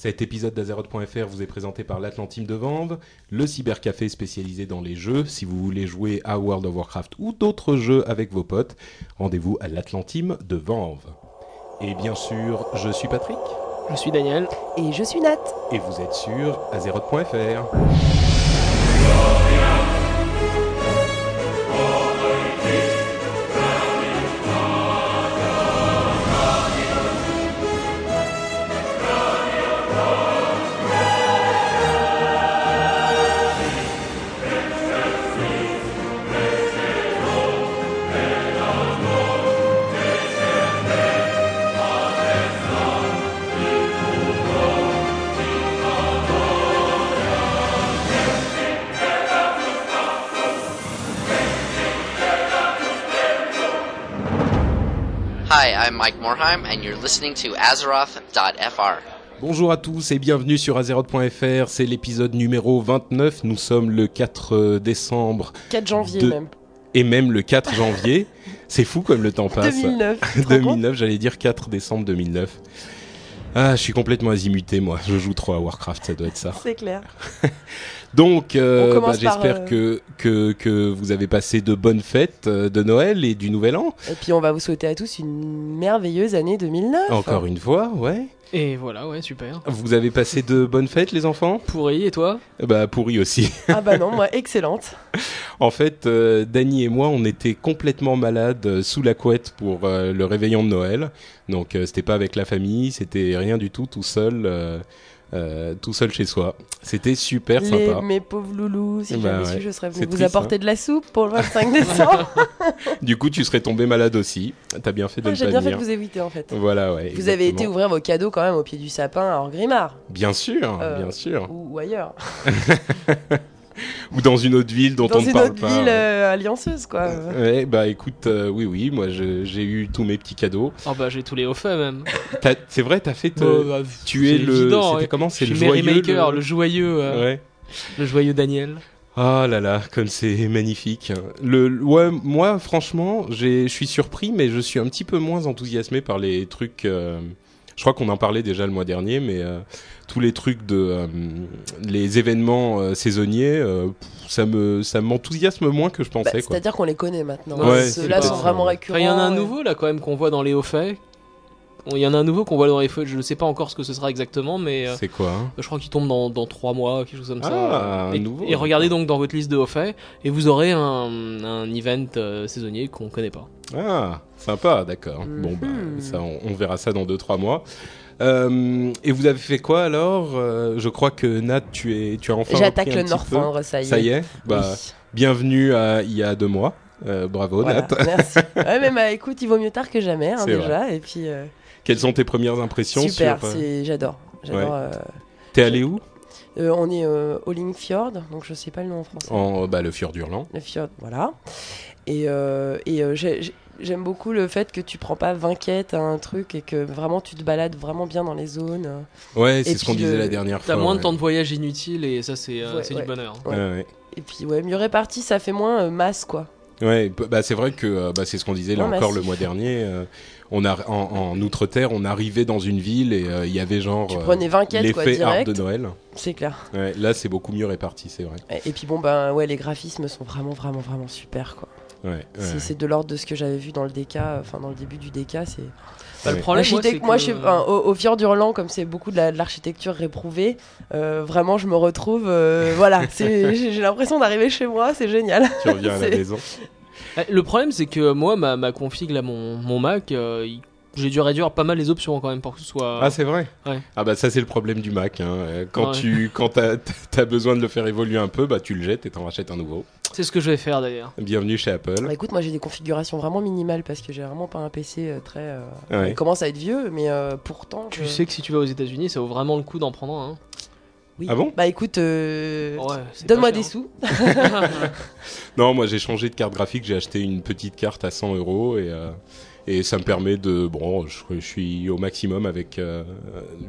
Cet épisode d'Azeroth.fr vous est présenté par l'Atlantime de Vanves, le cybercafé spécialisé dans les jeux. Si vous voulez jouer à World of Warcraft ou d'autres jeux avec vos potes, rendez-vous à l'Atlantime de Vanves. Et bien sûr, je suis Patrick. Je suis Daniel. Et je suis Nat. Et vous êtes sur Azeroth.fr. Mike Morheim, and you're listening to Azeroth.fr. Bonjour à tous et bienvenue sur Azeroth.fr, c'est l'épisode numéro 29, nous sommes le 4 euh, décembre 4 janvier De- même. et même le 4 janvier. C'est fou comme le temps passe. 2009. tu te rends compte 2009, j'allais dire 4 décembre 2009. Ah, je suis complètement azimuté moi, je joue trop à Warcraft, ça doit être ça. C'est clair. Donc, euh, bah, j'espère euh, que, que, que vous avez passé de bonnes fêtes euh, de Noël et du Nouvel An. Et puis on va vous souhaiter à tous une merveilleuse année 2009. Encore une fois, ouais. Et voilà, ouais, super. Vous avez passé de bonnes fêtes, les enfants? Pourri, et toi? Bah, pourri aussi. Ah bah non, moi excellente. En fait, euh, Dany et moi, on était complètement malades euh, sous la couette pour euh, le réveillon de Noël. Donc, euh, c'était pas avec la famille, c'était rien du tout, tout seul, euh, tout seul chez soi. C'était super Les, sympa. mes pauvres loulous, si Bah j'avais ouais. su, je serais venu vous triste, apporter de la soupe pour le 25 décembre. Du coup, tu serais tombé malade aussi. T'as bien fait de Ah, J'ai bien fait de vous éviter en fait. Voilà, ouais. Vous avez été ouvrir vos cadeaux quand même au pied du sapin à Orgrimmar Bien sûr, Euh, bien sûr. ou, ou ailleurs. Ou dans une autre ville dont Dans on ne une parle autre pas. ville ouais. euh, allianceuse quoi. Ouais, bah écoute, euh, oui, oui, moi j'ai eu tous mes petits cadeaux. Oh bah j'ai tous les hauts faits même. C'est vrai, t'as fait. Bah, euh, bah, tu c'est es le. C'était ouais. comment C'est Je le suis joyeux. Merrymaker, le- le joyeux, euh, Ouais. le joyeux Daniel. Oh là là, comme c'est magnifique. Le, le- ouais, moi, franchement, j'ai- je suis surpris, mais je suis un petit peu moins enthousiasmé par les trucs. euh, je crois qu'on en parlait déjà le mois dernier, mais euh, tous les trucs de euh, les événements euh, saisonniers, euh, ça me ça m'enthousiasme moins que je Bah, pensais. C'est-à-dire qu'on les connaît maintenant. Ouais, Ceux-là c'est sont ça, vraiment récurrents. Enfin, il y en a un nouveau là quand même qu'on voit dans les hauts faits. Il y en a un nouveau qu'on voit dans les feux, je ne sais pas encore ce que ce sera exactement, mais euh, C'est quoi hein je crois qu'il tombe dans, dans 3 mois, quelque chose comme Ah, ça. un et, nouveau, et regardez d'accord. donc dans votre liste de hauts faits, et vous aurez un, un event euh, saisonnier qu'on connaît pas. Ah, sympa, d'accord. Bon, bah, Mhm. ça, on, on verra ça dans 2-3 mois. Euh, et vous avez fait quoi alors? Euh, Je crois que Nat, tu, es, tu as enfin. J'attaque le. Norfandre, ça y est. Ça y est? Bah, Oui. Bienvenue à, il y a deux mois. Euh, bravo, Voilà, Nat. merci. Ouais, mais bah, écoute, il vaut mieux tard que jamais, hein, déjà. Et puis, euh, Quelles sont tes premières impressions super, sur. j'adore. J'adore. T'es allé où? Euh, on est euh, au Lingfjord, donc je sais pas le nom en français. En bah, le Fjord Hurlant. Le fjord, voilà. Et, euh, et j'aime beaucoup le fait que tu prends pas 20 quêtes à un truc et que vraiment tu te balades vraiment bien dans les zones. Ouais, c'est ce qu'on disait la dernière fois. T'as moins de temps de voyage inutile et ça c'est euh, Ouais, c'est ouais. du bonheur. Ouais, ouais. Et puis, ouais, mieux réparti, ça fait moins euh, masse, quoi. Ouais, bah c'est vrai que euh, bah, c'est ce qu'on disait là encore massif. le mois dernier. euh, on a en, en outre-terre, on arrivait dans une ville et euh, il y avait genre Tu prenais 20 quêtes, quoi, l'effet arbre direct. de Noël. C'est clair. Ouais, là, c'est beaucoup mieux réparti, c'est vrai. Et, et puis, bon, ben, ouais, les graphismes sont vraiment, vraiment, vraiment super, quoi. Ouais, ouais. C'est- de l'ordre de ce que j'avais vu dans le DK, enfin, dans le début du DK, c'est. Bah, le problème, moi, je enfin, au, au Fjord Hurlant, comme c'est beaucoup de la- de l'architecture réprouvée, euh, vraiment, je me retrouve. euh, voilà, j'ai l'impression d'arriver chez moi, c'est génial. Tu reviens à la maison. Eh, Le problème, c'est que moi, ma, ma config, là, mon, mon Mac, euh, il- j'ai dû réduire pas mal les options quand même pour que ce soit. Ah, c'est vrai? Ouais. Ah, bah, ça, c'est le problème du Mac. hein. Quand Ouais. tu quand t'as as besoin de le faire évoluer un peu, bah, tu le jettes et t'en rachètes un nouveau. C'est ce que je vais faire d'ailleurs. Bienvenue chez Apple. Bah, écoute, moi j'ai des configurations vraiment minimales parce que j'ai vraiment pas un PC euh, très. euh, Ouais. Il commence à être vieux, mais euh, pourtant. Tu je- sais que si tu vas aux États-Unis, ça vaut vraiment le coup d'en prendre un. hein. Oui. Ah bon? Bah écoute, euh, Ouais, donne-moi des cher, sous. hein. Non, moi, j'ai changé de carte graphique. J'ai acheté une petite carte à 100 euros et. euh, Et ça me permet de. Bon, je, je suis au maximum avec euh,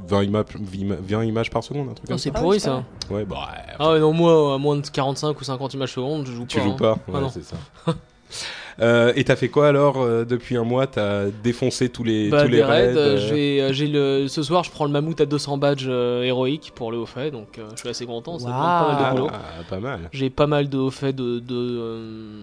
20, images, 20 images par seconde, un truc Non, comme c'est Ah pourri c'est ça. Ouais, bah. Ah ouais, non, moi, à moins de 45 ou 50 images secondes, je joue Tu pas. joues hein. pas Ah Ouais, non. c'est ça. Euh, et t'as fait quoi alors euh, depuis un mois? T'as défoncé tous les, Bah, tous les raids, raids euh, euh, j'ai, euh, le, ce soir, je prends le mammouth à 200 badges euh, héroïques pour le haut fait, donc euh, je suis assez content. Ça demande pas mal de boulot. Ah, pas mal. J'ai pas mal de hauts faits de, de, euh,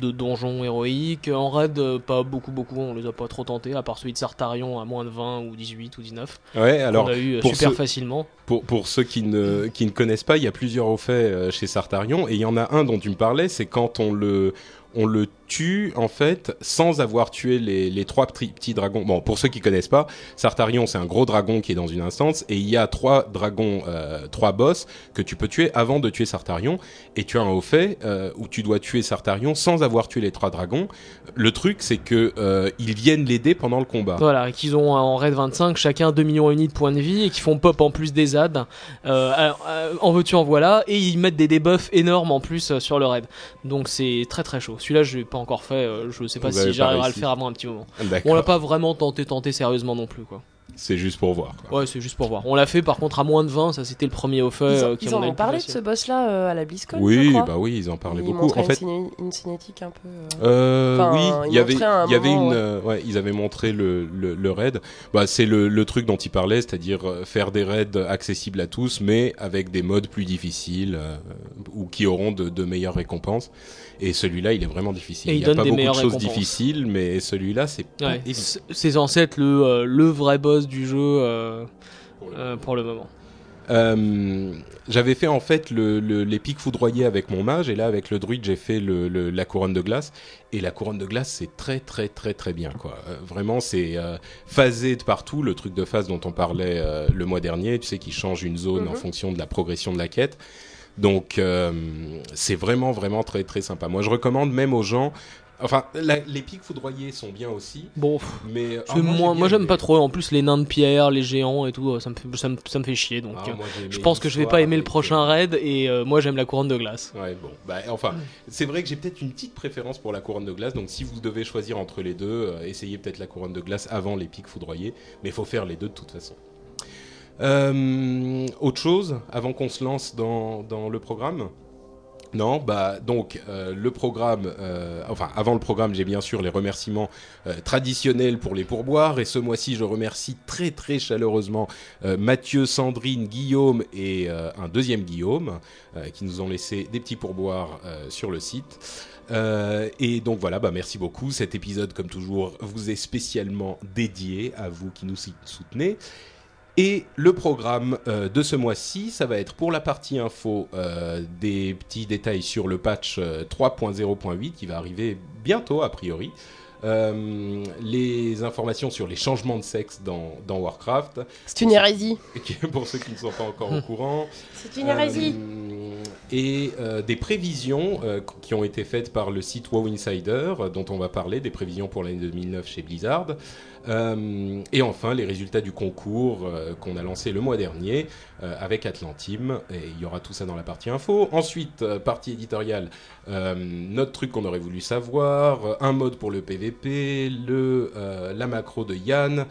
de donjons héroïques. En raid, euh, pas beaucoup, beaucoup. On les a pas trop tentés, à part celui de Sartarion à moins de 20 ou 18 ou 19. Ouais, alors on a eu euh, pour super ceux- facilement. Pour, pour ceux qui ne, qui ne connaissent pas, il y a plusieurs hauts faits euh, chez Sartarion et il y en a un dont tu me parlais, c'est quand on le, on le tue en fait sans avoir tué les, trois petits, dragons. Bon, pour ceux qui connaissent pas, Sartarion c'est un gros dragon qui est dans une instance et il y a trois dragons, euh, trois boss que tu peux tuer avant de tuer Sartarion et tu as un haut fait euh, où tu dois tuer Sartarion sans avoir tué les trois dragons. Le truc c'est que euh, ils viennent l'aider pendant le combat. Voilà, et qu'ils ont en raid 25 chacun 2 millions et demi de points de vie et qui font pop en plus des euh, en veux-tu en voilà, et ils mettent des debuffs énormes en plus sur le raid. Donc c'est très très chaud. Celui-là, je l'ai pas encore fait. euh, je sais pas Vous si j'arriverai à le faire avant un petit moment. On l'a pas vraiment tenté tenté sérieusement non plus quoi. C'est juste pour voir. quoi. Ouais, c'est juste pour voir. On l'a fait par contre à moins de 20, ça c'était le premier au fait Ils, euh, qui ils en ont parlé de ce boss-là euh, à la BlizzCon, je Oui, crois. bah oui, ils en parlaient Ils beaucoup. En fait, une, ciné- une cinétique un peu. euh, Euh, Enfin, oui, ils il y avait, il y avait une, ouais. euh, ouais, ils avaient montré le, le, le raid. Bah, c'est le, le truc dont il parlait, c'est-à-dire faire des raids accessibles à tous, mais avec des modes plus difficiles euh, ou qui auront de, de meilleures récompenses. Et celui-là, il est vraiment difficile. Et il il y a donne pas beaucoup de choses difficiles, mais celui-là, c'est Ouais, c'est censé être le, euh, le vrai boss du jeu euh, euh, pour le moment. Euh, j'avais fait en fait le, le- les pics foudroyés avec mon mage et là avec le druide j'ai fait le, le- la couronne de glace et la couronne de glace c'est très très très très bien quoi. Euh, vraiment c'est euh, phasé de partout le truc de phase dont on parlait euh, le mois dernier tu sais qui change une zone en Mhm. fonction de la progression de la quête. Donc euh, c'est vraiment vraiment très très sympa. Moi je recommande même aux gens Enfin, la- les pics foudroyés sont bien aussi, Bon, mais moi, j'aime pas trop. En plus, les nains de pierre, les géants et tout, ça me fait, ça me, ça me fait chier. Donc, Ah, euh, moi, je pense que je vais pas aimer le prochain euh, raid et euh, moi j'aime la couronne de glace. Ouais, bon, bah, enfin, c'est vrai que j'ai peut-être une petite préférence pour la couronne de glace, donc si vous devez choisir entre les deux, euh, essayez peut-être la couronne de glace avant les pics foudroyés, mais il faut faire les deux de toute façon. Euh, autre chose, avant qu'on se lance dans, dans le programme non, bah donc euh, le programme, euh, enfin avant le programme, j'ai bien sûr les remerciements traditionnels pour les pourboires et ce mois-ci, je remercie très très chaleureusement Mathieu, Sandrine, Guillaume et un deuxième Guillaume qui nous ont laissé des petits pourboires sur le site. Et donc voilà, bah merci beaucoup. Cet épisode, comme toujours, vous est spécialement dédié à vous qui nous sou- soutenez. Et le programme euh, de ce mois-ci, ça va être pour la partie info euh, des petits détails sur le patch euh, 3.0.8 qui va arriver bientôt a priori. Euh, les informations sur les changements de sexe dans, dans Warcraft, C'est une hérésie. pour ceux qui ne sont pas encore au courant. C'est une hérésie. Euh, et euh, des prévisions euh, qui ont été faites par le site WoW Insider, dont on va parler, des prévisions pour l'année 2009 chez Blizzard. Et enfin, les résultats du concours qu'on a lancé le mois dernier avec Atlantim. Et il y aura tout ça dans la partie info. Ensuite, partie éditoriale, notre truc qu'on aurait voulu savoir, un mode pour le PVP, le, la macro de Yann,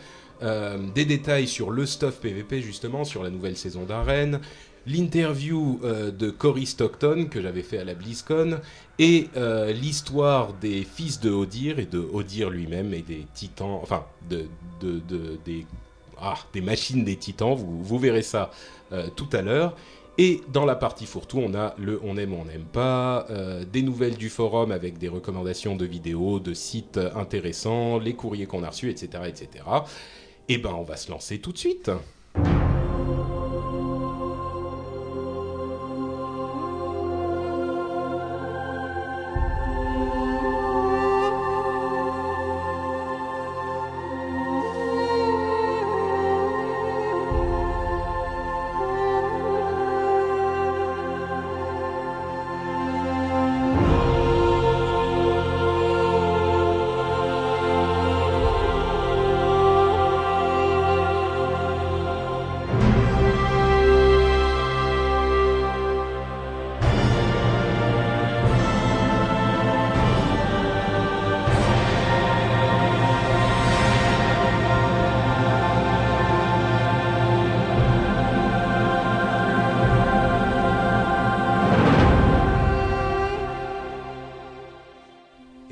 des détails sur le stuff PVP justement, sur la nouvelle saison d'Arène, l'interview euh, de Cory Stockton que j'avais fait à la BlizzCon et euh, l'histoire des fils de Odir et de Odir lui-même et des titans, enfin ah, des machines des titans, vous, verrez ça euh, tout à l'heure. Et dans la partie fourre-tout, on a le on aime, on n'aime pas, des nouvelles du forum avec des recommandations de vidéos, de sites intéressants, les courriers qu'on a reçus, etc., etc. Et ben, on va se lancer tout de suite.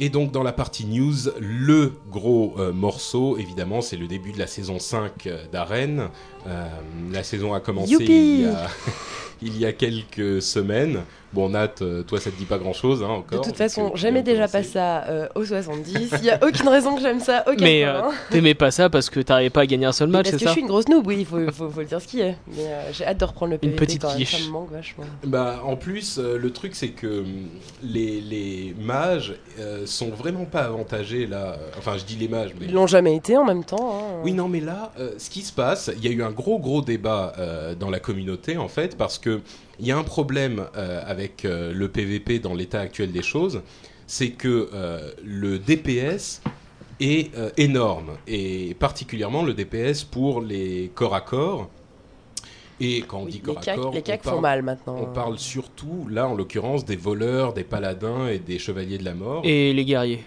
Et donc dans la partie news, le gros euh, morceau, évidemment, c'est le début de la saison 5 euh, d'Arène. Euh, la saison a commencé Youpi il y a, il y a quelques semaines. Bon, Nat, euh, toi, ça te dit pas grand-chose hein, De encore. toute vu façon, de déjà commencer. pas ça euh, au 70. Il y a aucune raison que j'aime ça. Aucun Mais euh, hein. t'aimais pas ça parce que t'arrivais pas à gagner un seul match, Parce c'est que je ça suis une grosse noob, oui, il faut, faut, faut le dire ce qui est. Mais euh, j'ai hâte de reprendre le PVP petite quand quiche. ça me manque vachement. Bah, en plus, euh, le truc, c'est que les, les mages euh, sont vraiment pas avantagés là. Enfin, je dis les mages, mais Ils l'ont jamais été en même temps. hein. Oui, non, mais là, euh, ce qui se passe, il y a eu un gros, gros débat euh, dans la communauté, en fait, parce que il y a un problème euh, avec euh, le PVP dans l'état actuel des choses, c'est que euh, le DPS est euh, énorme, et particulièrement le DPS pour les corps à corps. Et quand on Oui, dit les corps à cacs, corps, les on cacs parle- font mal maintenant. on parle surtout, là, en l'occurrence, des voleurs, des paladins et des chevaliers de la mort. Et les guerriers.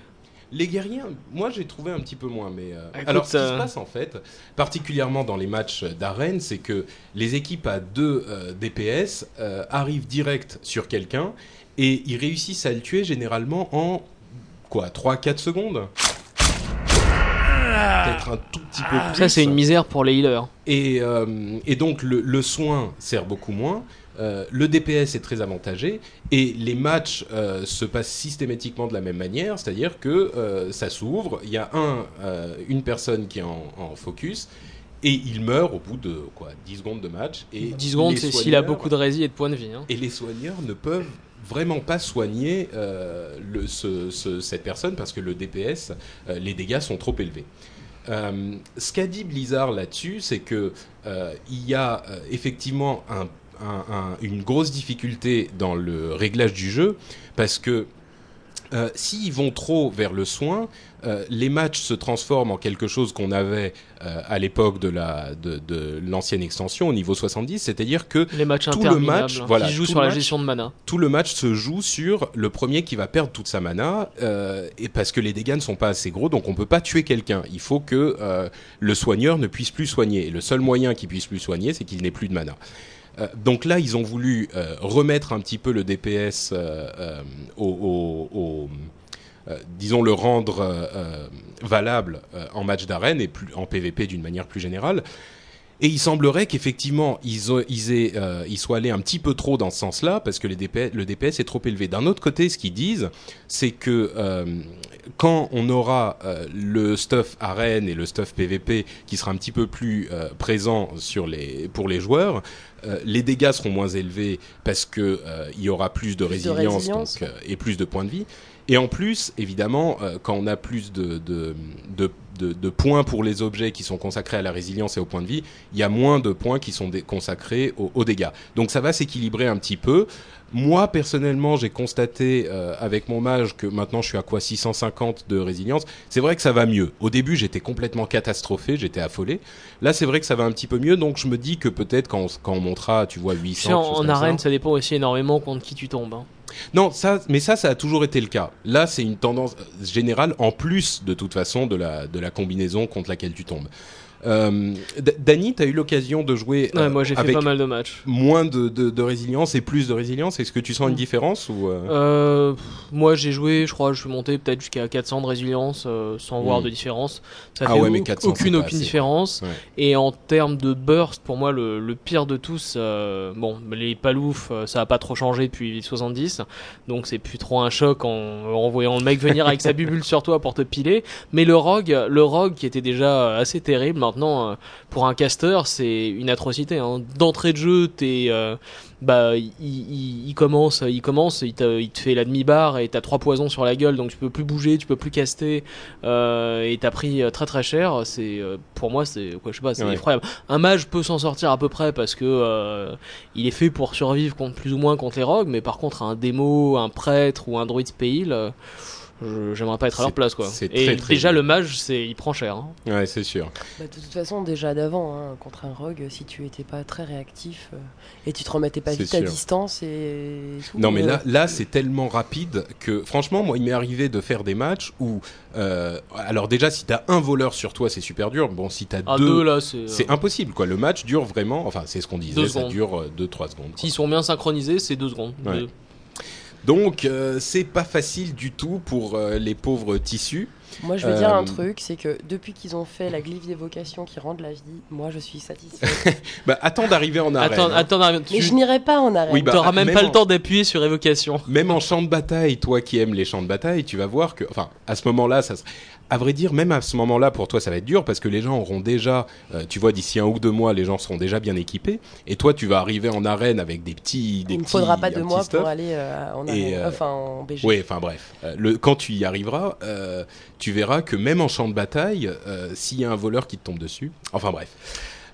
Les guerriers, moi j'ai trouvé un petit peu moins, mais euh, Écoute, alors ce qui euh, se passe en fait, particulièrement dans les matchs d'arène, c'est que les équipes à deux euh, DPS euh, arrivent direct sur quelqu'un et ils réussissent à le tuer généralement en quoi 3-4 secondes Peut-être un tout petit peu plus. Ça, c'est une misère pour les healers. Et, euh, et donc le, le soin sert beaucoup moins. Euh, le DPS est très avantagé et les matchs euh, se passent systématiquement de la même manière, c'est-à-dire que euh, ça s'ouvre, il y a un, une personne qui est en, en focus et il meurt au bout de quoi 10 secondes de match. Et 10 secondes, c'est s'il a beaucoup de rési et de points de vie. hein. et les soigneurs ne peuvent vraiment pas soigner le, ce- ce- cette personne parce que le DPS, les dégâts sont trop élevés. Euh, ce qu'a dit Blizzard là-dessus, c'est que euh, il y a euh, effectivement un- un- un- une grosse difficulté dans le réglage du jeu parce que euh, s'ils vont trop vers le soin, euh, les matchs se transforment en quelque chose qu'on avait euh, à l'époque de la de, de l'ancienne extension au niveau 70, c'est-à-dire que Les matchs Tout le match, hein, voilà, qui tout sur le la match. gestion de mana. tout le match se joue sur le premier qui va perdre toute sa mana et parce que les dégâts ne sont pas assez gros donc on peut pas tuer quelqu'un il faut que le soigneur ne puisse plus soigner et le seul moyen qu'il puisse plus soigner c'est qu'il n'ait plus de mana donc là, ils ont voulu euh, remettre un petit peu le DPS euh, euh, au, euh, disons le rendre euh, euh, valable euh, en match d'arène et plus en PVP d'une manière plus générale. Et il semblerait qu'effectivement, ils, euh, soient allés un petit peu trop dans ce sens-là, parce que le DPS est trop élevé. D'un autre côté, ce qu'ils disent, c'est que euh, quand on aura euh, le stuff arène et le stuff PVP qui sera un petit peu plus euh, présent pour les joueurs, euh, les dégâts seront moins élevés parce que euh, il y aura plus de Plus de résilience, résilience. donc, euh, et plus de points de vie. Et en plus, évidemment, euh, quand on a plus de, de, de, de- de points pour les objets qui sont consacrés à la résilience et au point de vie, il y a moins de points qui sont consacrés aux, aux dégâts. Donc ça va s'équilibrer un petit peu. Moi, personnellement, j'ai constaté euh, avec mon mage que maintenant je suis à quoi 650 de résilience. C'est vrai que ça va mieux. Au début, j'étais complètement catastrophé, j'étais affolé. Là, c'est vrai que ça va un petit peu mieux, donc je me dis que peut-être quand on, quand on montera, tu vois, 800. Tu sais, en, ça. arène, ça dépend aussi énormément contre qui tu tombes. hein. Non, ça, mais ça, ça a toujours été le cas. Là, c'est une tendance euh, générale, en plus de toute façon de la, de la combinaison contre laquelle tu tombes. Euh, Dany, tu as eu l'occasion de jouer Ouais, euh, moi, j'ai fait avec pas mal de matchs. moins de, de, de résilience et plus de résilience. Est-ce que tu sens une Mm. différence ou euh, Euh, moi, j'ai joué, je crois, je suis monté peut-être jusqu'à 400 de résilience sans voir Mm. de différence. Ça Ah fait ouais, mais au- 400, aucune, aucune différence. Ouais. Et en termes de burst, pour moi, le, le pire de tous, bon, les paloufs, ça a pas trop changé depuis 70, donc c'est plus trop un choc en, en voyant le mec venir avec sa bubule sur toi pour te piler. Mais le rogue, le rogue qui était déjà assez terrible, maintenant, euh, pour un caster, c'est une atrocité. Hein. D'entrée de jeu, t'es, euh, bah, il, il, il commence, il commence, il te, il te fait la demi-barre et t'as trois poisons sur la gueule, donc tu peux plus bouger, tu peux plus caster, euh, et t'as pris très très cher. C'est, pour moi, c'est, quoi, je sais pas, c'est Ouais. effroyable. Un mage peut s'en sortir à peu près parce que euh, il est fait pour survivre contre plus ou moins contre les rogues, mais par contre un démo, un prêtre ou un druide je- j'aimerais pas être à leur place quoi. Et très, très déjà le mage, c'est, il prend cher. hein. Ouais, c'est sûr. Bah, de toute façon, déjà d'avant, hein, contre un rogue, si tu étais pas très réactif euh, et tu te remettais pas vite à distance et tout, Non, mais euh, là, là, c'est tellement rapide que, franchement, moi, il m'est arrivé de faire des matchs où, euh, alors déjà, si t'as un voleur sur toi, c'est super dur. Bon, si t'as À deux, deux là, c'est. c'est euh, impossible, quoi. Le match dure vraiment, enfin, c'est ce qu'on disait, Deux ça secondes. dure 2-3 secondes. S'ils sont bien synchronisés, c'est deux secondes. Ouais. Deux. Donc euh, c'est pas facile du tout pour euh, les pauvres tissus. Moi, je veux dire Euh, un truc, c'est que depuis qu'ils ont fait la glyphe d'évocation qui rend la vie, moi, je suis satisfaite. Bah attends d'arriver en arène. Attends, hein. attends, attends, Mais tu je n'irai pas en arène. Oui, bah, t'auras même même pas en- le temps d'appuyer sur évocation. Même en champ de bataille, toi qui aimes les champs de bataille, tu vas voir que, enfin, à ce moment-là, ça, se- à vrai dire, même à ce moment-là, pour toi, ça va être dur parce que les gens auront déjà, euh, tu vois, d'ici un ou deux mois, les gens seront déjà bien équipés, et toi, tu vas arriver en arène avec des petits, des Il ne faudra pas de mois pour aller euh, en arène, euh, enfin en BG. Oui, enfin bref, Euh, le, quand tu y arriveras, euh, tu verras que même en champ de bataille, euh, s'il y a un voleur qui te tombe dessus, enfin bref.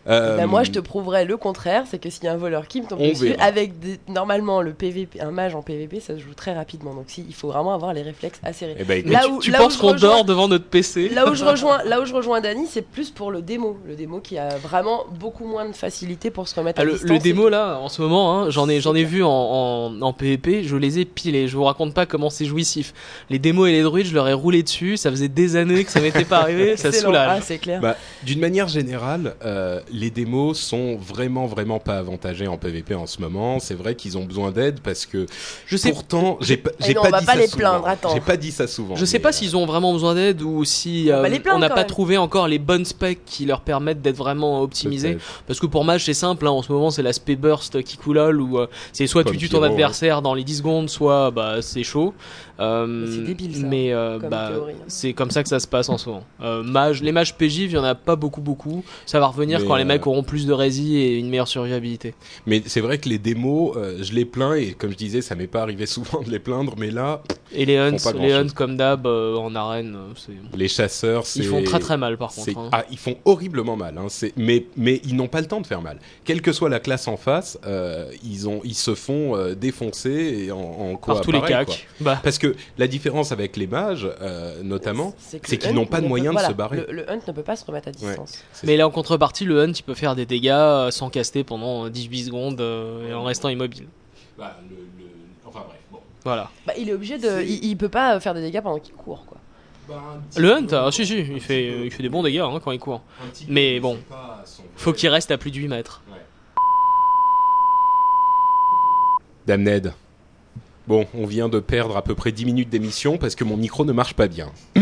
Euh, Bah, moi, je te prouverai le contraire, c'est que s'il y a un voleur qui me tombe dessus, verra. avec des- normalement le PVP, un mage en PVP, ça se joue très rapidement. Donc, si, il faut vraiment avoir les réflexes acérés. eh ben, écoute, Là tu, où- tu là penses qu'on dort devant notre PC Là où je rejoins, là où je rejoins Dany, c'est plus pour le démo, le démo qui a vraiment beaucoup moins de facilité pour se remettre Ah, à le, distance. le démo là, en ce moment, hein, j'en ai, j'en ai vu en, en, en PvP, je les ai pilés. Je vous raconte pas comment c'est jouissif. Les démos et les druides, je leur ai roulé dessus. Ça faisait des années que ça m'était pas arrivé. Ça soulage. Ah, c'est clair. Bah, D'une manière générale, euh, les démos sont vraiment, vraiment pas avantagés en PvP en ce moment. C'est vrai qu'ils ont besoin d'aide parce que je sais, pourtant, j'ai pas, Eh j'ai pas on va dit pas ça les souvent. plaindre, attends. J'ai pas dit ça souvent. je sais pas euh, s'ils ont vraiment besoin d'aide ou si On euh, on n'a pas même. trouvé encore les bonnes specs qui leur permettent d'être vraiment optimisés. Parce que pour Mage, c'est simple. hein, en ce moment, c'est l'aspect burst qui coulole où euh, c'est soit tu tues ton Pyro, adversaire dans les 10 secondes, soit bah c'est chaud. Euh, Mais c'est débile, ça, mais, euh, comme bah, c'est comme ça que ça se passe en ce moment. Euh, mage, les mages PJ, il y en a pas beaucoup beaucoup. Ça va revenir Mais, quand les mecs auront plus de rési et une meilleure survivabilité. Mais c'est vrai que les démos, euh, je les plains et comme je disais, ça m'est pas arrivé souvent de les plaindre, mais là, Et les hunts, les comme d'hab euh, en arène, les chasseurs, c'est ils font très très mal par contre. hein. ah, ils font horriblement mal, hein. mais, mais ils n'ont pas le temps de faire mal. Quelle que soit la classe en face, euh, ils, ont, ils se font euh, défoncer et en, en quoi par tous les cacs. Bah, Parce que la différence avec les mages, euh, notamment, que c'est qu'ils n'ont pas de moyen peut- de se barrer. Le, le hunt ne peut pas se remettre à distance. mais là en contrepartie, le hunt il peut faire des dégâts euh, sans caster pendant 18 secondes euh, et en restant immobile. Bah, le- le- Enfin bref, bon. Voilà. Bah, il est obligé de. Il, il peut pas faire des dégâts pendant qu'il court, quoi. Bah, Le hunt, ah, si si, il fait, peu. il fait des bons dégâts hein, quand il court. Mais bon, Faut qu'il reste à plus de 8 mètres. Damned. Bon, on vient de perdre à peu près 10 minutes d'émission parce que mon micro ne marche pas bien.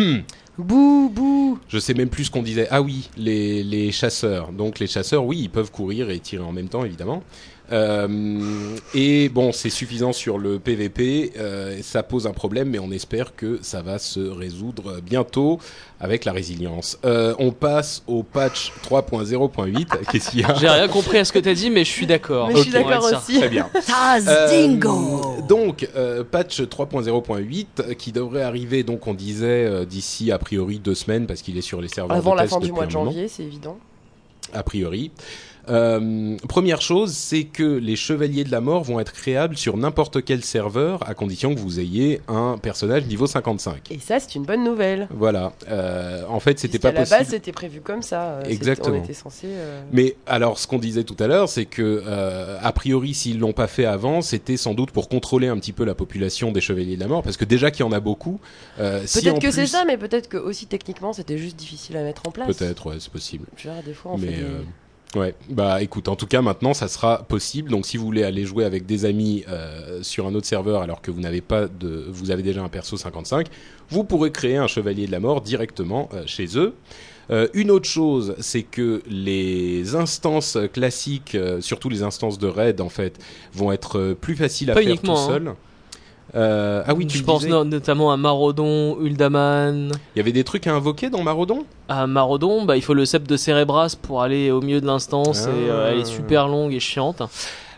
Bouh, bouh Je sais même plus ce qu'on disait. Ah oui, les, les chasseurs. Donc les chasseurs, oui, ils peuvent courir et tirer en même temps, évidemment. Euh, et bon, c'est suffisant sur le PVP. euh, ça pose un problème, mais on espère que ça va se résoudre bientôt avec la résilience. Euh, on passe au patch 3.0.8. Qu'est-ce qu'il y a J'ai rien compris à ce que t'as dit, mais je suis d'accord. Mais je suis d'accord aussi. Très bien. Euh, Dingo donc, euh, patch 3.0.8 euh, qui devrait arriver, donc on disait d'ici a priori deux semaines parce qu'il est sur les serveurs Avant de la test fin du mois de janvier, c'est évident. a priori. Euh, première chose, c'est que les chevaliers de la mort vont être créables sur n'importe quel serveur à condition que vous ayez un personnage niveau 55. Et ça, c'est une bonne nouvelle. Voilà. Euh, en fait, c'était pas la possible. base, c'était prévu comme ça. euh, Exactement. On était censé. euh, Mais alors, ce qu'on disait tout à l'heure, c'est que a priori, s'ils l'ont pas fait avant, c'était sans doute pour contrôler un petit peu la population des chevaliers de la mort, parce que déjà qu'il y en a beaucoup. si Peut-être que c'est ça, mais peut-être que aussi techniquement, c'était juste difficile à mettre en place. Peut-être, ouais, c'est possible. Dire, des fois, on Mais fait des- ouais, bah écoute, en tout cas maintenant ça sera possible. Donc si vous voulez aller jouer avec des amis euh, sur un autre serveur alors que vous n'avez pas de, vous avez déjà un perso 55, vous pourrez créer un chevalier de la mort directement euh, chez eux. Euh, une autre chose, c'est que les instances classiques, euh, surtout les instances de raid en fait, vont être plus faciles à Pas faire tout hein. Euh, ah oui, tu je pense disais, no- notamment à Marodon, Uldaman. il y avait des trucs à invoquer dans Marodon? À Marodon, bah, il faut le sceptre de Cérébras pour aller au milieu de l'instance Ah. et euh, elle est super longue et chiante.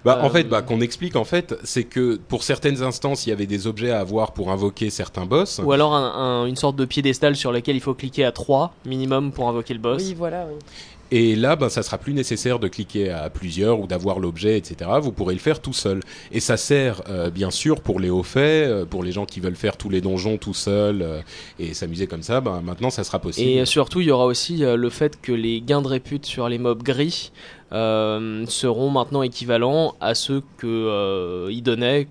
Bah, en Euh, fait, bah, qu'on explique, en fait, c'est que pour certaines instances, il y avait des objets à avoir pour invoquer certains boss. Ou alors un- un- une sorte de piédestal sur lequel il faut cliquer à 3 minimum pour invoquer le boss. Oui, voilà, oui. Et là, ben, ça sera plus nécessaire de cliquer à plusieurs ou d'avoir l'objet, etc. Vous pourrez le faire tout seul. Et ça sert, euh, bien sûr, pour les hauts faits, euh, pour les gens qui veulent faire tous les donjons tout seuls euh, et s'amuser comme ça. Ben, maintenant, ça sera possible. Et surtout, il y aura aussi le fait que les gains de répute sur les mobs gris seront maintenant équivalents à ceux que euh, ils donnaient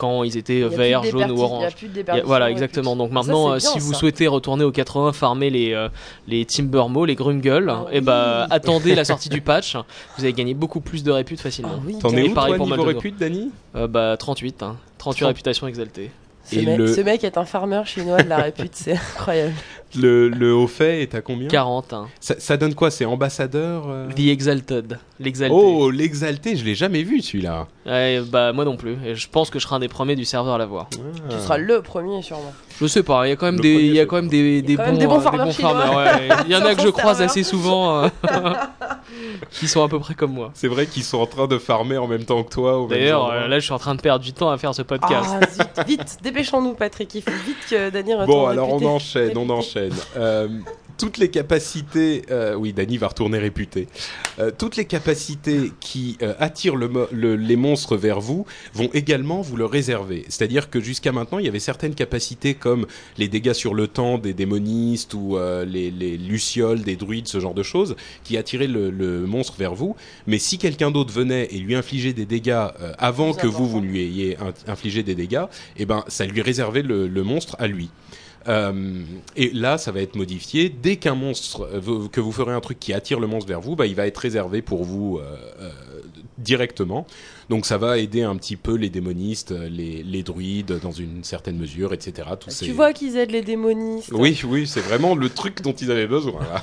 quand ils étaient verts, jaunes ou a orange. a- voilà, exactement. Donc maintenant, euh, bien, si vous ça. souhaitez retourner au 80, farmer les, euh, les Timbermo, les Grumgle, Ah et bah oui. attendez la sortie du patch. Vous allez gagner beaucoup plus de réputes facilement. Ah oui, T'en es où pareil toi pour niveau répute, Dany Euh, bah 38, hein. 38 Trente- réputations exaltées. Ce, Et mec, le- ce mec est un farmer chinois de la répute, c'est incroyable. le, le haut fait est à combien? 40, hein. ça, ça donne quoi? C'est ambassadeur euh? The Exalted, l'exalté. Oh, l'exalté, je l'ai jamais vu celui-là. Ouais, bah moi non plus. Et je pense que je serai un des premiers du serveur à l'avoir. Tu seras le premier sûrement. Je sais pas, il y a quand même Le des, premier, il y a quand même des, des bons, même des bons euh, farmers, ouais. Il y en a que je croise serveur. assez souvent, euh, qui sont à peu près comme moi. C'est vrai qu'ils sont en train de farmer en même temps que toi. D'ailleurs, endroit. euh, là, je suis en train de perdre du temps à faire ce podcast. Ah zut, vite, dépêchons-nous Patrick, il faut vite que Dany retourne Bon, alors on enchaîne, on enchaîne. Euh, toutes les capacités, euh, oui, Dany va retourner réputé. Euh, toutes les capacités qui euh, attirent le mo- le- les monstres vers vous vont également vous le réserver. C'est-à-dire que jusqu'à maintenant, il y avait certaines capacités comme les dégâts sur le temps des démonistes ou euh, les, les lucioles des druides, ce genre de choses, qui attiraient le, le monstre vers vous. Mais si quelqu'un d'autre venait et lui infligeait des dégâts euh, avant que vous, vous lui ayez in- infligé des dégâts, eh ben, ça lui réservait le, le monstre à lui. Euh, et là, ça va être modifié. Dès qu'un monstre, euh, que vous ferez un truc qui attire le monstre vers vous, bah, il va être réservé pour vous euh, directement. Donc ça va aider un petit peu les démonistes, les, les druides dans une certaine mesure, etc. Tous ces- Tu vois qu'ils aident les démonistes. oui, oui, c'est vraiment le truc dont ils avaient besoin. là.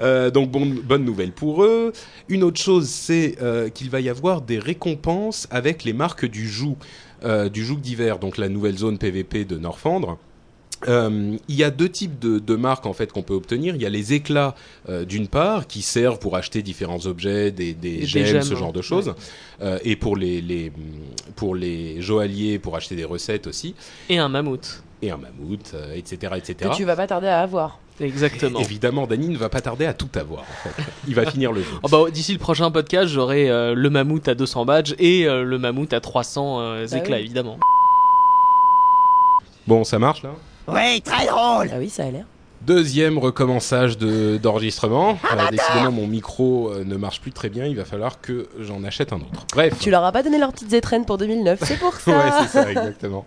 Donc bon, bonne nouvelle pour eux. Une autre chose, c'est qu'il va y avoir des récompenses avec les marques du joug, du joug d'hiver, donc la nouvelle zone PVP de Norfandre. Euh, il y a deux types de, de marques en fait qu'on peut obtenir. Il y a les éclats euh, d'une part qui servent pour acheter différents objets, des, des, Des gemmes, gemmes, ce genre de choses, Euh, et pour les, les pour les joailliers pour acheter des recettes aussi, Et un mammouth. et un mammouth, euh, etc., etc. Que tu vas pas tarder à avoir. Exactement. Évidemment, Dany ne va pas tarder à tout avoir. En fait. Il va finir le jeu. Oh bah, D'ici le prochain podcast, j'aurai euh, le mammouth à 200 badges et euh, le mammouth à 300 euh, Bah éclats, oui. évidemment. Bon, ça marche là? Oui, très drôle. Ah oui, ça a l'air. Deuxième recommençage de- d'enregistrement. Euh, décidément, mon micro euh, ne marche plus très bien. Il va falloir que j'en achète un autre. Bref. Tu leur as pas donné leurs petites étrennes pour 2009, c'est pour ça. Ouais, c'est ça, exactement.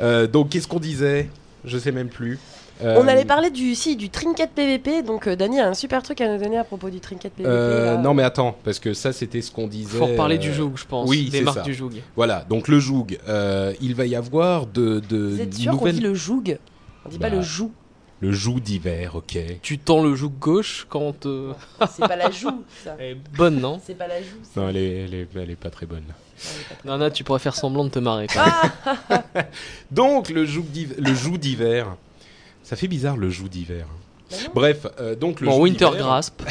Euh, donc, qu'est-ce qu'on disait? Je sais même plus. Euh, On allait parler du, si, du trinket PVP, donc euh, Dany a un super truc à nous donner à propos du trinket PVP. euh, là. non, mais attends, parce que ça, c'était ce qu'on disait. Faut reparler euh, du joug, je pense. oui, des c'est marques ça. du joug. Voilà, donc le joug. euh, il va y avoir de, de Vous êtes sûr qu'on dit le joug? On dit pas Bah. le joug. Le joug d'hiver, ok. Tu tends le joug gauche quand. euh, C'est pas la joue, ça. Elle est bonne, non? C'est pas la joue. ça. Non, elle est, elle est, elle est pas très bonne. Non, non, tu pourrais faire semblant de te marrer. Ah, Donc le joug d'hiver, le joug d'hiver. Ça fait bizarre le joug d'hiver. Bah non. Bref, euh, donc le bon, Winter Grasp.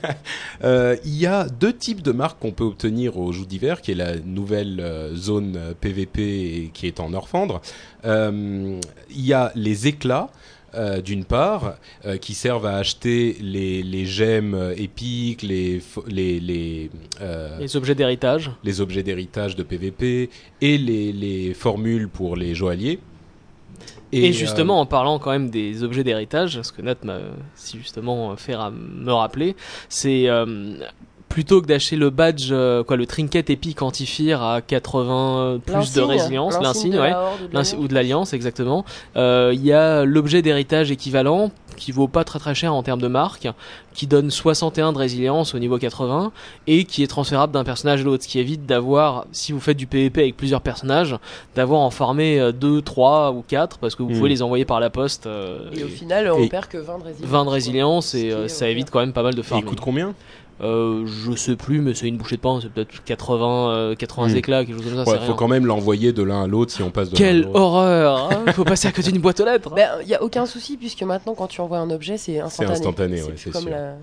euh, il y a deux types de marques qu'on peut obtenir au joug d'hiver, qui est la nouvelle euh, zone PVP et qui est en Orfandre. Euh, il y a les éclats. euh, d'une part, euh, qui servent à acheter les, les gemmes épiques, les, les, les, euh, Les objets d'héritage. les objets d'héritage de PVP et les, les formules pour les joailliers. Et, euh, justement, en parlant quand même des objets d'héritage, ce que Nat m'a si justement fait ra- me rappeler, c'est euh, plutôt que d'acheter le badge, euh, quoi, le trinket épique antiphire à 80 plus de résilience, l'insigne, ouais, ou de l'Alliance. ou de l'alliance exactement. Euh, Il y a l'objet d'héritage équivalent qui vaut pas très très cher en termes de marque, qui donne 61 de résilience au niveau 80 et qui est transférable d'un personnage à l'autre, ce qui évite d'avoir, si vous faites du PvP avec plusieurs personnages, d'avoir en farmer 2, 3 ou 4 parce que vous Mm. pouvez les envoyer par la poste. euh, Et au final, on et- perd que 20 de résilience. 20 de résilience Ce et euh, ça euh, évite quand même pas mal de Et il farming. coûte combien? Euh, je sais plus, mais c'est une bouchée de pain, c'est peut-être 80, euh, 80 Mm. éclats, quelque chose comme ça, Ouais, c'est faut rien. quand même l'envoyer de l'un à l'autre si on passe de Quelle horreur hein Faut passer à côté d'une boîte aux lettres Ben, il y a aucun souci puisque maintenant quand tu envoies un objet, c'est instantané. instantané, ouais, c'est sûr. la-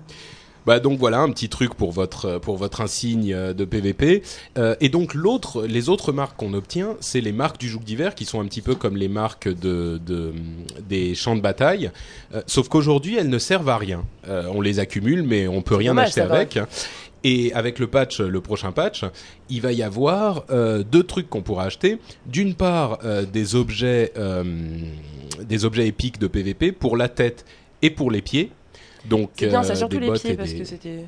Bah donc voilà un petit truc pour votre pour votre insigne euh, de PVP. Euh, et donc l'autre, les autres marques qu'on obtient, c'est les marques du joug d'hiver qui sont un petit peu comme les marques de, de des champs de bataille, Euh, sauf qu'aujourd'hui elles ne servent à rien. Euh, on les accumule, mais on peut rien acheter avec. Et avec le patch, le prochain patch, il va y avoir euh, deux trucs qu'on pourra acheter. D'une part, euh, des objets, euh, des objets épiques de PVP pour la tête et pour les pieds. Donc C'est bien, euh, ça sur des tous les bottes pieds et parce des- que c'était.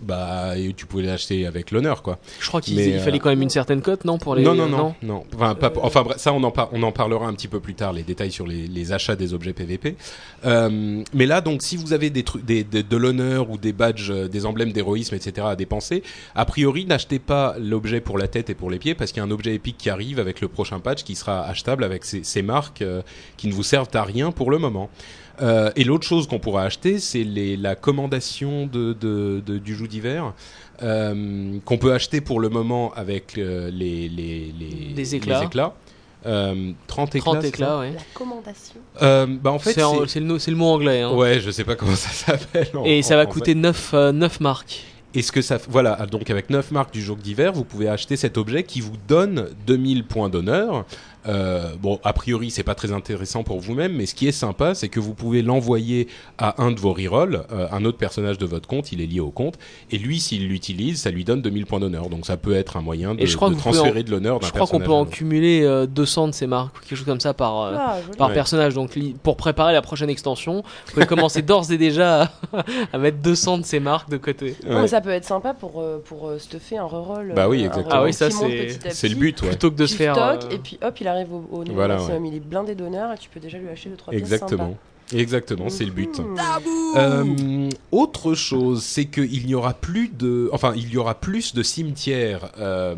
bah et tu pouvais l'acheter avec l'honneur quoi. Je crois qu'il fallait euh, quand même une certaine cote, non pour les non non non non. Enfin, pas- Euh, enfin ça on en par- on en parlera un petit peu plus tard les détails sur les, les achats des objets PVP. Euh, mais là donc si vous avez des trucs des, des- de l'honneur ou des badges euh, des emblèmes d'héroïsme etc à dépenser, a priori n'achetez pas l'objet pour la tête et pour les pieds parce qu'il y a un objet épique qui arrive avec le prochain patch qui sera achetable avec ces, ces marques euh, qui ne vous servent à rien pour le moment. Euh, et l'autre chose qu'on pourra acheter, c'est la commandation de, de, de- du joug d'hiver euh, qu'on peut acheter pour le moment avec euh, les, les, les, Des éclats. les éclats. Euh, 30 éclats. 30 c'est éclats, ouais. La commandation. Euh, bah en fait, c'est, le, mot anglais. Hein. ouais, je sais pas comment ça s'appelle. en- Et ça va coûter 9, euh, 9 marques. Et ce que ça, voilà, donc avec 9 marques du jour d'hiver, vous pouvez acheter cet objet qui vous donne 2000 points d'honneur. Euh, bon, a priori, c'est pas très intéressant pour vous-même, mais ce qui est sympa, c'est que vous pouvez l'envoyer à un de vos rerolls, euh, un autre personnage de votre compte, il est lié au compte, et lui, s'il l'utilise, ça lui donne 2000 points d'honneur. Donc ça peut être un moyen de, Et je crois de transférer de l'honneur d'un Je crois qu'on personnage. peut en cumuler euh, 200 de ces marques, quelque chose comme ça par, euh, Ah, par Ouais. personnage. Donc pour préparer la prochaine extension, vous pouvez commencer d'ores et déjà à, à mettre 200 de ces marques de côté. Ouais. ça peut être sympa pour, euh, pour stuffer un reroll. Bah oui, exactement. Ah oui, ça, c'est- le but, ouais. Plutôt que de tu se faire. euh, et puis hop, il arrive au, au niveau Voilà, maximum. Il est blindé d'honneur et tu peux déjà lui acheter 2-3 pièces Exactement. Exactement, c'est le but. Mhm. Euh, autre chose, c'est qu'il n'y aura plus de, enfin, il y aura plus de cimetières euh,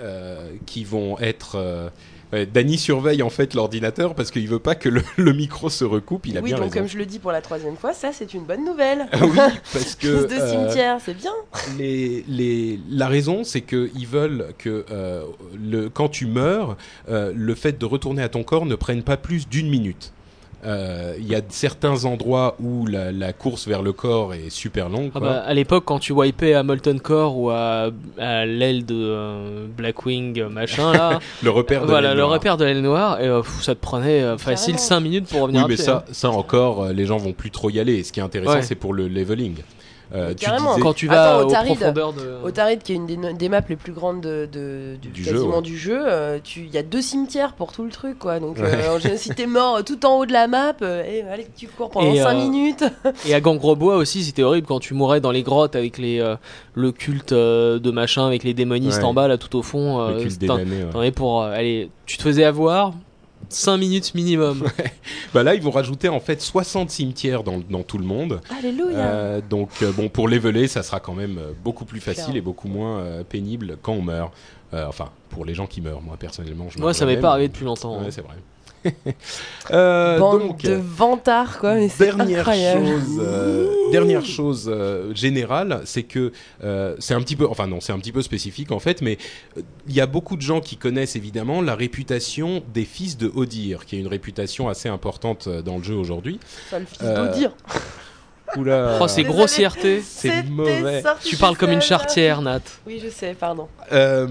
euh, qui vont être. Ouais, Danny surveille en fait l'ordinateur parce qu'il veut pas que le, le micro se recoupe. Il a oui, bien donc raison. comme je le dis pour la troisième fois, ça c'est une bonne nouvelle. Ah oui, parce que de euh, cimetières, c'est bien. les, les, la raison, c'est qu'ils veulent que euh, le, quand tu meurs, euh, le fait de retourner à ton corps ne prenne pas plus d'une minute. Euh, Il y a certains endroits où la, la course vers le corps est super longue. Ah quoi. bah, à l'époque, quand tu wipais à Molten Core ou à, à l'aile de euh, Blackwing, euh, machin, là, le repère de voilà, l'aile le noire. repère de l'aile noire, et, euh, pff, ça te prenait euh, facile Carrément. 5 minutes pour Oui, revenir mais à pied, ça, hein. ça encore, les gens vont plus trop y aller. Et ce qui est intéressant, Ouais. c'est pour le leveling. Euh, tu Carrément. disais- Quand tu vas Attends, profondeurs de. Otaride, qui est une des, des maps les plus grandes de, de- du, Du jeu, quasiment ouais. du jeu, euh, tu- il y a deux cimetières pour tout le truc, quoi. Donc, Ouais. euh, si t'es mort tout en haut de la map, euh, eh, allez, tu cours pendant Et, 5 euh, minutes. Et à Gangrebois aussi, c'était horrible quand tu mourais dans les grottes avec les, euh, le culte euh, de machin, avec les démonistes Ouais. en bas, là, tout au fond. le culte ouais. t'en avais pour. euh, tu te faisais avoir 5 minutes minimum. Bah là, ils vont rajouter en fait 60 cimetières dans, dans tout le monde. Alléluia. Euh, donc euh, bon, pour leveler, ça sera quand même euh, beaucoup plus facile et beaucoup moins euh, pénible quand on meurt. Euh, enfin, pour les gens qui meurent. Moi, personnellement, je Moi, ça m'est pas arrivé depuis longtemps. hein. Ouais, c'est vrai. Euh, Bande donc, de vantards, quoi. Mais c'est dernière incroyable. chose, euh, dernière chose euh, générale, c'est que euh, c'est un petit peu, enfin non, c'est un petit peu spécifique en fait, mais euh, il y a beaucoup de gens qui connaissent évidemment la réputation des fils de Odir, qui est une réputation assez importante dans le jeu aujourd'hui. Ça, le fils Euh, d'Odir. Oula, Oh, c'est grossièreté. C'est mauvais. Tu parles comme une chartière, Nat. Oui, je sais, pardon. Euh,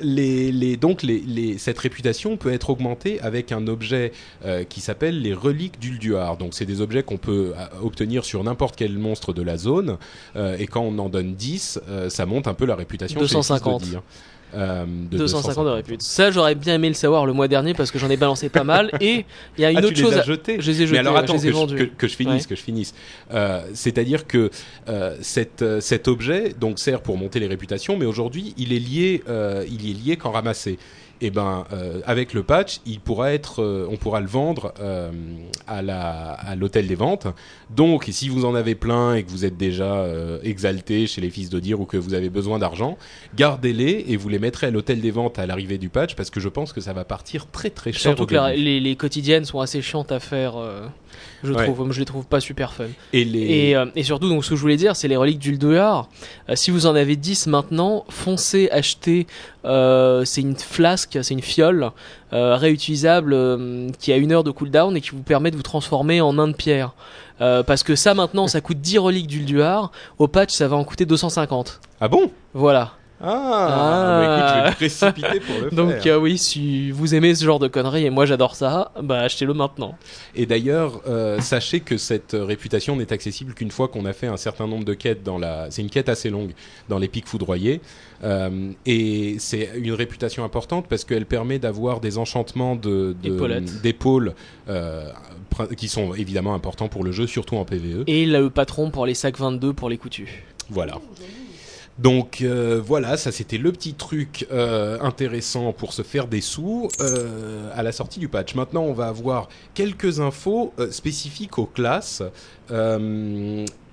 les, les, donc les, les, cette réputation peut être augmentée avec un objet euh, qui s'appelle les reliques d'Ulduar. Donc c'est des objets qu'on peut euh, obtenir sur n'importe quel monstre de la zone. euh, et quand on en donne 10, euh, ça monte un peu la réputation. chez les 250. d'Odir. Euh, de 250 de répute. Ça, j'aurais bien aimé le savoir le mois dernier parce que j'en ai balancé pas mal. Et il y a une Ah, autre tu chose. les à- as jetés Je les ai jetés, Mais alors attends, je que, je, vendus. que- que je finisse, Ouais. que je finisse. Euh, C'est-à-dire que euh, cette, cet objet donc sert pour monter les réputations, mais aujourd'hui il est lié, il est lié quand ramassé. Et ben euh, avec le patch, il pourra être, euh, on pourra le vendre euh, à la à l'hôtel des ventes. Donc si vous en avez plein et que vous êtes déjà exalté chez les fils de dire ou que vous avez besoin d'argent, gardez-les et vous les mettrez à l'hôtel des ventes à l'arrivée du patch parce que je pense que ça va partir très très cher. Surtout que les, les quotidiennes sont assez chiantes à faire. euh, je Ouais. trouve, je les trouve pas super fun. Et les Et, euh, et surtout, donc, ce que je voulais dire, c'est les reliques d'Ulduar. Euh, si vous en avez 10 maintenant, foncez acheter. Euh, c'est une flasque, c'est une fiole réutilisable qui a une heure de cooldown et qui vous permet de vous transformer en nain de pierre. Parce que ça maintenant, ça coûte 10 reliques d'Ulduar. Au patch, ça va en coûter 250. ah bon? Voilà. Ah, Ah. bah écoute, je vais me précipiter pour le Donc faire. euh, oui, si vous aimez ce genre de conneries et moi j'adore ça, bah achetez-le maintenant. Et d'ailleurs, euh, sachez que cette euh, réputation n'est accessible qu'une fois qu'on a fait un certain nombre de quêtes dans la. C'est une quête assez longue dans les pics foudroyés. Euh, et c'est une réputation importante parce qu'elle permet d'avoir des enchantements de d'épaules qui sont évidemment importants pour le jeu, surtout en PVE. Et le patron pour les sacs 22 pour les coutus. Voilà. Donc euh, voilà, ça c'était le petit truc euh, intéressant pour se faire des sous euh, à la sortie du patch. Maintenant, on va avoir quelques infos spécifiques aux classes.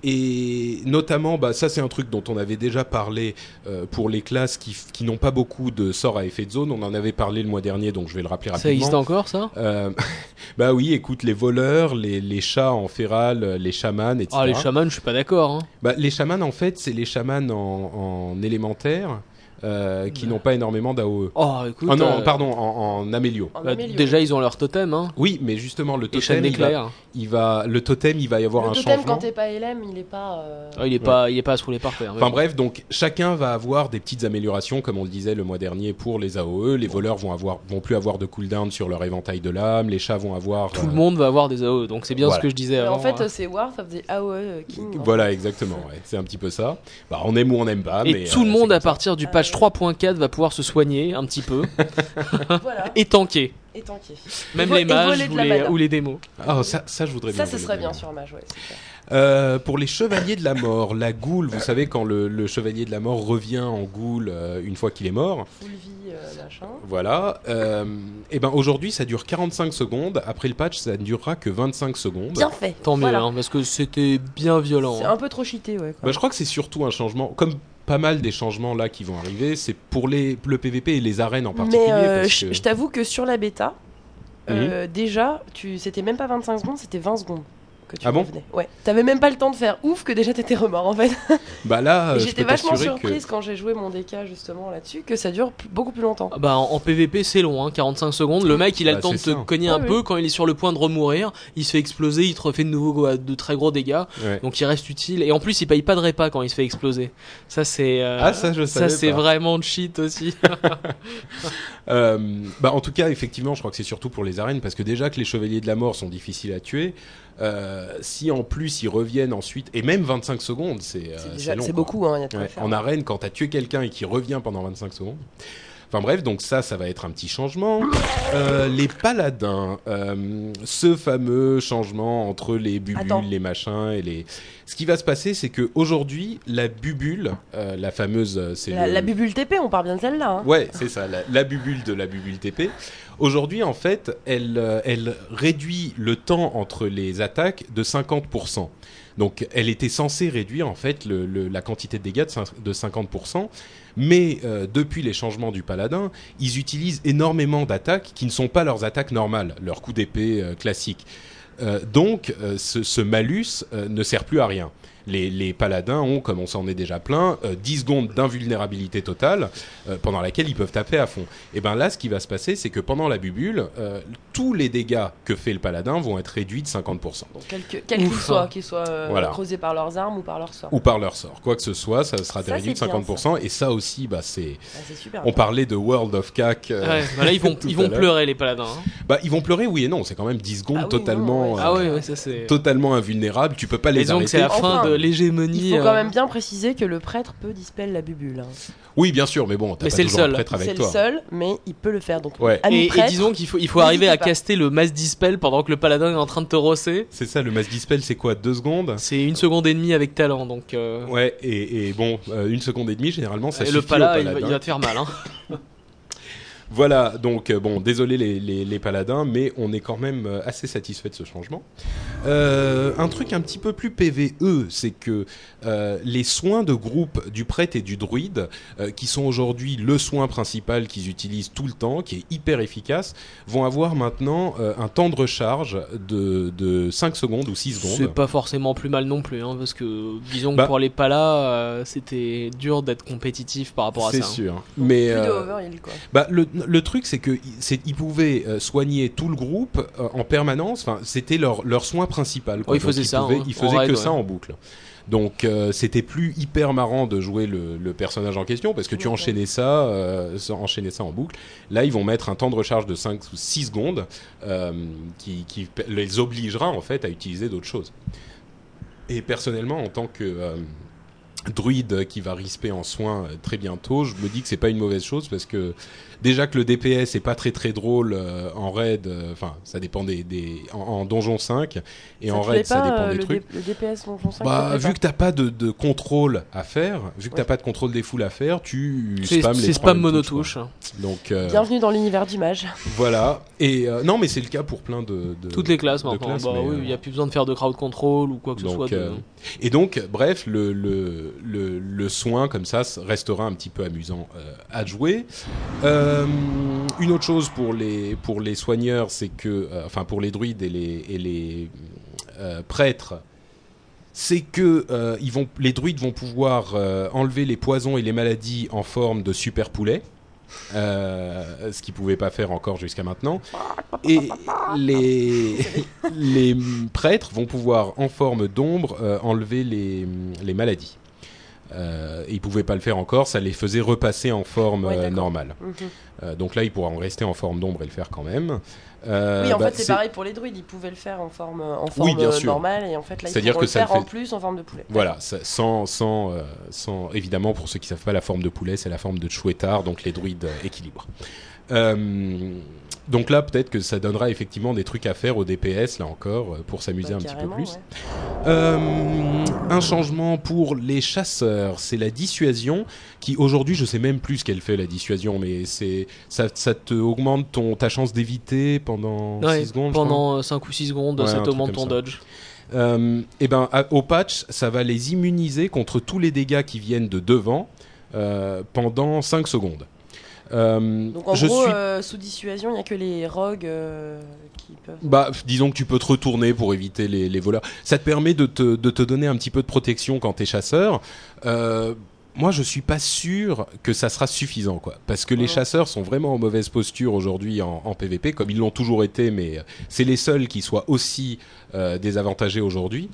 Et notamment, bah, ça c'est un truc dont on avait déjà parlé euh, pour les classes qui, qui n'ont pas beaucoup de sorts à effet de zone. On en avait parlé le mois dernier, donc je vais le rappeler Ça rapidement. existe encore, ça? Euh, bah oui, écoute, les voleurs, les, les chats en féral, les chamans, etc. Ah, les chamans, je suis pas d'accord. Hein. Bah, les chamans, en fait, c'est les chamans en, en élémentaire euh, qui n'ont pas énormément d'AOE. Oh, écoute. Oh non, euh, pardon, en, en amélio. En bah, amélio. déjà, ils ont leur totem, hein. Oui, mais justement, le totem, il va, il va, le totem, il va y avoir le un totem, changement. quand t'es pas LM, il est pas. euh, Ah, il est pas, il est pas à se rouler par terre. Enfin bon. bref, donc chacun va avoir des petites améliorations, comme on le disait le mois dernier pour les AOE. Les voleurs vont avoir, vont plus avoir de cooldown sur leur éventail de l'âme. Les chats vont avoir. Tout le euh, monde va avoir des AOE, donc c'est bien Voilà. ce que je disais avant. en fait, hein. c'est War of the AOE King. Voilà, exactement. Ouais, c'est un petit peu ça. Bah, on aime ou on n'aime pas. Et mais, tout euh, le monde à ça. partir du patch Euh. 3.4 va pouvoir se soigner un petit peu. Voilà. et tanker. Et. Même les et mages ou la les, mana. ou les démos. Ah, ça, ça, je voudrais bien. Ça, ce serait bien sur Mage, ouais, super. Euh, pour les chevaliers de la mort, la goule, vous savez quand le, le chevalier de la mort revient en goule euh, une fois qu'il est mort. Full vie, euh, machin. Voilà. Euh, et ben aujourd'hui, ça dure 45 secondes. Après le patch, ça ne durera que 25 secondes. Bien fait. Tant mieux, Voilà. hein, parce que c'était bien violent. C'est hein. un peu trop cheaté, ouais. Bah, je crois que c'est surtout un changement, comme pas mal des changements là qui vont arriver, c'est pour les, le PVP et les arènes en particulier. Mais euh, parce je que- je t'avoue que sur la bêta, euh, déjà, tu, c'était même pas 25 secondes, c'était 20 secondes que tu Ah bon revenais. Ouais. T'avais même pas le temps de faire ouf que déjà t'étais remords en fait. Bah là, euh, j'étais vachement surprise quand j'ai joué mon DK justement là-dessus que ça dure beaucoup plus longtemps. Ah Bah, en, en PVP, c'est long, hein, 45 secondes. Le mec, il a Bah, le temps de te cogner Ouais, un ouais. peu. Quand il est sur le point de remourir, il se fait exploser, il te refait de nouveau de très gros dégâts. Ouais. Donc il reste utile. Et en plus, il paye pas de repas quand il se fait exploser. Ça, c'est. euh, Ah, ça, je Ça, c'est vraiment de shit aussi. Euh, bah, en tout cas, effectivement, je crois que c'est surtout pour les arènes parce que déjà que les chevaliers de la mort sont difficiles à tuer, euh, si en plus ils reviennent ensuite, et même 25 secondes, c'est euh, C'est beaucoup, hein, il y a de quoi Ouais, faire. en arène, quand t'as tué quelqu'un et qui revient pendant 25 secondes. Enfin bref, donc ça, ça va être un petit changement. Euh, les paladins, euh, ce fameux changement entre les bubules, Attends. les machins et les. Ce qui va se passer, c'est que aujourd'hui, la bubule, euh, la fameuse, c'est La, le- la bubule TP, on parle bien de celle-là. hein. Ouais, c'est ça, la, la bubule de la bubule TP. Aujourd'hui, en fait, elle, euh, elle réduit le temps entre les attaques de 50%. Donc, elle était censée réduire, en fait, la quantité de dégâts de, cin- de 50%. Mais euh, depuis les changements du paladin, ils utilisent énormément d'attaques qui ne sont pas leurs attaques normales, leurs coups d'épée euh, classiques. Donc, ce, malus ne sert plus à rien. Les, les paladins ont, comme on s'en est déjà plein, euh, 10 secondes d'invulnérabilité totale euh, pendant laquelle ils peuvent taper à fond. Et ben là, ce qui va se passer, c'est que pendant la bubule, euh, tous les dégâts que fait le paladin vont être réduits de 50%. Donc, quel que- quel qu'il Ouf, soit, hein. qu'ils soient euh, Voilà. creusés par leurs armes ou par leur sort. Ou par leur sort. Quoi que ce soit, ça sera Ça, réduit de c'est bien, 50%. et ça aussi, bah, c'est... Ah, super. On parlait de World of CAC. euh, Ouais, bah là, ils vont, ils vont pleurer, les paladins. hein. Bah, ils vont pleurer, oui et non. C'est quand même 10 secondes Ah oui, totalement... non, ouais. euh, Ah ouais, ouais, ça c'est. Totalement invulnérables. Tu peux pas les c'est arrêter. la fin Enfin, l'hégémonie. Il faut quand euh, même bien préciser que le prêtre peut dispel la bubule. hein. Oui, bien sûr, mais bon, t'as pas c'est le seul. prêtre avec C'est le toi. seul, mais il peut le faire. Donc, Ouais. Et, et disons qu'il faut, il faut arriver à pas. caster le mass dispel pendant que le paladin est en train de te rosser. C'est ça, le mass dispel, c'est quoi Deux secondes? C'est une seconde et demie avec talent, donc. euh, Ouais, et, et bon, euh, une seconde et demie, généralement, ça et suffit le pala, au il va, paladin. il va te faire mal. Hein. Voilà, donc euh, bon, désolé les, les, les paladins, mais on est quand même euh, assez satisfait de ce changement. Euh, un truc un petit peu plus PVE, c'est que euh, les soins de groupe du prêtre et du druide, euh, qui sont aujourd'hui le soin principal qu'ils utilisent tout le temps, qui est hyper efficace, vont avoir maintenant euh, un temps de recharge de, de 5 secondes ou 6 C'est secondes. pas forcément plus mal non plus, hein, parce que disons que Bah. pour les palas, euh, c'était dur d'être compétitif par rapport à C'est ça. hein. sûr. Mais plus de overheal, quoi. Bah, le, le truc, c'est que c'est, ils pouvaient euh, soigner tout le groupe euh, en permanence. Enfin, c'était leur, leur soin principal. quoi. Ils Donc, faisaient ça, pouvaient- hein, ils en faisaient raid, que ouais. ça en boucle. Donc, euh, c'était plus hyper marrant de jouer le, le personnage en question parce que tu enchaînais ça, euh, ça- enchaînais ça en boucle. Là, ils vont mettre un temps de recharge de 5 ou 6 secondes euh, qui, qui les obligera en fait à utiliser d'autres choses. Et personnellement, en tant que euh, druide qui va risper en soins très bientôt, je me dis que c'est pas une mauvaise chose parce que déjà que le DPS est pas très très drôle euh, en raid, euh, enfin ça dépend des, des en, en donjon 5 et Ça en raid ça pas, dépend euh, des le, trucs. Le DPS Donjon 5 Bah, vu pas que t'as pas de, de contrôle à faire, vu que t'as Ouais. pas de contrôle des foules à faire, tu C'est spams les spam monotouche. Donc euh, Bienvenue dans l'univers du mage. voilà. Et euh, non, mais c'est le cas pour plein de, de Toutes les classes maintenant. classes, bah mais, oui, euh, il n'y a plus besoin de faire de crowd control ou quoi que ce soit. de- euh, Et donc, bref, le, le, le, le soin comme ça restera un petit peu amusant euh, à jouer. Euh, une autre chose pour les, pour les soigneurs, c'est que, euh, enfin pour les druides et les, et les euh, prêtres, c'est que euh, ils vont, les druides vont pouvoir euh, enlever les poisons et les maladies en forme de super poulet. Euh, ce qu'ils pouvaient pas faire encore jusqu'à maintenant. Et les, les prêtres vont pouvoir, en forme d'ombre, euh, enlever les, les maladies. Euh, ils pouvaient pas le faire encore, ça les faisait repasser en forme Ouais, euh, normale. Mhm. Euh, donc là, ils pourront rester en forme d'ombre et le faire quand même. Euh, oui, en bah, fait, c'est pareil pour les druides. Ils pouvaient le faire en forme, en forme bien sûr. normale et en fait, là, ils pourront que le ça le faire en fait- plus en forme de poulet. Voilà, ça- sans, sans, sans, évidemment, pour ceux qui savent pas, la forme de poulet, c'est la forme de chouettard, donc les druides équilibrent. Euh, donc là, peut-être que ça donnera effectivement des trucs à faire au DPS, là encore, euh, pour s'amuser Bah, un petit peu plus. ouais. Euh, un changement pour les chasseurs, c'est la dissuasion, qui aujourd'hui, je sais même plus ce qu'elle fait, la dissuasion, mais c'est ça, ça te augmente ton, ta chance d'éviter pendant Ouais, 6 secondes, pendant 5 ou 6 secondes, Ouais, ça t'augmente ton ça. dodge. Euh, et ben, à- au patch, ça va les immuniser contre tous les dégâts qui viennent de devant euh, pendant 5 secondes. Euh, Donc en je gros, suis euh, sous dissuasion, il n'y a que les rogues euh, qui peuvent. Bah, disons que tu peux te retourner pour éviter les, les voleurs. Ça te permet de te, de te donner un petit peu de protection quand t'es chasseur. Moi, je suis pas sûr que ça sera suffisant, quoi. Parce que les chasseurs sont vraiment en mauvaise posture aujourd'hui en, en PvP, comme ils l'ont toujours été, mais c'est les seuls qui soient aussi désavantagés aujourd'hui.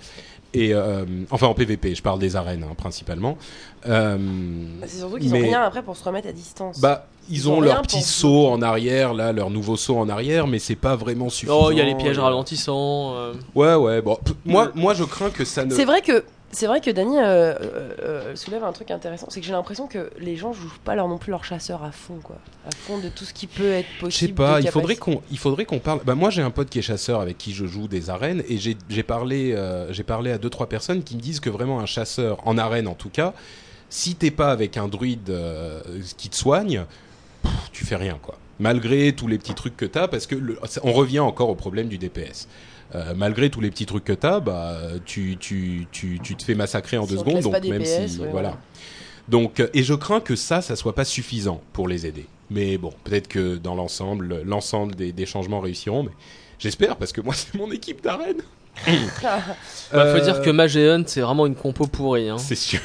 Et euh, enfin en PvP, je parle des arènes hein, principalement. Euh, Bah, C'est surtout qu'ils mais- ont rien après pour se remettre à distance. bah, ils, Ils ont, ont leur petit saut en arrière, là, leur nouveau saut en arrière, mais c'est pas vraiment suffisant. Oh, il y a les pièges Et- ralentissants. euh, Ouais, ouais. Bon, p- moi, moi, je crains que ça ne. C'est vrai que c'est vrai que Dany euh, euh, euh, soulève un truc intéressant, c'est que j'ai l'impression que les gens jouent pas leur non plus leur chasseur à fond quoi, à fond de tout ce qui peut être Je sais possible. pas, il faudrait qu'on, il faudrait qu'on parle. Bah moi j'ai un pote qui est chasseur avec qui je joue des arènes et j'ai, parlé, euh, j'ai parlé à deux trois personnes qui me disent que vraiment un chasseur en arène en tout cas, si t'es pas avec un druide qui te soigne, pff, tu fais rien quoi. Malgré tous les petits trucs que t'as, parce que le- on revient encore au problème du DPS. Euh, malgré tous les petits trucs que t'as, bah tu, tu, tu, tu te fais massacrer en Si deux secondes, donc pas même si ouais, voilà. voilà. Donc, euh, et je crains que ça, ça soit pas suffisant pour les aider. Mais bon, peut-être que dans l'ensemble, l'ensemble des, des changements réussiront. Mais j'espère parce que moi, c'est mon équipe d'arène. Bah, faut Euh, dire que Mage et Hunt, c'est vraiment une compo pourrie. Hein. c'est sûr.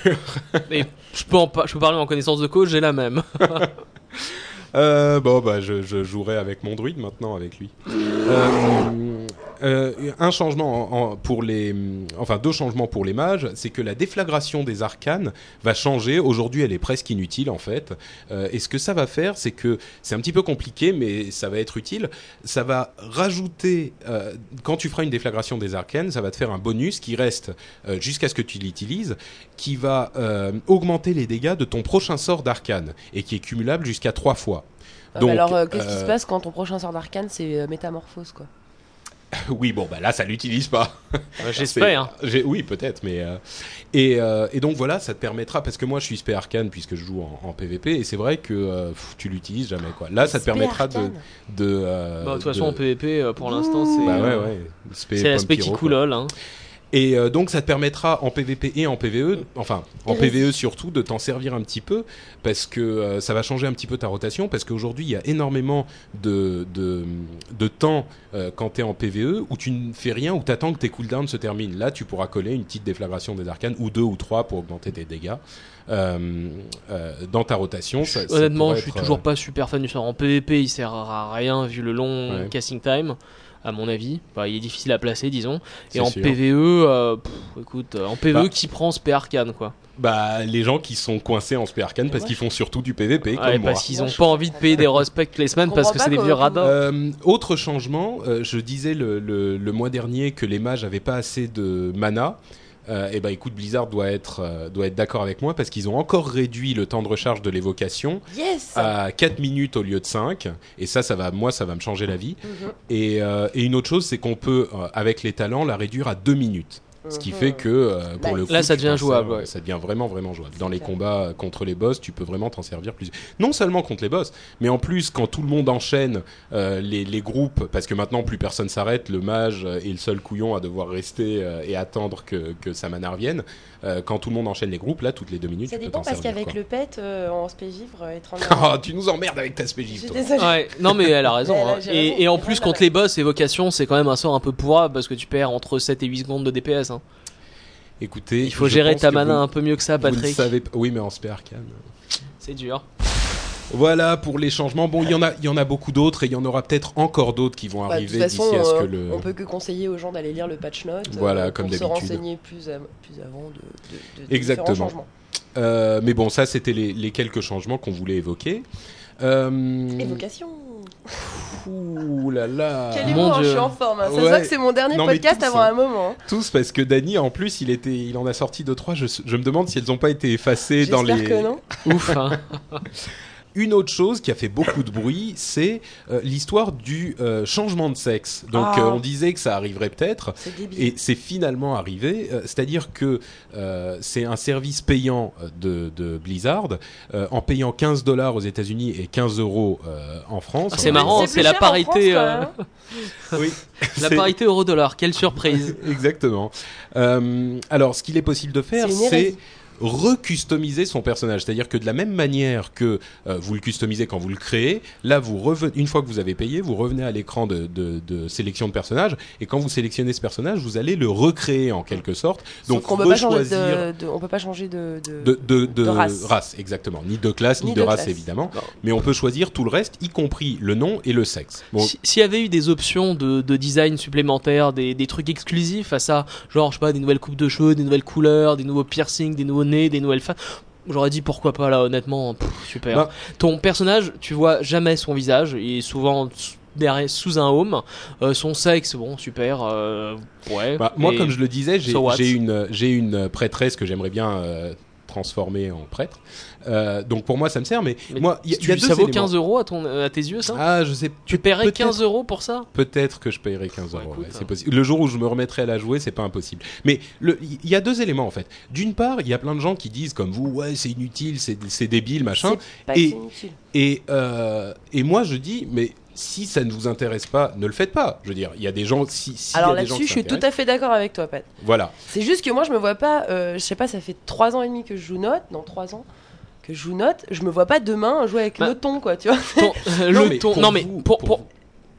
Et je peux, en je peux parler en connaissance de cause, j'ai la même. Euh, bon, bah, je, jouerai avec mon druide maintenant avec lui. Euh, euh, un changement en- en- pour les, enfin deux changements pour les mages, c'est que la déflagration des arcanes va changer. Aujourd'hui, elle est presque inutile en fait. Et ce que ça va faire, c'est que c'est un petit peu compliqué, mais ça va être utile. Ça va rajouter, quand tu feras une déflagration des arcanes, ça va te faire un bonus qui reste jusqu'à ce que tu l'utilises, qui va augmenter les dégâts de ton prochain sort d'arcane et qui est cumulable jusqu'à trois fois. Ah, alors euh, qu'est-ce qui euh, se passe quand ton prochain sort d'arcane c'est euh, métamorphose quoi Oui, bon, bah là, ça l'utilise pas. Bah, J'espère. j'ai- Oui, peut-être, mais euh, et, euh, et donc voilà, ça te permettra parce que moi, je suis spé arcane puisque je joue en, en PvP et c'est vrai que euh, pff, tu l'utilises jamais quoi. Là, ça te permettra de arcane. de. euh, Bah, de toute façon, de- en PvP, euh, pour l'instant, c'est Bah ouais, euh, ouais. Spé c'est l'aspect qui quoi. Hein. Et euh, donc ça te permettra en PVP et en PVE, enfin en. PVE surtout, de t'en servir un petit peu parce que euh, ça va changer un petit peu ta rotation parce qu'aujourd'hui il y a énormément de, de, de temps euh, quand tu es en PVE où tu ne fais rien, où tu attends que tes cooldowns se terminent. Là tu pourras coller une petite déflagration des arcanes ou deux ou trois pour augmenter tes dégâts euh, euh, dans ta rotation. Ça- ça Honnêtement, pourrait je suis être, toujours euh, pas super fan du sort. En PvP, il sert à rien vu le long Ouais. casting time, à mon avis. Bah, il est difficile à placer, disons. Et en sûr. PvE, euh, pff, écoute, euh, en PvE, Bah. qui prend spé arcane, quoi Bah les gens qui sont coincés en spé arcane parce Ouais. qu'ils font surtout du PVP Ouais, comme moi. Parce qu'ils Moi, ont pas envie de payer des respect toutes les semaines Je parce que c'est des vieux radins. Euh, autre changement, euh, je disais le, le- le mois dernier que les mages avaient pas assez de mana. Euh, et bah écoute, Blizzard doit être euh, doit être d'accord avec moi parce qu'ils ont encore réduit le temps de recharge de l'évocation Yes à 4 minutes au lieu de 5 et ça ça va moi ça va me changer la vie. Mhm. Et, euh, et une autre chose c'est qu'on peut avec les talents la réduire à 2 minutes. Ce qui Mhm. fait que euh, pour le coup, Là, ça devient jouable, sers, ouais. Ça devient vraiment vraiment jouable. Dans les clair. combats euh, contre les boss, tu peux vraiment t'en servir plus. Non seulement contre les boss, mais en plus quand tout le monde enchaîne euh, les, les groupes, parce que maintenant plus personne s'arrête, le mage est le seul couillon à devoir rester euh, et attendre que, que sa mana revienne. Euh, quand tout le monde enchaîne les groupes, là toutes les deux minutes, Ça tu peux dépend t'en parce servir. qu'avec quoi. le pet, euh, en SP vivre, euh, étrange. Ah, tu nous emmerdes avec ta désolée. Ouais, non mais elle a raison. Mais elle a- hein. raison, Et, en plus contre les boss, évocation, c'est quand même un sort un peu pourrable parce que tu perds entre 7 et 8 secondes de DPS. Hein. Écoutez, Il faut gérer ta mana vous- un peu mieux que ça, vous ne Patrick. savez Oui, mais en spé arcane. C'est dur. Voilà pour les changements. Bon, il y en a, il y en a beaucoup d'autres et il y en aura peut-être encore d'autres qui vont Bah, de arriver toute d'ici façon, à ce que euh, le. on peut que conseiller aux gens d'aller lire le patch note euh, Voilà, comme pour se d'habitude. renseigner plus, à- plus avant de, de, de Exactement. différents changements. Euh, mais bon, ça, c'était les, les quelques changements qu'on voulait évoquer. Euh... Évocation. Ouh là là. Quel Mon hein, Dieu. je suis en forme. hein. Ça se voit que c'est mon dernier Non, podcast tous, avant hein. un moment. hein. Tous parce que Dany, en plus, il était, il en a sorti deux trois. Je, je me demande si elles n'ont pas été effacées dans J'espère les. que non. Ouf. hein. Une autre chose qui a fait beaucoup de bruit, c'est euh, l'histoire du euh, changement de sexe. Donc, Ah. euh, on disait que ça arriverait peut-être. Et c'est finalement arrivé, euh, c'est-à-dire que euh, c'est un service payant de, de Blizzard, euh, en payant 15 dollars aux États-Unis et 15 euros euh, en France. Ah, c'est marrant, c'est la parité, France. Oui, La parité euro-dollar, quelle surprise. Exactement. Euh, alors, ce qu'il est possible de faire, C'est. Recustomiser son personnage. C'est-à-dire que de la même manière que euh, vous le customisez quand vous le créez, là, vous revenez, une fois que vous avez payé, vous revenez à l'écran de, de, de sélection de personnage, et quand vous sélectionnez ce personnage, vous allez le recréer en quelque sorte. Donc on peut pas changer rechoisir de, de- on peut pas changer de, de- de, de, de de race. exactement. Ni de classe, ni, Ni de, de race, classe. évidemment. Non. Mais on peut choisir tout le reste, y compris le nom et le sexe. Bon, Si- S'il y avait eu des options de, de design supplémentaires, des, des trucs exclusifs à ça, genre je sais pas, des nouvelles coupes de cheveux, des nouvelles couleurs, des nouveaux piercings, des nouveaux nez, des nouvelles faces, j'aurais dit pourquoi pas là, honnêtement, pff, super. Bah. Ton personnage, tu vois jamais son visage, il est souvent derrière sous un home, Euh, son sexe, bon super, euh, ouais. Bah, moi, comme je le disais, j'ai So une, j'ai une prêtresse que j'aimerais bien euh, transformer en prêtre. Euh, donc pour moi, ça me sert. Mais, mais moi, il y, a- tu- y a deux ça vaut éléments. 15 euros à, ton, à tes yeux ça? Ah, je sais. Tu paierais peut-être- 15 euros pour ça? Peut-être que je paierai 15 Ouais, euros. ouais, hein. c'est possible. Le jour où je me remettrai à la jouer, c'est pas impossible. Mais il y a deux éléments en fait. D'une part, il y a plein de gens qui disent comme vous, ouais, c'est inutile, c'est c'est débile, machin. C'est pas Et- inutile. Et, euh, et moi, je dis, mais si ça ne vous intéresse pas, ne le faites pas. Je veux dire, il y a des gens. Si, si Alors là-dessus, je suis tout à fait d'accord avec toi, Pat. Voilà. C'est juste que moi, je me vois pas. euh, je sais pas, ça fait 3 ans et demi que je joue Note, non 3 ans que je joue Note. Je me vois pas demain jouer avec Bah, le ton, quoi, tu vois. Ton- Non, le mais ton. pour Non mais pour, pour pour- vous.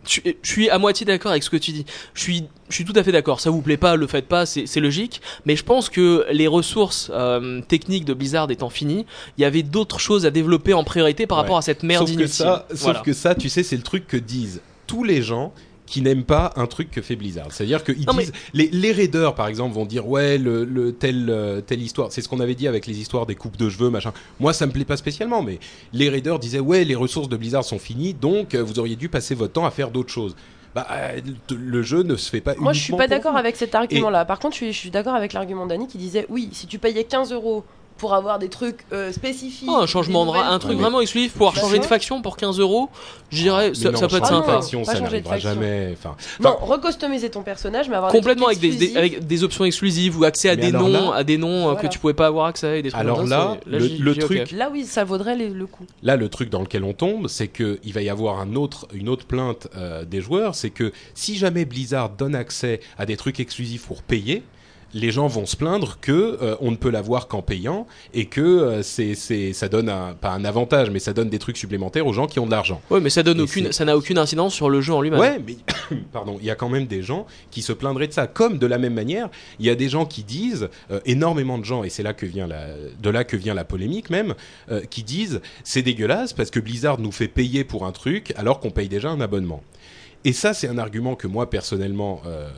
Je, je suis à moitié d'accord avec ce que tu dis. Je suis, je suis tout à fait d'accord. Ça vous plaît pas, le faites pas, c'est c'est logique. Mais je pense que les ressources euh, techniques de Blizzard étant finies, il y avait d'autres choses à développer en priorité par Ouais. rapport à cette merde sauf inutile. que ça, Voilà. sauf que ça, tu sais, c'est le truc que disent tous les gens qui n'aiment pas un truc que fait Blizzard. C'est-à-dire Non, mais- disent les, les raiders par exemple vont dire ouais le, le telle euh, telle histoire. C'est ce qu'on avait dit avec les histoires des coupes de cheveux machin. Moi ça me plaît pas spécialement, mais les raiders disaient ouais les ressources de Blizzard sont finies donc euh, vous auriez dû passer votre temps à faire d'autres choses. Bah euh, le- jeu ne se fait pas. Moi, je suis pas d'accord avec cet argument-là. Par contre, je suis, suis d'accord avec l'argument d'Annie qui disait oui, si tu payais 15 euros pour avoir des trucs euh, spécifiques. Oh, un changement de des ra- un nouvelles truc Ouais, vraiment exclusif, pouvoir changer de faction pour 15 euros, je dirais, ça, non, ça peut être de sympa. faction, ça n'arrivera jamais. Enfin, Non, recustomiser ton personnage, mais avoir des Complètement avec des, des- exclusifs. avec des options exclusives ou accès à Mais des noms, là- à des noms euh, Voilà. que tu pouvais pas avoir accès et des trucs Alors là, le- truc- Là, oui, ça vaudrait les- le coup. Là, le truc dans lequel on tombe, c'est que il va y avoir un autre, une autre plainte euh, des joueurs, c'est que si jamais Blizzard donne accès à des trucs exclusifs pour payer, les gens vont se plaindre que euh, on ne peut l'avoir qu'en payant et que euh, c'est, c'est, ça donne un, pas un avantage, mais ça donne des trucs supplémentaires aux gens qui ont de l'argent. Ouais, mais ça donne Et aucune, c'est- ça n'a aucune incidence sur le jeu en lui-même. Ouais, mais pardon, il y a quand même des gens qui se plaindraient de ça. Comme de la même manière, il y a des gens qui disent, euh, énormément de gens, et c'est là que vient la, de là que vient la polémique même, euh, qui disent c'est dégueulasse parce que Blizzard nous fait payer pour un truc alors qu'on paye déjà un abonnement. Et ça, c'est un argument que moi personnellement, euh,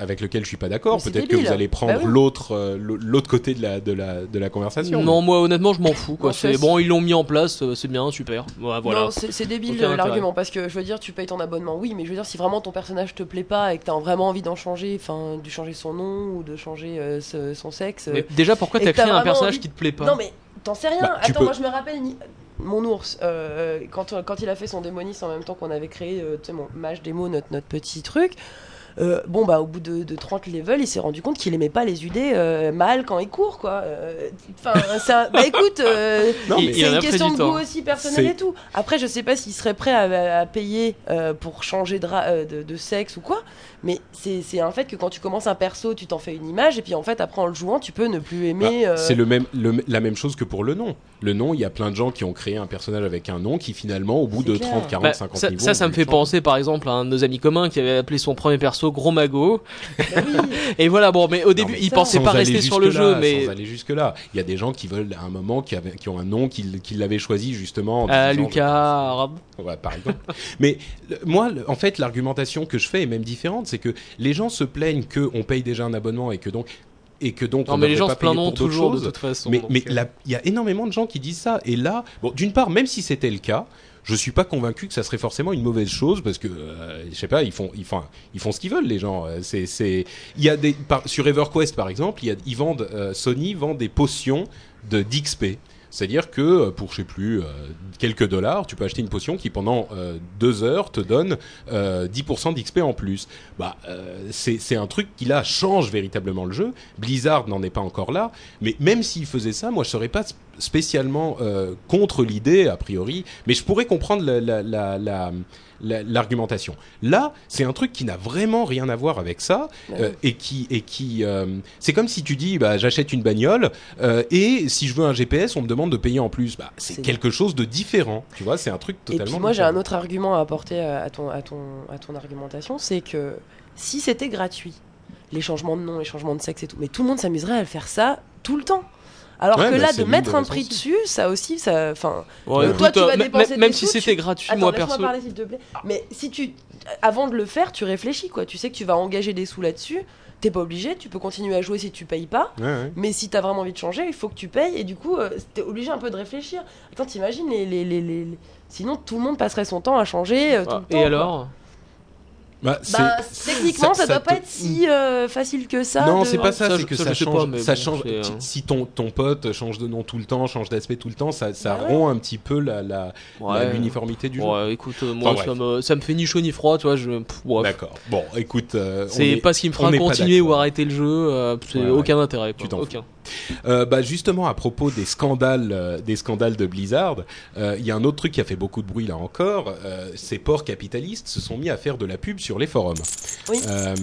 avec lequel je suis pas d'accord. Peut-être que vous allez prendre Bah oui. l'autre, euh, l'autre côté de la de la de la conversation. Non, moi honnêtement, je m'en fous. Quoi. C'est bon, ils l'ont mis en place, euh, c'est bien, super. Ouais, voilà. Non, c'est débile l'argument parce que je veux dire, tu payes ton abonnement, oui, mais je veux dire, si vraiment ton personnage te plaît pas et que t'as vraiment envie d'en changer, enfin, de changer son nom ou de changer euh, ce- son sexe. Mais déjà, pourquoi t'as créé un personnage envie- qui te plaît pas Non, mais t'en sais rien. Bah, Attends, peux- moi je me rappelle ni- mon ours, euh, quand, il a fait son démonis en même temps qu'on avait créé, euh, mon mage démo, notre petit truc. Euh, bon bah au bout de, de 30 levels il s'est rendu compte qu'il aimait pas les UD euh, mal quand il court quoi Euh, enfin un- bah écoute euh, c'est une question de temps. goût aussi personnel et tout. Après, je sais pas s'il serait prêt à, à payer euh, pour changer de, ra- de, de sexe ou quoi, mais c'est c'est un fait que quand tu commences un perso, tu t'en fais une image et puis en fait, après en le jouant, tu peux ne plus Bah, aimer. euh, C'est le même, le- la même chose que pour le nom. Le nom, il y a plein de gens qui ont créé un personnage avec un nom qui finalement, au bout C'est de clair. 30, 40, Bah, 50 ça, niveaux. ça, ça me fait penser par exemple à un de nos amis communs qui avait appelé son premier perso Gros Mago. bah oui. Et voilà, bon, mais au début, mais il ça, pensait Sans pas rester sur le jeu, mais. sans aller jusque là, il y a des gens qui veulent à un moment qui, avaient, qui ont un nom qui, qui l'avaient choisi justement. en Ah, disant, Lucas, Arabe. Ouais, par exemple. Mais le- moi, le- en fait, l'argumentation que je fais est même différente, c'est que les gens se plaignent que on paye déjà un abonnement et que donc et que donc Non, on mais les gens pas se plaindront toujours de choses. toute façon. Mais euh. il y a énormément de gens qui disent ça. Et là, bon, d'une part, même si c'était le cas. Je suis pas convaincu que ça serait forcément une mauvaise chose parce que euh, je sais pas ils font ils font ils font ce qu'ils veulent les gens Euh, c'est c'est il y a des par- sur EverQuest par exemple il y a ils vendent euh, Sony vend des potions de d'XP c'est-à-dire que euh, pour je sais plus euh, quelques dollars, tu peux acheter une potion qui pendant euh, deux heures te donne euh, 10% d'XP en plus. Bah, c'est un truc qui là change véritablement le jeu. Blizzard n'en est pas encore là, mais même s'il faisait ça, moi je serais pas spécialement euh, contre l'idée a priori, mais je pourrais comprendre la- la- la- la- la- l'argumentation. Là, c'est un truc qui n'a vraiment rien à voir avec ça euh, et qui et qui euh, c'est comme si tu dis bah j'achète une bagnole et si je veux un GPS, on me demande de payer en plus. Bah c'est quelque chose de différent, tu vois, c'est un truc Et totalement puis moi j'ai un autre argument à apporter à ton, à ton, à ton argumentation, c'est que si c'était gratuit, les changements de nom, les changements de sexe et tout, mais tout le monde s'amuserait à faire ça tout le temps. Alors Ouais, que bah, là, de mettre un prix dessus, ça aussi, ça, enfin, Ouais, toi, tu vas dépenser même, si c'était tu- gratuit, Attends, moi perso. parler s'il te plaît. Mais si tu, avant de le faire, tu réfléchis quoi. Tu sais que tu vas engager des sous là-dessus. T'es pas obligé, tu peux continuer à jouer si tu payes pas. Ouais. Mais si t'as vraiment envie de changer, il faut que tu payes et du coup, euh, t'es obligé un peu de réfléchir. Attends, t'imagines les, les, les, les- Sinon, tout le monde passerait son temps à changer. euh, tout Ah, le temps, Et quoi. Bah, Bah, techniquement, ça, ça doit pas être si euh, facile que ça. non, de- c'est pas ça, Ça, c'est que ça, change. pas, ça bon, change. euh, si- ton, ton pote change de nom tout le temps, change d'aspect tout le temps, ça, ça Bah ouais. rompt un petit peu la, la, la- Ouais. l'uniformité du jeu. Ouais, écoute, euh, moi Enfin, me, ça me fait ni chaud ni froid, tu vois. Je. D'accord. Bon, écoute, euh, C'est est- pas ce qui me fera continuer ou arrêter le jeu. euh, c'est Ouais, ouais. aucun intérêt. quoi. Tu t'en aucun. Euh, bah justement à propos des scandales, euh, des scandales de Blizzard, euh, il y a un autre truc qui a fait beaucoup de bruit là encore. euh, ces ports capitalistes se sont mis à faire de la pub sur les forums. Oui. Euh,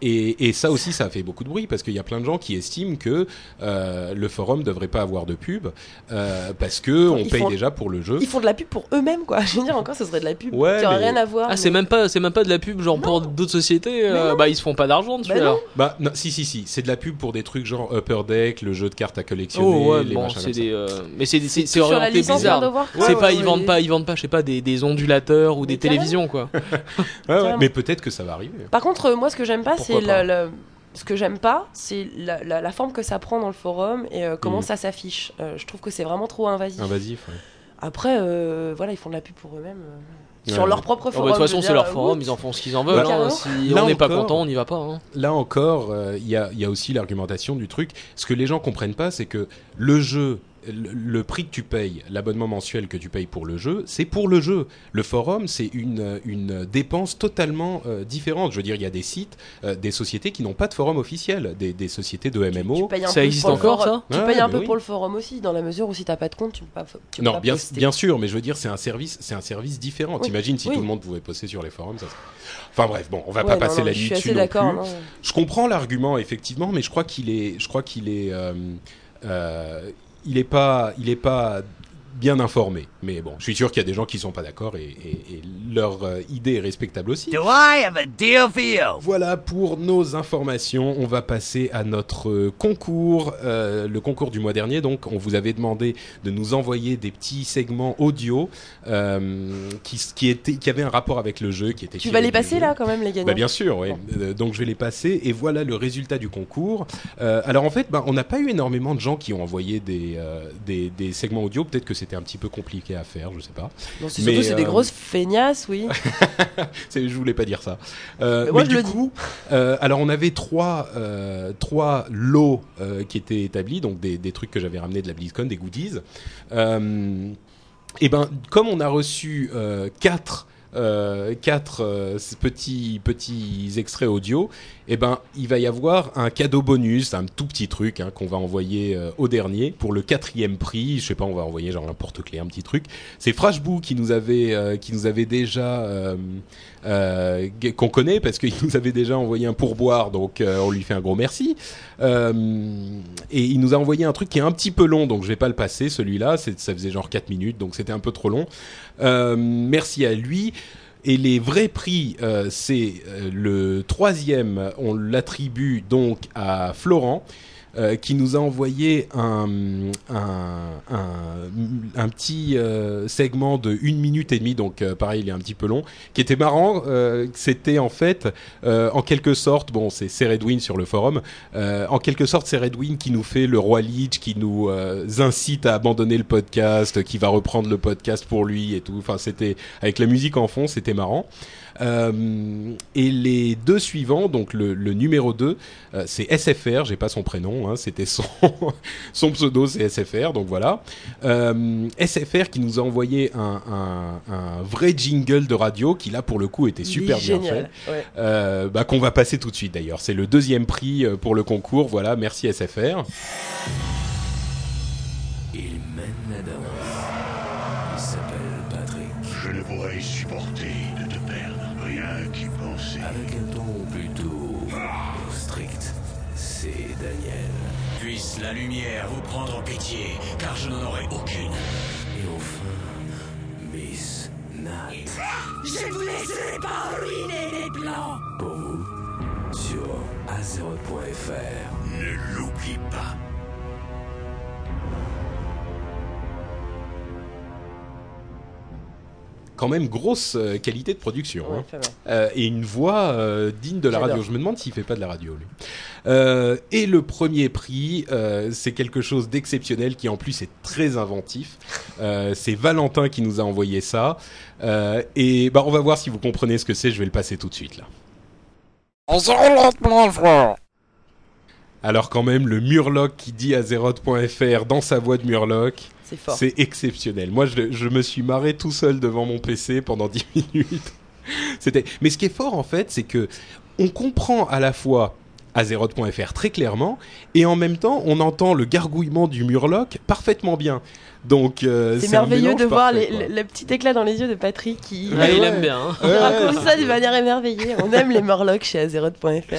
et, et ça aussi, ça a fait beaucoup de bruit parce qu'il y a plein de gens qui estiment que euh, le forum devrait pas avoir de pub euh, parce que on paye font- déjà pour le jeu. Ils font de la pub pour eux-mêmes, quoi. Je veux dire, encore, ce serait de la pub Ouais, qui mais- rien à voir. Ah, c'est même pas, c'est même pas de la pub genre pour d'autres sociétés. euh, bah ils se font pas d'argent dessus Bah. Bah non, si si si, c'est de la pub pour des trucs genre Upper Deck, le jeu de cartes à collectionner, Oh ouais, les bon, machins c'est comme ça. des, euh, mais c'est c'est orienté bizarre. C'est Ouais, pas, ouais, ils vendent pas, ils vendent pas, je sais pas, des, des ondulateurs ou Mais des télévisions quoi. Ouais, ouais, Carrément. mais peut-être que ça va arriver. Par contre, euh, moi, ce que j'aime pas, c'est la, la- ce que j'aime pas, c'est la, la- la forme que ça prend dans le forum et euh, comment Mhm. ça s'affiche. Euh, je trouve que c'est vraiment trop invasif. Invasif. ouais. Après, euh, voilà, ils font de la pub pour eux-mêmes. Euh, sur ouais. leur propre Oh, bah, forum. de toute façon, c'est leur euh, forum, oups. ils en font ce qu'ils en veulent. Bah, hein. carrément. Si Là on n'est pas encore- content, on n'y va pas. hein. Là encore, euh, il y, a, il y a aussi l'argumentation du truc. Ce que les gens comprennent pas, c'est que le jeu, le, prix que tu payes, l'abonnement mensuel que tu payes pour le jeu, c'est pour le jeu. Le forum, c'est une, une dépense totalement euh, différente. Je veux dire, il y a des sites, euh, des sociétés qui n'ont pas de forum officiel, des, des sociétés de Tu MMO. Ça Tu Ouais, payes un peu oui. pour le forum aussi, dans la mesure où si t'as pas de compte, tu peux pas, tu peux Non, pas bien, poster. bien sûr, mais je veux dire, c'est un service, c'est un service différent. Oui. T'imagines si Oui. tout le monde pouvait poster sur les forums, ça serait- Enfin bref, bon, on va Ouais, pas non, passer non, la Je nuit suis dessus assez non d'accord. plus. non. Je comprends l'argument effectivement, mais je crois qu'il est, je crois qu'il est, euh, euh, il est pas, il est pas bien informé. Mais bon, je suis sûr qu'il y a des gens qui sont pas d'accord et, et- et leur euh, idée est respectable aussi. Do I have a deal for you? Voilà pour nos informations. On va passer à notre euh, concours, euh, le concours du mois dernier. Donc, on vous avait demandé de nous envoyer des petits segments audio euh, qui, qui, étaient, qui avaient un rapport avec le jeu, qui étaient. Tu vas les passer jeu. là quand même les gagnants Bah, bien sûr, oui. Donc je vais les passer et voilà le résultat du concours. Euh, alors en fait, bah, on n'a pas eu énormément de gens qui ont envoyé des, euh, des, des segments audio. Peut-être que c'était un petit peu compliqué à faire, je sais pas. Non, c'est mais, surtout c'est des euh, grosses feignasses, oui. Je voulais pas dire ça. Euh, Mais moi, mais je du le dis. coup, euh, alors on avait trois, trois lots qui étaient établis, donc des, des trucs que j'avais ramenés de la BlizzCon, des goodies. Et ben, comme on a reçu quatre euh, quatre euh, petits petits extraits audio, et ben il va y avoir un cadeau bonus, un tout petit truc hein, qu'on va envoyer euh, au dernier pour le quatrième prix. Je sais pas, on va envoyer genre un porte-clés, un petit truc. C'est Frashboo qui nous avait euh, qui nous avait déjà euh, qu'on connaît parce qu'il nous avait déjà envoyé un pourboire, donc euh, on lui fait un gros merci. Euh, et il nous a envoyé un truc qui est un petit peu long, donc je vais pas le passer. Celui-là, ça faisait genre 4 minutes, donc c'était un peu trop long. Merci à lui. Et les vrais prix, c'est le troisième, on l'attribue donc à Florent. Euh, qui nous a envoyé un, un, un, petit euh, segment de une minute et demie, donc euh, pareil, il est un petit peu long, qui était marrant. euh, C'était en fait, en quelque sorte, bon, c'est Redwin sur le forum, en quelque sorte, c'est Redwin qui nous fait le roi Lich, qui nous incite à abandonner le podcast, qui va reprendre le podcast pour lui et tout. Enfin, c'était avec la musique en fond, c'était marrant. Euh, et les deux suivants, donc le, le numéro 2, euh, c'est SFR, j'ai pas son prénom, hein, c'était son, son pseudo, c'est SFR, donc voilà. Euh, SFR qui nous a envoyé un, un, un vrai jingle de radio qui là pour le coup était super bien fait. Ouais. Bah, qu'on va passer tout de suite d'ailleurs. C'est le deuxième prix pour le concours. Voilà, merci SFR. En pitié, car je n'en aurai aucune. Et enfin, Miss Nat. Je vous laisserai pas ruiner les plans Pour vous, sur azeroth.fr. Ne l'oublie pas. Quand même grosse euh, qualité de production. Ouais, hein. Euh, et une voix euh, digne de la radio. Je me demande s'il fait pas de la radio lui. Euh, et le premier prix, c'est quelque chose d'exceptionnel qui en plus est très inventif. C'est Valentin qui nous a envoyé ça. Et bah on va voir si vous comprenez ce que c'est. Je vais le passer tout de suite là. Alors quand même le Murloc qui dit Azeroth.fr dans sa voix de Murloc. C'est fort. C'est exceptionnel. Moi, je, me suis marré tout seul devant mon PC pendant 10 minutes. C'était. Mais ce qui est fort en fait, c'est que on comprend à la fois Azeroth.fr très clairement et en même temps, on entend le gargouillement du Murloc parfaitement bien. Donc euh, C'est merveilleux de voir parfait, les- le, le petit éclat dans les yeux de Patrick qui Ouais, Ouais, il ouais. aime bien. hein. il Ouais, raconte ça d'une manière émerveillée. On aime les Morlocks chez Azeroth.fr.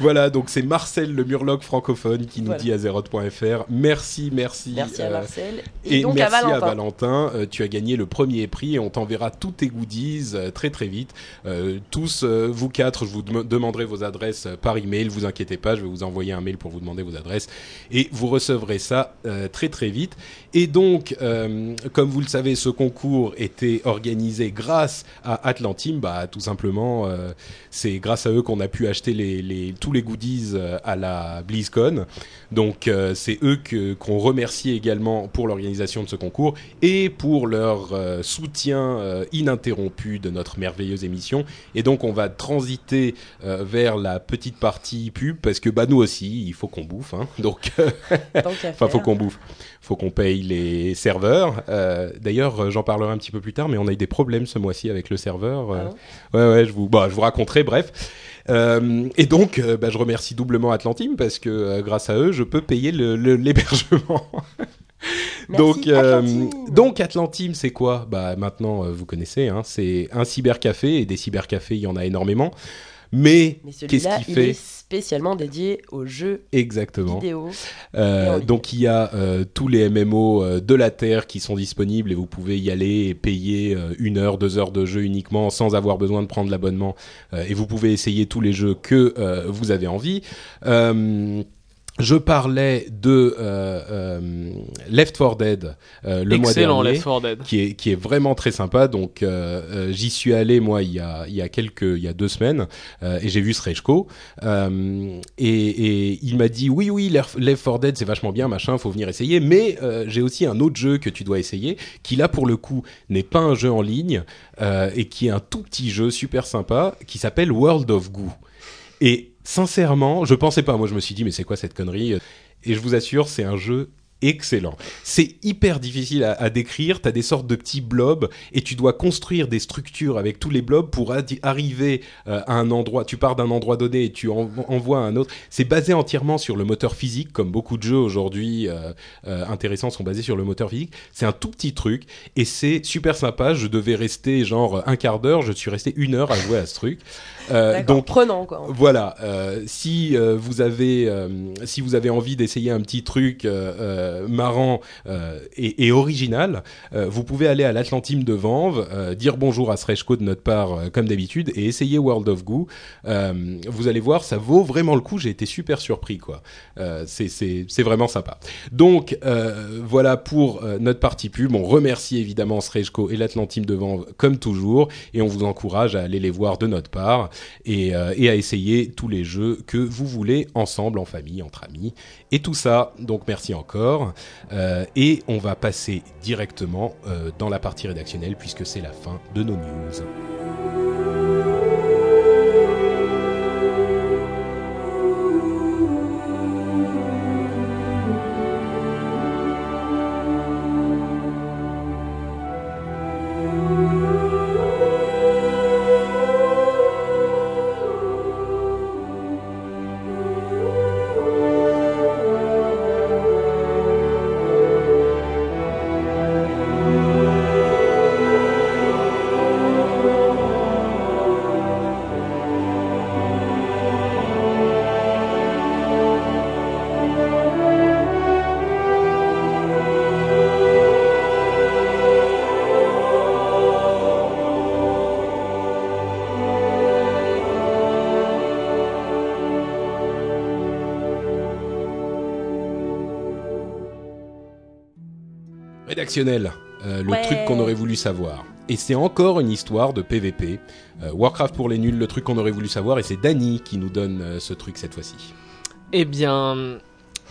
Voilà, donc c'est Marcel le Murloc francophone qui nous Voilà. dit Azeroth.fr. Merci, merci. Merci à euh, Marcel. Et, Et, donc merci à Valentin. Valentin. Euh, tu as gagné le premier prix et on t'enverra tous tes goodies euh, très très vite. Euh, tous, euh, vous quatre, je vous dem- demanderai vos adresses par email. Vous inquiétez pas, je vais vous envoyer un mail pour vous demander vos adresses et vous recevrez ça euh, très très vite. Et donc, euh, comme vous le savez, ce concours était organisé grâce à Atlantim. Bah, tout simplement, euh, c'est grâce à eux qu'on a pu acheter les, les- tous les goodies euh, à la BlizzCon. Donc, euh, c'est eux que qu'on remercie également pour l'organisation de ce concours et pour leur soutien ininterrompu de notre merveilleuse émission. Et donc, on va transiter vers la petite partie pub parce que bah nous aussi, il faut qu'on bouffe. Hein. Donc, Enfin, faut qu'on bouffe. Faut qu'on paye les serveurs. Euh, D'ailleurs, euh, j'en parlerai un petit peu plus tard, mais on a eu des problèmes ce mois-ci avec le serveur. Euh, Ah ouais, ouais, je vous, bah, je vous raconterai. Bref. Euh, et donc, bah, je remercie doublement Atlantim parce que grâce à eux, je peux payer le- le- l'hébergement. Merci, donc, euh, donc Atlantim, c'est quoi? Bah maintenant, euh, vous connaissez. Hein, c'est un cybercafé et des cybercafés, il y en a énormément. Mais, Mais qu'est-ce qu'il il fait est spécialement dédié aux jeux Exactement. vidéo. Euh, donc il y a euh, tous les MMO euh, de la Terre qui sont disponibles et vous pouvez y aller et payer une heure, deux heures de jeu uniquement sans avoir besoin de prendre l'abonnement. Et vous pouvez essayer tous les jeux que vous avez envie. Euh, je parlais de euh, euh, Left 4 Dead euh, le mois Excellent dernier Left 4 Dead. qui est qui est vraiment très sympa. Donc euh, euh, j'y suis allé moi il y a il y a quelques il y a deux semaines euh, et j'ai vu Srejko euh, et, et il m'a dit oui oui Left Left 4 Dead c'est vachement bien machin faut venir essayer mais euh, j'ai aussi un autre jeu que tu dois essayer qui là pour le coup n'est pas un jeu en ligne euh, et qui est un tout petit jeu super sympa qui s'appelle World of Goo et sincèrement je pensais pas moi je me suis dit mais c'est quoi cette connerie? Et je vous assure c'est un jeu excellent. C'est hyper difficile à, décrire. Tu as des sortes de petits blobs et tu dois construire des structures avec tous les blobs pour arriver euh, à un endroit. Tu pars d'un endroit donné et tu en- envoies à un autre. C'est basé entièrement sur le moteur physique, comme beaucoup de jeux aujourd'hui euh, euh, intéressants sont basés sur le moteur physique. C'est un tout petit truc et c'est super sympa. Je devais rester genre un quart d'heure. Je suis resté une heure à jouer à ce truc. Euh, donc prenant quoi. voilà, euh, si euh, vous avez euh, si vous avez envie d'essayer un petit truc euh, euh, marrant euh, et, et original, euh, vous pouvez aller à l'Atlantime de Vanves, euh, dire bonjour à Srejko de notre part euh, comme d'habitude et essayer World of Goo. Euh, vous allez voir, ça vaut vraiment le coup. J'ai été super surpris quoi. Euh, c'est c'est c'est vraiment sympa. Donc euh, voilà pour notre partie pub. On remercie évidemment Srejko et l'Atlantime de Vanves comme toujours et on vous encourage à aller les voir de notre part et, euh, et à essayer tous les jeux que vous voulez ensemble, en famille, entre amis, et tout ça. Donc merci encore. Euh, et on va passer directement euh, dans la partie rédactionnelle puisque c'est la fin de nos news. Rédactionnel, euh, le Ouais. truc qu'on aurait voulu savoir. Et c'est encore une histoire de PVP. Euh, Warcraft pour les nuls, le truc qu'on aurait voulu savoir. Et c'est Dany qui nous donne euh, ce truc cette fois-ci. Eh bien,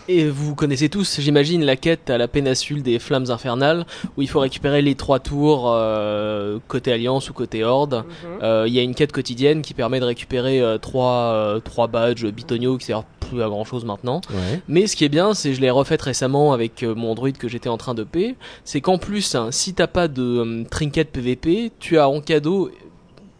et vous connaissez tous, j'imagine, la quête à la péninsule des Flammes Infernales, où il faut récupérer les trois tours euh, côté Alliance ou côté Horde. Mhm. Euh, Il y a une quête quotidienne qui permet de récupérer euh, trois, euh, trois badges bitonio qui servent plus à grand chose maintenant. Ouais. Mais ce qui est bien, c'est je l'ai refaite récemment avec euh, mon druide que j'étais en train de payer, c'est qu'en plus, hein, si t'as pas de euh, trinket PVP, tu as en cadeau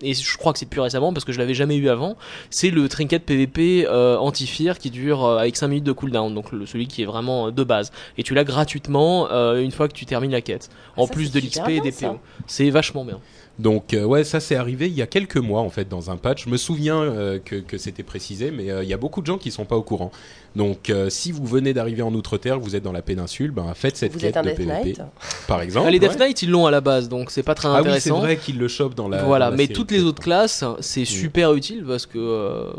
et je crois que c'est plus récemment parce que je l'avais jamais eu avant, c'est le trinket PVP euh, anti-fear qui dure euh, avec 5 minutes de cooldown, donc le, celui qui est vraiment euh, de base. Et tu l'as gratuitement euh, une fois que tu termines la quête, en ça, plus de l'XP et des. PO. C'est vachement bien. Donc euh, ouais, ça c'est arrivé il y a quelques mois en fait dans un patch. Je me souviens euh, que, que c'était précisé, mais euh, il y a beaucoup de gens qui sont pas au courant. Donc euh, si vous venez d'arriver en Outre-Terre, vous êtes dans la péninsule, ben faites cette Vous quête êtes un de Death PVP, Knight par exemple. Ah, les Death ouais. Knight ils l'ont à la base, donc c'est pas très Ah oui, c'est vrai qu'ils le chopent dans la. voilà, dans la mais série, toutes les autres classes, c'est super utile parce que euh,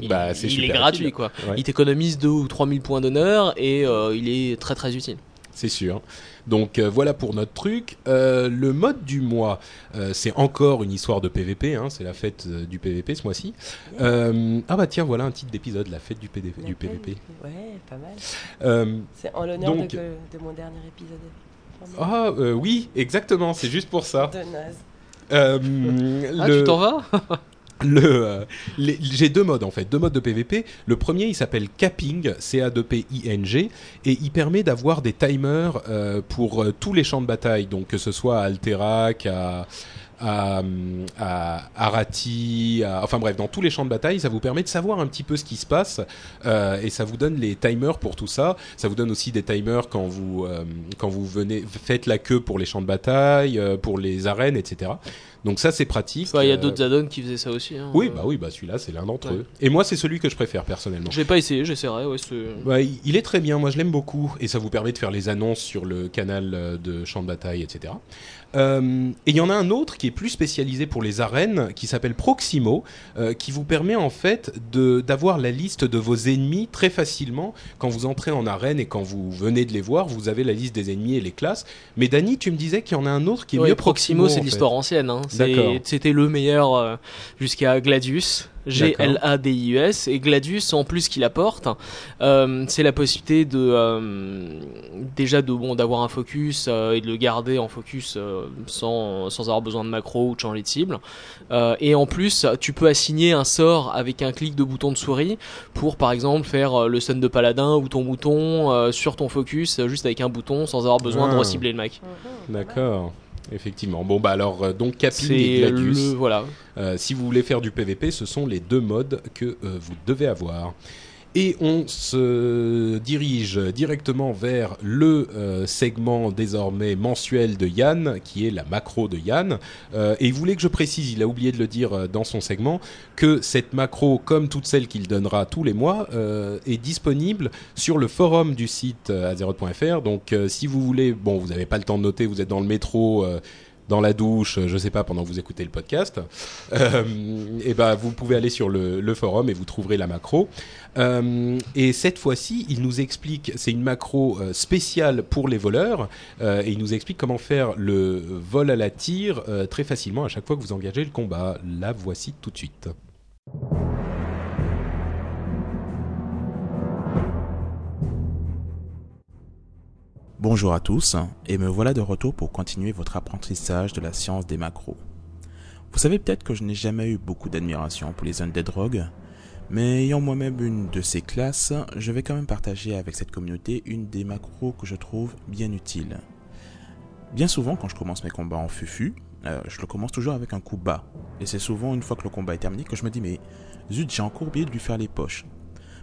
il, Bah, il est gratuit utile. quoi. Ouais. Il t'économise 2 ou 3000 points d'honneur et euh, il est très très utile. c'est sûr. Donc euh, voilà pour notre truc. Euh, le mode du mois, euh, c'est encore une histoire de PVP. Hein, c'est la fête euh, du PVP ce mois-ci. Euh, ah bah tiens, voilà un titre d'épisode, la fête du, PVP. Ouais, pas mal. Euh, C'est en l'honneur de, Donc- de mon dernier épisode. ah euh, oui, exactement. C'est juste pour ça. De naze. Euh, Ah, le- tu t'en vas? euh, j'ai deux modes en fait, deux modes de PVP. Le premier, il s'appelle Capping, C-A-2-P-I-N-G, et il permet d'avoir des timers euh, pour euh, tous les champs de bataille, donc que ce soit à Alterac, à, Arati, enfin bref, dans tous les champs de bataille, ça vous permet de savoir un petit peu ce qui se passe et ça vous donne les timers pour tout ça. Ça vous donne aussi des timers quand vous quand vous venez faites la queue pour les champs de bataille, pour les arènes, etc. Donc ça c'est pratique. Il y a Euh, d'autres add-ons qui faisaient ça aussi. hein. Oui, bah oui, bah celui-là c'est l'un d'entre Ouais. eux. Et moi c'est celui que je préfère personnellement. Je l'ai pas essayé, j'essaierai. Ouais, il- il est très bien, moi je l'aime beaucoup et ça vous permet de faire les annonces sur le canal euh, de champ de bataille, etc. Euh, et il y en a un autre qui est plus spécialisé pour les arènes, qui s'appelle Proximo, euh, qui vous permet en fait d'avoir la liste de vos ennemis très facilement quand vous entrez en arène et quand vous venez de les voir, vous avez la liste des ennemis et les classes. Mais Dany, tu me disais qu'il y en a un autre qui est Ouais, mieux Proximo, Proximo. c'est l'histoire ancienne. hein. C'était le meilleur euh, jusqu'à Gladius. G-L-A-D-I-U-S. Et Gladius, en plus, qu'il apporte, euh, c'est la possibilité de euh, déjà de bon d'avoir un focus euh, et de le garder en focus euh, sans, sans avoir besoin de macro ou de changer de cible. Euh, et en plus, tu peux assigner un sort avec un clic de bouton de souris pour, par exemple, faire euh, le stun de paladin ou ton bouton euh, sur ton focus euh, juste avec un bouton sans avoir besoin de Ah. recibler le mec. D'accord. Effectivement. Bon bah alors euh, donc Capine et Gladius. le voilà. Euh, si vous voulez faire du PVP, ce sont les deux modes que euh, vous devez avoir. Et on se dirige directement vers le euh, segment désormais mensuel de Yann, qui est la macro de Yann. Euh, et il voulait que je précise, il a oublié de le dire euh, dans son segment, que cette macro, comme toutes celles qu'il donnera tous les mois, est disponible sur le forum du site azeroth.fr. Donc si vous voulez, bon, vous n'avez pas le temps de noter, vous êtes dans le métro. dans la douche, je sais pas, pendant que vous écoutez le podcast, euh, et ben vous pouvez aller sur le forum et vous trouverez la macro. Euh, et cette fois-ci, il nous explique, c'est une macro euh, spéciale pour les voleurs, euh, et il nous explique comment faire le vol à la tire très facilement à chaque fois que vous engagez le combat. La voici tout de suite. Bonjour à tous, et me voilà de retour pour continuer votre apprentissage de la science des macros. Vous savez peut-être que je n'ai jamais eu beaucoup d'admiration pour les Undead Rogues, mais ayant moi-même une de ces classes, je vais quand même partager avec cette communauté une des macros que je trouve bien utile. Bien souvent, quand je commence mes combats en fufu, euh, je le commence toujours avec un coup bas, et c'est souvent une fois que le combat est terminé que je me dis mais zut, j'ai encore oublié de lui faire les poches.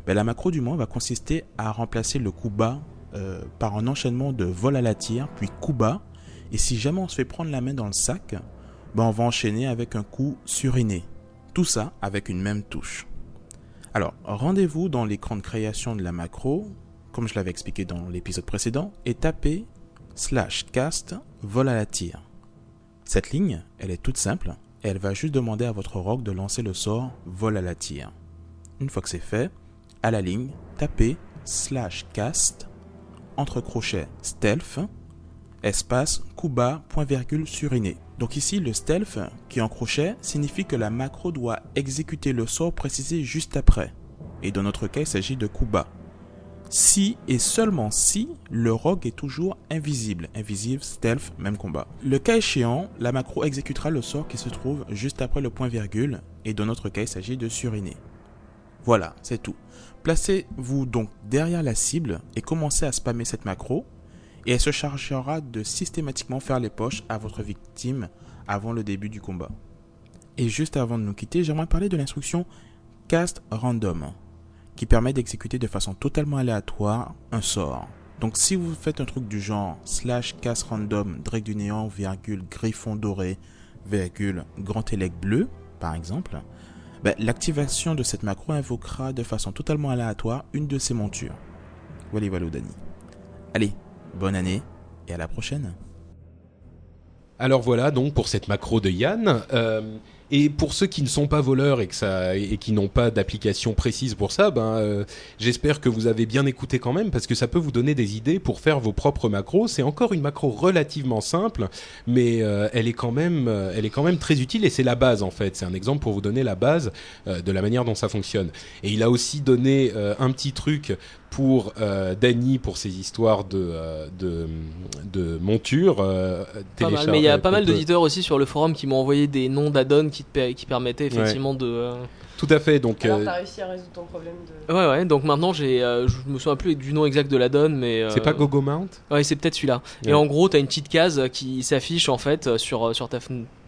Ben, la macro du mois va consister à remplacer le coup bas euh, par un enchaînement de vol à la tire, puis coup bas. Et si jamais on se fait prendre la main dans le sac, ben on va enchaîner avec un coup suriné. Tout ça avec une même touche. Alors, rendez-vous dans l'écran de création de la macro, comme je l'avais expliqué dans l'épisode précédent, et tapez slash cast vol à la tire. Cette ligne, elle est toute simple, elle va juste demander à votre rogue de lancer le sort vol à la tire. Une fois que c'est fait, à la ligne, tapez slash cast entre crochets stealth, espace coup bas, point virgule suriné. Donc ici, le stealth qui est en crochet signifie que la macro doit exécuter le sort précisé juste après. Et dans notre cas, il s'agit de coup. Si et seulement si le rogue est toujours invisible. Invisible, stealth, même combat. Le cas échéant, la macro exécutera le sort qui se trouve juste après le point virgule. Et dans notre cas, il s'agit de suriner. Voilà, c'est tout. Placez-vous donc derrière la cible et commencez à spammer cette macro et elle se chargera de systématiquement faire les poches à votre victime avant le début du combat. Et juste avant de nous quitter, j'aimerais parler de l'instruction cast random qui permet d'exécuter de façon totalement aléatoire un sort. Donc si vous faites un truc du genre slash cast random Drake du néant, virgule, griffon doré, virgule, grand élec bleu, par exemple, ben, l'activation de cette macro invoquera de façon totalement aléatoire une de ces montures. Voilà, voilà, Dani. Allez, bonne année et à la prochaine. Alors voilà donc pour cette macro de Yann. Euh, et pour ceux qui ne sont pas voleurs et, qui n'ont pas d'application précise pour ça, ben, euh, j'espère que vous avez bien écouté quand même parce que ça peut vous donner des idées pour faire vos propres macros. C'est encore une macro relativement simple, mais euh, elle est quand même, très utile et c'est la base en fait. C'est un exemple pour vous donner la base de la manière dont ça fonctionne. Et il a aussi donné un petit truc pour euh, Dany pour ses histoires de euh, de, de monture. euh, Pas mal, téléchar- mais il y a pas mal d'auditeurs aussi sur le forum qui m'ont envoyé des noms d'add-ons qui, qui permettaient effectivement de, euh, Tout à fait. Donc, Alors, euh, t'as réussi à résoudre ton problème de. Ouais, ouais, donc maintenant j'ai. euh, je me souviens plus du nom exact de la donne, mais. euh, c'est pas Gogo Mount Ouais, c'est peut-être celui-là. Ouais. Et en gros, t'as une petite case qui s'affiche en fait sur, sur, ta,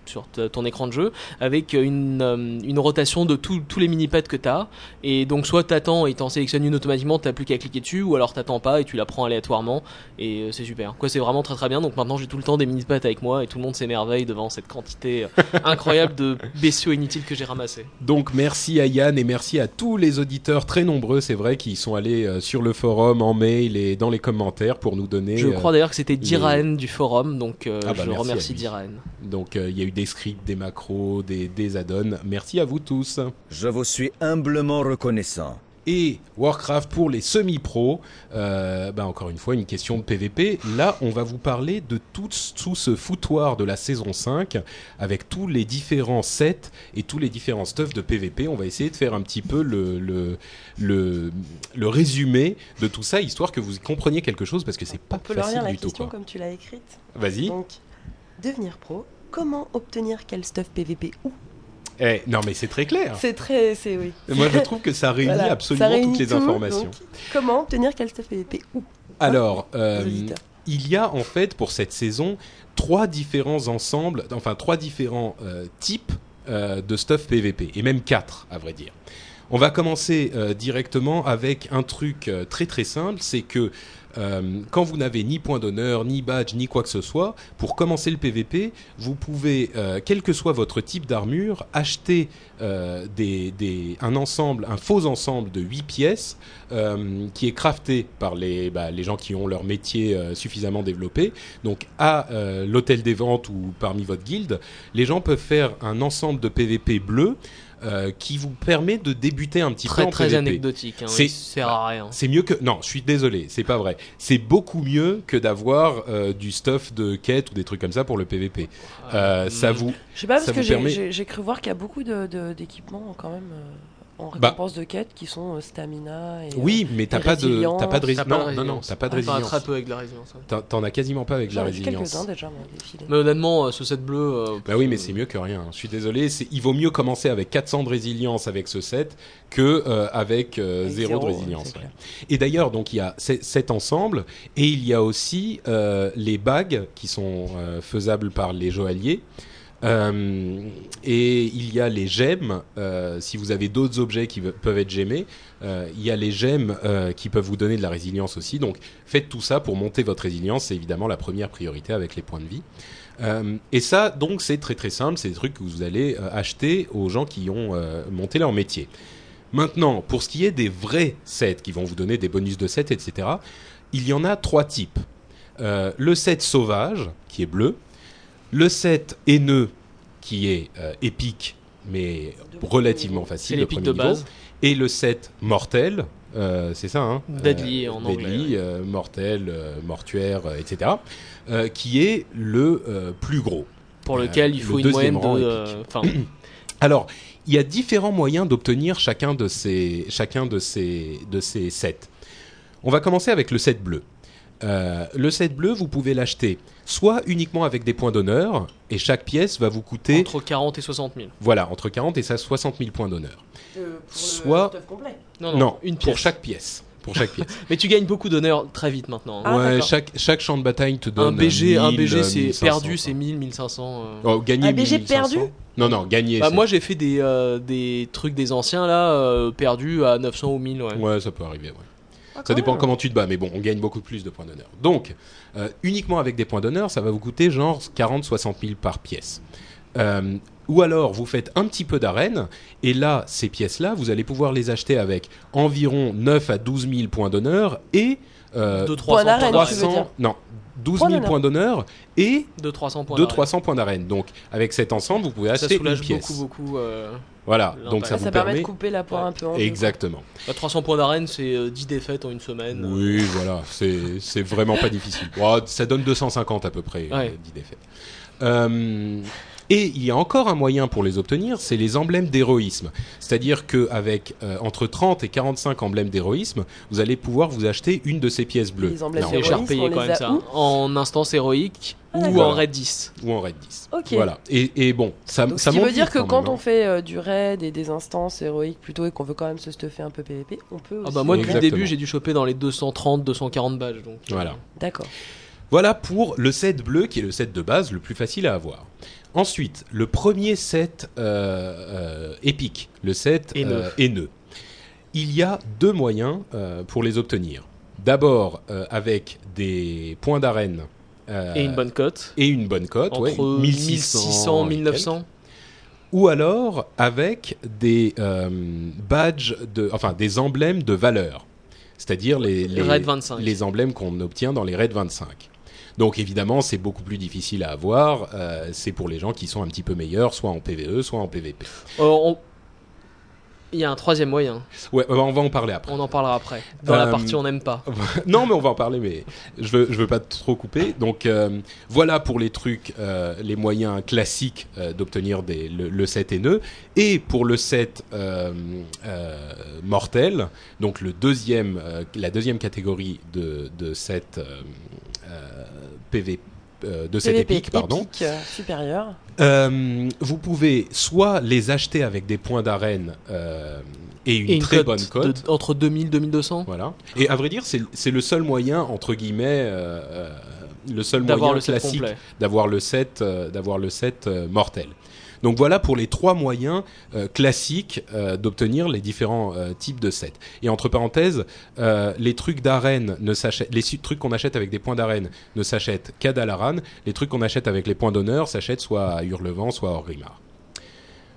sur ton écran de jeu avec une, euh, une rotation de tous tous les mini-pads que t'as. Et donc, soit t'attends et t'en sélectionnes une automatiquement, t'as plus qu'à cliquer dessus, ou alors t'attends pas et tu la prends aléatoirement. Et euh, c'est super. Quoi, c'est vraiment très très bien. Donc maintenant, j'ai tout le temps des mini-pads avec moi et tout le monde s'émerveille devant cette quantité euh, incroyable de bestiaux inutiles que j'ai ramassés. Donc merci à Yann et merci à tous les auditeurs très nombreux, c'est vrai, qui sont allés euh, sur le forum, en mail et dans les commentaires pour nous donner. Je euh, crois d'ailleurs que c'était les- Diraen du forum, donc euh, Ah bah, je remercie. Diraen. Donc euh, il y a eu des scripts, des macros, des, des add-ons. Merci à vous tous. Je vous suis humblement reconnaissant. Et Warcraft pour les semi-pros, euh, bah encore une fois une question de PVP. Là, on va vous parler de tout, tout ce foutoir de la saison 5 avec tous les différents sets et tous les différents stuffs de PVP. On va essayer de faire un petit peu le, le, le, le résumé de tout ça, histoire que vous compreniez quelque chose parce que c'est pas On peut leur facile lire la du tout. question quoi. comme tu l'as écrite. Vas-y. Donc, devenir pro, comment obtenir quel stuff PVP où Eh, non mais c'est très clair. C'est très. C'est oui. Moi je trouve que ça réunit Voilà, absolument ça réunit toutes les tout, informations. donc, comment obtenir quel stuff PVP où Alors, euh, il y a en fait pour cette saison trois différents ensembles, enfin trois différents euh, types euh, de stuff PVP, et même quatre à vrai dire. On va commencer directement avec un truc très très simple, c'est que euh, quand vous n'avez ni point d'honneur, ni badge, ni quoi que ce soit, pour commencer le PVP, vous pouvez, euh, quel que soit votre type d'armure, acheter euh, un ensemble, un faux ensemble de 8 pièces qui est crafté par les, bah, les gens qui ont leur métier suffisamment développé. Donc à l'hôtel des ventes ou parmi votre guilde, les gens peuvent faire un ensemble de PVP bleu euh, qui vous permet de débuter un petit peu Très en très PVP. anecdotique, hein, C'est- il sert à rien. C'est mieux que non, je suis désolé, c'est pas vrai. C'est beaucoup mieux que d'avoir euh, du stuff de quête ou des trucs comme ça pour le PVP. Euh, ça vous Je sais pas, ça parce que permet- j'ai- cru voir qu'il y a beaucoup de- de- d'équipements quand même euh, en Bah. récompense de quêtes qui sont euh, stamina et. Oui, mais t'as pas de t'as pas de résilience. Non, non, t'as pas de résilience. très peu avec de la résilience. ouais. T'en- T'en as quasiment pas avec de la J'en ai vu résilience. quelques-uns déjà, moi, défilés. Mais honnêtement, euh, ce set bleu. euh, Bah oui, mais c'est mieux que rien. Je suis désolé. c'est- Il vaut mieux commencer avec 400 de résilience avec ce set que euh, avec euh, Avec zéro de zéro, résilience. ouais. Et d'ailleurs, donc il y a ce- cet ensemble et il y a aussi euh, les bagues qui sont euh, faisables par les joailliers. Euh, et il y a les gemmes. euh, si vous avez d'autres objets qui ve- peuvent être gemmés, euh, il y a les gemmes qui peuvent vous donner de la résilience aussi. Donc faites tout ça pour monter votre résilience. C'est évidemment la première priorité avec les points de vie. Et ça, donc, c'est très très simple. C'est des trucs que vous allez acheter aux gens qui ont monté leur métier. Maintenant, pour ce qui est des vrais sets qui vont vous donner des bonus de sets, etc., il y en a trois types. Le set sauvage, qui est bleu. Le set haineux, qui est euh, épique, mais relativement facile. Le premier de niveau. base. Et le set mortel, euh, c'est ça, hein Deadly en anglais, Deadly, euh, mortel, euh, mortuaire, euh, etc. euh, qui est le euh, plus gros. Pour Euh, lequel il le faut une moyenne de. euh, Alors, il y a différents moyens d'obtenir chacun de ces, chacun de ces, de ces sets. On va commencer avec le set bleu. Euh, le set bleu, vous pouvez l'acheter soit uniquement avec des points d'honneur, et chaque pièce va vous coûter, entre 40 et 60 000. voilà, entre 40 et 60 000 points d'honneur. Euh, Soit-. Non, Non, non, une pièce. pour chaque pièce. Pour chaque pièce. Mais tu gagnes beaucoup d'honneur très vite maintenant. hein. Ah, ouais, chaque, chaque champ de bataille te donne un BG, un 1000, BG c'est 1500, perdu, c'est quoi. 1000, 1500. euh. Oh, gagner Un BG 1500. perdu? Non, non, gagner. Bah, moi j'ai fait des, euh, des trucs des anciens là, euh, perdus à 900 ou 1000. Ouais. Ouais, ça peut arriver, ouais. Ah, Ça dépend même. comment tu te bats, mais bon, on gagne beaucoup plus de points d'honneur. Donc, euh, uniquement avec des points d'honneur, ça va vous coûter genre 40-60 000 par pièce. Euh, ou alors, vous faites un petit peu d'arène, et là, ces pièces-là, vous allez pouvoir les acheter avec environ 9 à 12 000 points d'honneur et euh, 2 Point 300 d'arène, points tu veux 300, dire. non, 12 Points 000 d'honneur. points d'honneur et 2 300 points. 2 d'arrêt. 300 points d'arène. Donc, avec cet ensemble, vous pouvez Ça acheter une soulage pièce. beaucoup beaucoup. euh, Voilà, donc ça, Ça, vous ça permet permet. de couper la poire un peu en deux. Exactement. bah, 300 points d'arène c'est euh, 10 défaites en une semaine. Oui, voilà, c'est c'est vraiment pas difficile. Bon, ça donne 250 à peu près, Ouais. euh, 10 défaites. Euh, Et il y a encore un moyen pour les obtenir, c'est les emblèmes d'héroïsme. C'est-à-dire que avec euh, entre 30 et 45 emblèmes d'héroïsme, vous allez pouvoir vous acheter une de ces pièces bleues. Les emblèmes C'est d'héroïsme, cher payé quand même ça. En instance héroïque Ah, ou en raid 10. ou en raid 10. Ok. Voilà. Et, et bon, ça, Donc, ça ce qui veut dire que quand on hein. fait euh, du raid et des instances héroïques plutôt et qu'on veut quand même se stuffer un peu PVP, on peut Ah aussi. bah moi depuis le début j'ai dû choper dans les 230, 240 badges donc. Voilà. D'accord. Voilà pour le set bleu qui est le set de base le plus facile à avoir. Ensuite, le premier set euh, euh, épique, le set Haineux. euh. Il y a deux moyens pour les obtenir. D'abord avec des points d'arène Et une bonne cote. et une bonne cote, Entre ouais, 1600, et 1900. ou alors avec des euh, badges de, enfin des emblèmes de valeur, c'est-à-dire les, les, Raid 25. les emblèmes qu'on obtient dans les raids 25. Donc évidemment, c'est beaucoup plus difficile à avoir. euh, c'est pour les gens qui sont un petit peu meilleurs, soit en PVE, soit en PVP. Euh, on- Il y a un troisième moyen, Ouais, on va en parler après. on en parlera après. Dans la Euh, partie on n'aime pas. non, mais on va en parler, mais je veux, je veux pas trop couper. Donc euh, voilà pour les trucs, euh, les moyens classiques d'obtenir le, le set haineux. Et pour le set mortel, donc le deuxième, la deuxième catégorie de, de set PV. euh, de PVP épique, pardon. épique, euh, supérieur. Euh, vous pouvez soit les acheter avec des points d'arène euh, et une, Et une très cote bonne de- cote. entre 2000 2200 Voilà. Et à vrai dire, c'est c'est le seul moyen, entre guillemets, euh, euh, le seul d'avoir moyen le set classique d'avoir le set, euh, d'avoir le set euh, mortel. Donc voilà pour les trois moyens euh, classiques euh, d'obtenir les différents euh, types de sets. Et entre parenthèses, les trucs d'arène les trucs qu'on achète avec des points d'arène ne s'achètent qu'à Dalaran. Les trucs qu'on achète avec les points d'honneur s'achètent soit à Hurlevent, soit à Orgrimmar.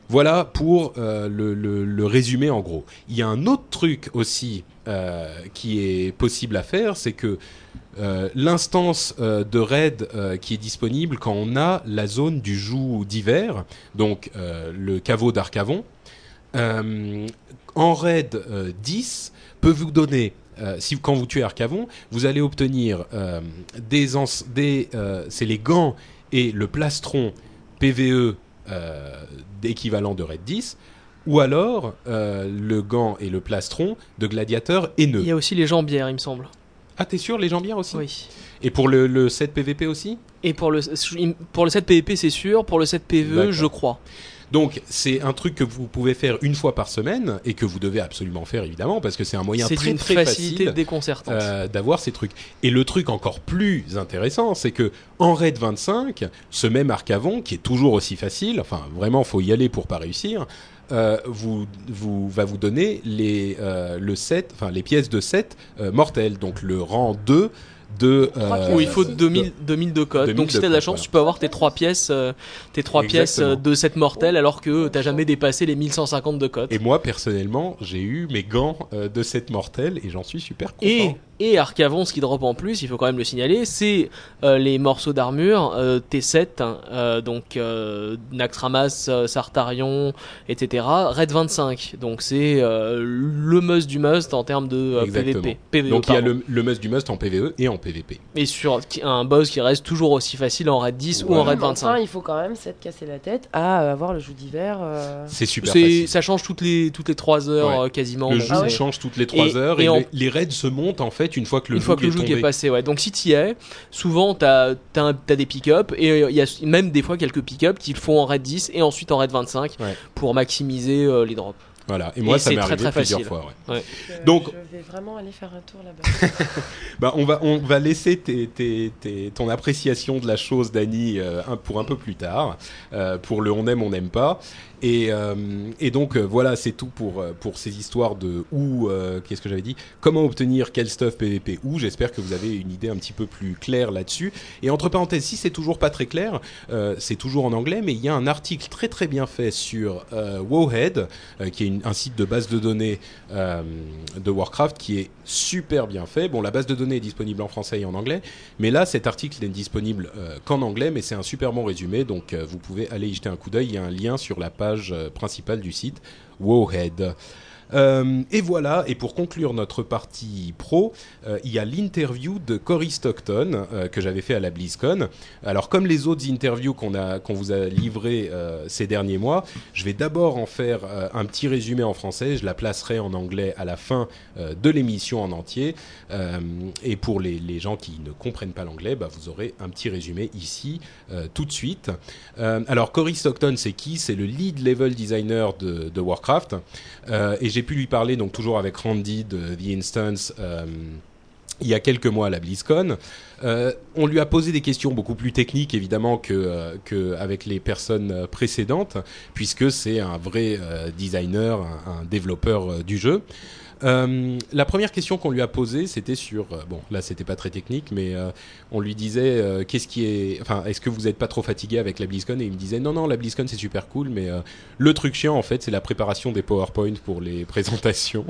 Voilà pour le, résumé en gros. Il y a un autre truc aussi qui est possible à faire, c'est que euh, l'instance euh, de raid euh, qui est disponible quand on a la zone du joug d'hiver, donc le caveau d'Arcavon, en raid euh, 10 peut vous donner, si quand vous tuez Arcavon, vous allez obtenir des, des c'est les gants et le plastron PVE d'équivalent de raid 10, ou alors le gant et le plastron de gladiateur haineux. Il y a aussi les jambières il me semble. Ah, t'es sûr, les jambières aussi Oui. Et pour le, le set PVP aussi Et pour le, pour le set PVP c'est sûr, pour le set PVE je crois. Donc, c'est un truc que vous pouvez faire une fois par semaine et que vous devez absolument faire évidemment parce que c'est un moyen C'est très une très facilité facile déconcertante. euh, d'avoir ces trucs. Et le truc encore plus intéressant, c'est que en raid 25, ce même Arcavon, qui est toujours aussi facile, enfin vraiment faut y aller pour pas réussir, euh, vous, vous va vous donner les euh, le set, les pièces de set euh, mortelles, donc le rang 2 de euh. Où il faut de- 2000, 2000 de code. 2000 Donc si t'as de la chance, voilà. tu peux avoir tes trois pièces, euh, tes trois pièces euh, de cette mortel, alors que t'as jamais dépassé les 1150 de code. Et moi personnellement, j'ai eu mes gants euh, de set mortel et j'en suis super content. Et, et Arcavon, ce qui drop en plus, il faut quand même le signaler, c'est euh, les morceaux d'armure euh, T7, hein, euh, donc euh, Naxxramas, euh, Sartarion, etc. Raid 25, donc c'est euh, le must du must en termes de euh, Exactement. PVP. PVE, Donc il y a le, le must du must en PVE et en PVP. Et sur un boss qui reste toujours aussi facile en Raid 10 ou en. Raid Enfin, 25. il faut quand même s'être cassé la tête à euh, avoir le joug d'hiver. euh. C'est super facile. Ça change toutes les, toutes les 3 heures Ouais. euh, quasiment. Le jeu Ah ouais. change toutes les 3 Et- heures et et, en- les, les raids se montent en fait une fois que le une fois que le joug est passé, ouais. Donc si tu y es, souvent t'as as, des pick-up et il y a même des fois quelques pick-up qu'ils font en raid 10 et ensuite en raid 25 Ouais. pour maximiser euh, les drops. Voilà. Et moi Et ça m'est arrivé très plusieurs facile. fois. ouais. Je- Donc- je vais vraiment aller faire un tour là-bas. Bah, on va on va laisser tes, tes- tes- ton appréciation de la chose Dany euh, pour un peu plus tard euh, pour le on aime on n'aime pas et, euh, et donc euh, voilà c'est tout pour euh, pour ces histoires de où qu'est-ce que j'avais dit comment obtenir quel stuff PVP où j'espère que vous avez une idée un petit peu plus claire là-dessus et entre parenthèses si c'est toujours pas très clair c'est toujours en anglais mais il y a un article très très bien fait sur Wowhead qui est un site de base de données de Warcraft qui est super bien fait. Bon, la base de données est disponible en français et en anglais, mais là, cet article n'est disponible qu'en anglais, mais c'est un super bon résumé, donc vous pouvez aller y jeter un coup d'œil. Il y a un lien sur la page euh, principale du site, Wowhead. Euh, et voilà, et pour conclure notre partie pro, euh, il y a l'interview de Cory Stockton euh, que j'avais fait à la BlizzCon. Alors comme les autres interviews qu'on qu'on vous a livrées ces derniers mois, je vais d'abord en faire un petit résumé en français, je la placerai en anglais à la fin de l'émission en entier. Et pour les, gens qui ne comprennent pas l'anglais, bah, vous aurez un petit résumé ici tout de suite. Alors Cory Stockton, c'est qui? C'est le lead level designer de, de Warcraft. Et j'ai pu lui parler donc toujours avec Randy de The Instance. euh, il y a quelques mois à la BlizzCon, Euh, on lui a posé des questions beaucoup plus techniques évidemment que, euh, les personnes précédentes, puisque c'est un vrai designer, un, développeur du jeu. Euh, la première question qu'on lui a posée, c'était sur euh, bon là c'était pas très technique, mais euh, on lui disait euh, qu'est-ce qui est, enfin est-ce que vous êtes pas trop fatigué avec la BlizzCon? Et il me disait non non la BlizzCon c'est super cool, mais euh, le truc chiant en fait c'est la préparation des PowerPoint pour les présentations.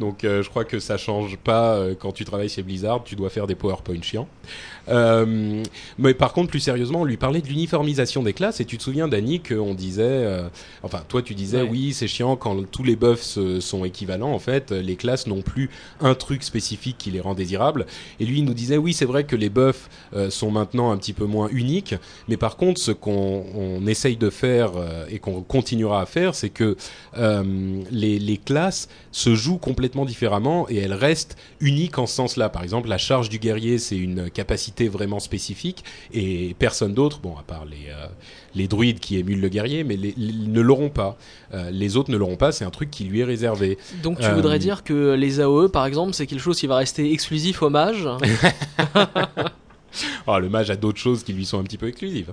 Donc je crois que ça change pas quand tu travailles chez Blizzard, tu dois faire des PowerPoint chiants. Euh, mais par contre, plus sérieusement, on lui parlait de l'uniformisation des classes et tu te souviens, Dany, qu'on disait, euh, enfin toi tu disais Ouais. oui c'est chiant quand tous les buffs sont équivalents en fait, les classes n'ont plus un truc spécifique qui les rend désirables. Et lui il nous disait oui c'est vrai que les buffs euh, sont maintenant un petit peu moins uniques, mais par contre ce qu'on on essaye de faire et qu'on continuera à faire, c'est que les, les classes se jouent complètement différemment et elles restent uniques en ce sens-là. Par exemple, la charge du guerrier, c'est une capacité vraiment spécifique et personne d'autre, bon, à part les, euh, les druides qui émulent le guerrier, mais les, les- ne l'auront pas. Euh, les autres ne l'auront pas, c'est un truc qui lui est réservé. Donc tu Euh, voudrais dire que les AOE, par exemple, c'est quelque chose qui va rester exclusif aux mages Ah, le mage a d'autres choses qui lui sont un petit peu exclusives.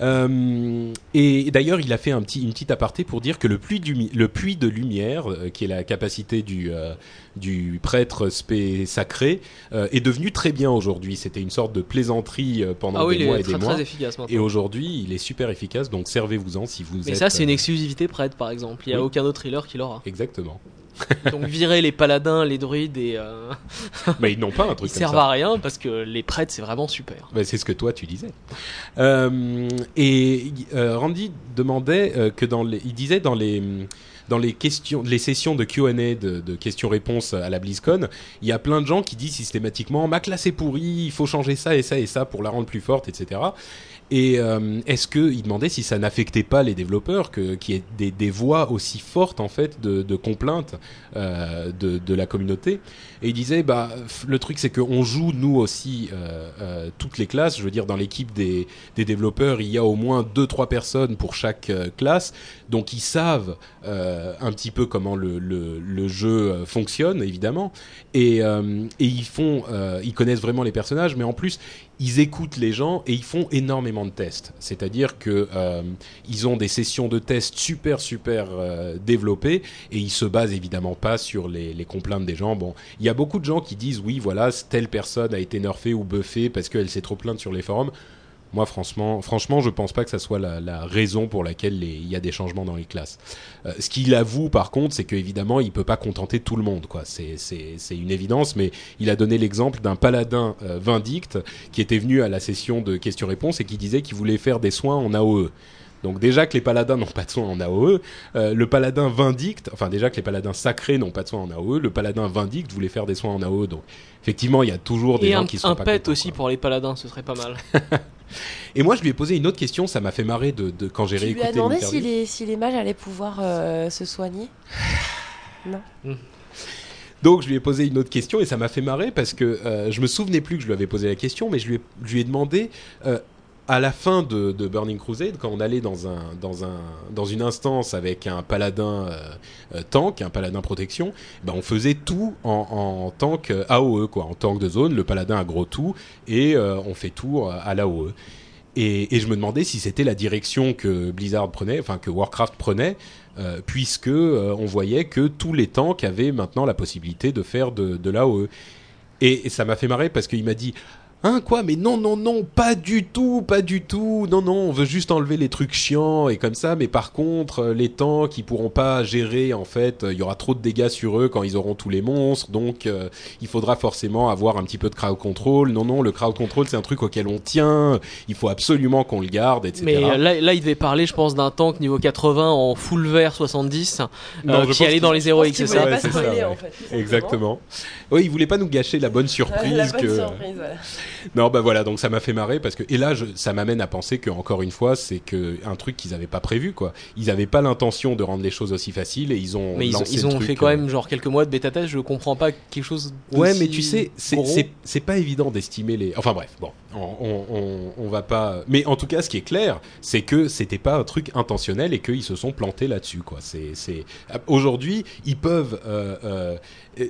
Euh, et d'ailleurs, il a fait un petit, une petite aparté pour dire que le puits, du, le puits de lumière, euh, qui est la capacité du, euh, du prêtre spé sacré, est devenu très bien aujourd'hui. C'était une sorte de plaisanterie pendant Ah oui, des mois et très des mois. très efficace Et aujourd'hui, il est super efficace, donc servez-vous-en si vous Mais êtes... ça, c'est une exclusivité prête, par exemple. Il n'y a oui. aucun autre healer qui l'aura. Exactement. Donc virer les paladins, les druides et euh, Mais ils n'ont pas un ils truc comme servent ça. à rien parce que les prêtres c'est vraiment super. Ben, c'est ce que toi tu disais. Euh, et euh, Randy demandait que dans les, il disait dans les dans les questions, les sessions de Q&A de, de questions-réponses à la BlizzCon, il y a plein de gens qui disent systématiquement ma classe est pourrie, il faut changer ça et ça et ça pour la rendre plus forte, etc. Et euh, est-ce que il demandait si ça n'affectait pas les développeurs qu'il y ait des, voix aussi fortes en fait de, de complaintes euh, de, la communauté? Et il disait bah le truc c'est qu'on joue nous aussi euh, toutes les classes. Je veux dire dans l'équipe des, développeurs il y a au moins deux trois personnes pour chaque classe. Donc ils savent un petit peu comment le, jeu fonctionne évidemment. Et, ils connaissent vraiment les personnages. Mais en plus ils écoutent les gens et ils font énormément de tests. C'est-à-dire que euh, ont des sessions de tests super super euh, développées et ils se basent évidemment pas sur les, les complaintes des gens. Bon, il y a beaucoup de gens qui disent oui voilà telle personne a été nerfée ou buffée parce qu'elle s'est trop plainte sur les forums. Moi, franchement, franchement, je pense pas que ça soit la, raison pour laquelle il y a des changements dans les classes. Euh, ce qu'il avoue, par contre, c'est qu'évidemment, il peut pas contenter tout le monde, quoi. C'est une évidence, mais il a donné l'exemple d'un paladin euh, vindicte qui était venu à la session de questions-réponses et qui disait qu'il voulait faire des soins en AOE. Donc déjà que les paladins n'ont pas de soins en AOE, euh, le paladin vindicte, enfin déjà que les paladins sacrés n'ont pas de soins en AOE, le paladin vindicte voulait faire des soins en AOE. Donc effectivement, il y a toujours des Et gens un, qui sont un pas pet contents, aussi quoi. pour les paladins, ce serait pas mal. Et moi, je lui ai posé une autre question, ça m'a fait marrer de, de quand j'ai Tu lui réécouté as demandé si les, si les mages allaient pouvoir euh, se soigner Non. Donc je lui ai posé une autre question et ça m'a fait marrer parce que euh, je me souvenais plus que je lui avais posé la question, mais je lui ai, je lui ai demandé euh, à la fin de, Burning Crusade, quand on allait dans, un, dans, un, dans une instance avec un paladin euh, euh, tank, un paladin protection, ben on faisait tout en, tank euh, AOE, quoi, en tank de zone. Le paladin a gros tout et on fait tout à l'AOE. Et, et je me demandais si c'était la direction que Blizzard prenait, enfin que Warcraft prenait, euh, puisque on voyait que tous les tanks avaient maintenant la possibilité de faire de, de l'AOE. Et, et ça m'a fait marrer parce qu'il m'a dit Hein quoi Mais non non non, pas du tout, pas du tout. Non non, on veut juste enlever les trucs chiants et comme ça. Mais par contre, euh, les tanks, ils pourront pas gérer. En fait, il y aura trop de dégâts sur eux quand ils auront tous les monstres. Donc, euh, il faudra forcément avoir un petit peu de crowd control. Non non, le crowd control, c'est un truc auquel on tient. Il faut absolument qu'on le garde, etc. Mais euh, là, là, il devait parler, je pense, d'un tank niveau 80 en full vert 70 euh, Non, je qui pense allait dans les héroïques, c'est ça Ouais, ouais. en fait. Exactement. Oui, il voulait pas nous gâcher la bonne surprise La bonne que. surprise, voilà. Non, bah voilà, donc ça m'a fait marrer parce que et là, je, ça m'amène à penser que encore une fois, c'est que un truc qu'ils avaient pas prévu quoi. Ils avaient pas l'intention de rendre les choses aussi faciles et ils ont. Mais ils ont, ils fait quand euh, même genre quelques mois de bêta test, je comprends pas quelque chose Ouais, mais tu sais, c'est gros. c'est c'est pas évident d'estimer les. Enfin bref, bon, on, on, on, on va pas. Mais en tout cas, ce qui est clair, c'est que c'était pas un truc intentionnel et qu'ils se sont plantés là-dessus, quoi. C'est c'est aujourd'hui, ils peuvent euh, euh,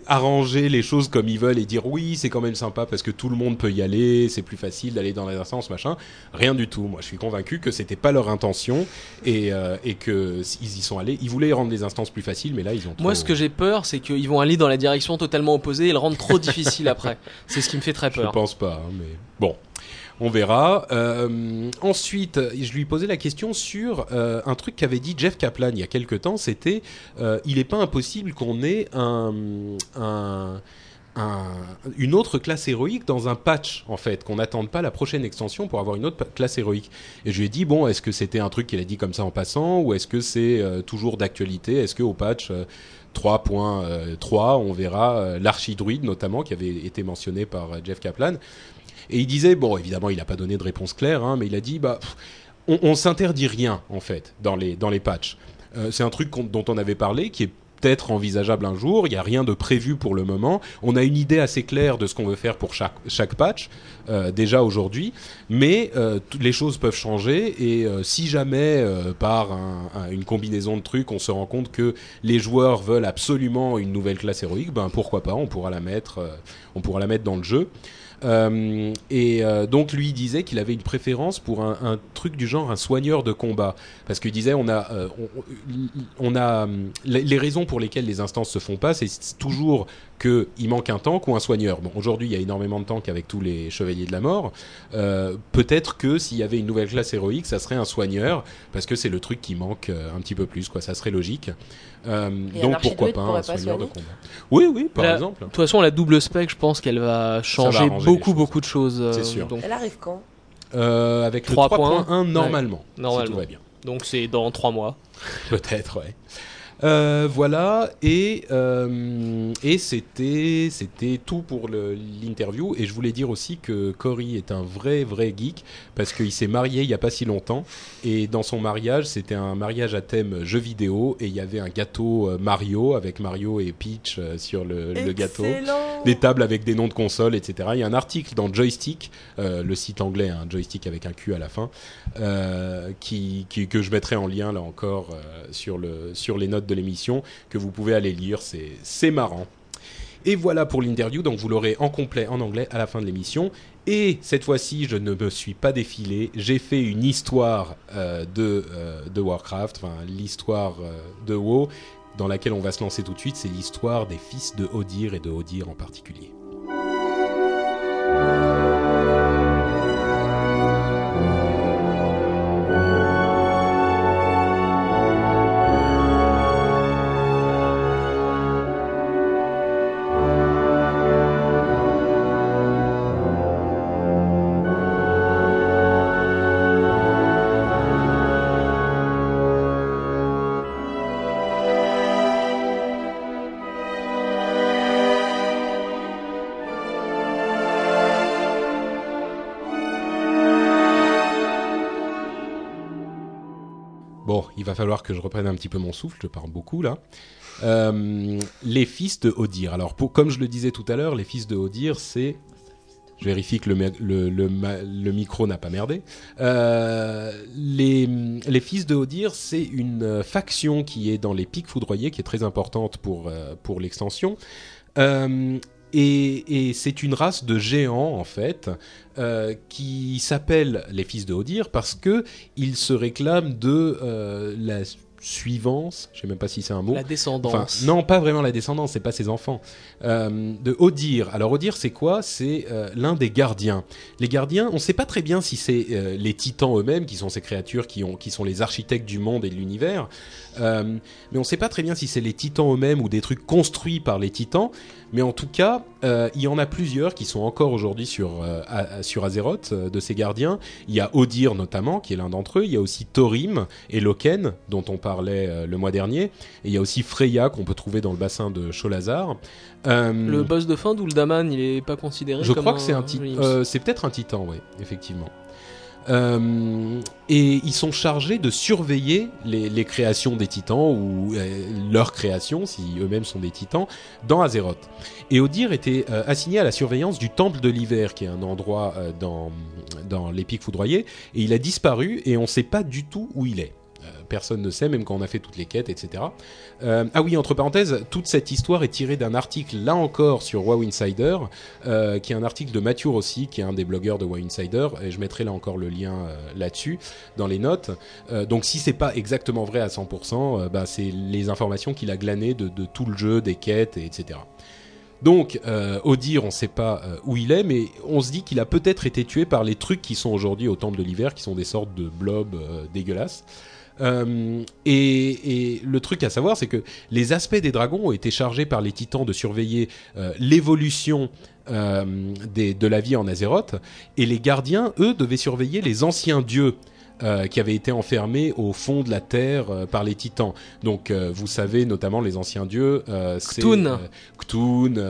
arranger les choses comme ils veulent et dire oui, c'est quand même sympa parce que tout le monde peut y aller, c'est plus facile d'aller dans les instances, machin. Rien du tout. Moi, je suis convaincu que c'était pas leur intention et euh, et que ils y sont allés. Ils voulaient rendre les instances plus faciles, mais là, ils ont. Moi, trop- ce que j'ai peur, c'est qu'ils vont aller dans la direction totalement opposée et le rendre trop difficile après. C'est ce qui me fait très Je peur. pense pas, hein, mais bon. On verra. Euh, ensuite, je lui posais la question sur euh, un truc qu'avait dit Jeff Kaplan il y a quelque temps. C'était, euh, il n'est pas impossible qu'on ait un, un- un- une autre classe héroïque dans un patch, en fait, qu'on n'attende pas la prochaine extension pour avoir une autre classe héroïque. Et je lui ai dit, bon, est-ce que c'était un truc qu'il a dit comme ça en passant, ou est-ce que c'est toujours d'actualité? Est-ce qu'au patch euh, 3.3, on verra l'archidruide notamment, qui avait été mentionné par Jeff Kaplan. Et il disait, bon, évidemment, il n'a pas donné de réponse claire, hein, mais il a dit, bah, on, on s'interdit rien, en fait, dans les, dans les patchs. Euh, c'est un truc dont on avait parlé, qui est peut-être envisageable un jour. Il n'y a rien de prévu pour le moment. On a une idée assez claire de ce qu'on veut faire pour chaque, chaque patch, euh, déjà aujourd'hui. Mais euh, les choses peuvent changer. Et si jamais, par un- un- une combinaison de trucs, on se rend compte que les joueurs veulent absolument une nouvelle classe héroïque, ben pourquoi pas On pourra la mettre, on pourra la mettre dans le jeu. Euh, et euh, donc lui disait qu'il avait une préférence pour un, truc du genre un soigneur de combat. Parce qu'il disait on a euh, on, a les raisons pour lesquelles les instances se font pas c'est toujours que il manque un tank ou un soigneur bon aujourd'hui il y a énormément de tanks avec tous les chevaliers de la mort Euh, peut-être que s'il y avait une nouvelle classe héroïque ça serait un soigneur parce que c'est le truc qui manque euh, un petit peu plus quoi ça serait logique Euh, donc pourquoi pas un pas soigneur de combat oui oui par La- exemple De toute façon, la double spec, je pense qu'elle va changer beaucoup, beaucoup de choses. euh, C'est sûr. Donc, Elle arrive quand? Euh, avec le 3.1, 3.1 normalement, Ouais, normalement. si tout va bien. donc c'est dans 3 mois. Peut-être, ouais. Euh, voilà et euh, et c'était c'était tout pour l'interview. Et je voulais dire aussi que Cory est un vrai vrai geek parce qu'il s'est marié il y a pas si longtemps. Et dans son mariage c'était un mariage à thème jeu vidéo. Et il y avait un gâteau euh, Mario avec Mario et Peach sur le, le gâteau. Des tables avec des noms de consoles, etc. Il y a un article dans Joystick, euh, le site anglais, un joystick avec un Q à la fin, qui, qui- que je mettrai en lien là encore sur, le, sur les notes de l'émission, que vous pouvez aller lire, c'est marrant. Et voilà pour l'interview, donc vous l'aurez en complet en anglais à la fin de l'émission. Et cette fois-ci, je ne me suis pas défilé, j'ai fait une histoire euh, de, euh, de Warcraft, enfin l'histoire euh, de WoW, dans laquelle on va se lancer tout de suite, c'est l'histoire des fils de Odir et de Odir en particulier. Que je reprenne un petit peu mon souffle, je parle beaucoup là. Euh, les fils de Odir. Alors, comme je le disais tout à l'heure, les fils de Odir, c'est. Je vérifie que le, le, le micro n'a pas merdé. Euh, les, les fils de Odir, c'est une euh, faction qui est dans les pics foudroyés, qui est très importante pour, pour l'extension. Euh, et, et c'est une race de géants en fait euh, qui s'appelle les fils de Odir parce que ils se réclament de euh, la suivance, je sais même pas si c'est un mot. La descendance. Enfin, non, pas vraiment la descendance, c'est pas ses enfants. Euh, de Odir. Alors Odir, c'est quoi? C'est euh, l'un des gardiens. Les gardiens, on ne sait pas très bien si c'est euh, les titans eux-mêmes qui sont ces créatures qui, ont, qui sont les architectes du monde et de l'univers. Mais on ne sait pas très bien si c'est les titans eux-mêmes ou des trucs construits par les titans. Mais en tout cas, euh, il y en a plusieurs qui sont encore aujourd'hui sur, euh, à- à- sur Azeroth, euh, de ces gardiens. Il y a Odir notamment, qui est l'un d'entre eux. Il y a aussi Thorim et Loken, dont on parlait le mois dernier. Et il y a aussi Freya, qu'on peut trouver dans le bassin de Cholazar. Le boss de fin d'Uldaman, il est pas considéré je comme crois que c'est un titan. C'est peut-être un titan, oui, effectivement. Euh, et ils sont chargés de surveiller les, créations des titans ou euh, leurs créations, si eux-mêmes sont des titans, dans Azeroth. Et Odir était euh, assigné à la surveillance du Temple de l'Hiver, qui est un endroit dans, dans l'Épique Foudroyée, et il a disparu et on ne sait pas du tout où il est. Personne ne sait, même quand on a fait toutes les quêtes, etc. Euh, ah oui, entre parenthèses, toute cette histoire est tirée d'un article, là encore, sur WoW Insider, euh, qui est un article de Mathieu Rossi, qui est un des blogueurs de WoW Insider, et je mettrai là encore le lien euh, là-dessus, dans les notes. Donc si c'est pas exactement vrai à 100%, euh, bah, c'est les informations qu'il a glanées de, tout le jeu, des quêtes, et etc. Donc, Odir, on ne sait pas où il est, mais on se dit qu'il a peut-être été tué par les trucs qui sont aujourd'hui au Temple de l'Hiver, qui sont des sortes de blobs dégueulasses. Euh, et, le truc à savoir, c'est que les aspects des dragons ont été chargés par les titans de surveiller euh, l'évolution euh, de la vie en Azeroth, et les gardiens, eux, devaient surveiller les anciens dieux. Euh, qui avaient été enfermés au fond de la terre euh, par les titans. Donc, euh, vous savez, notamment les anciens dieux, c'est Cthulhu.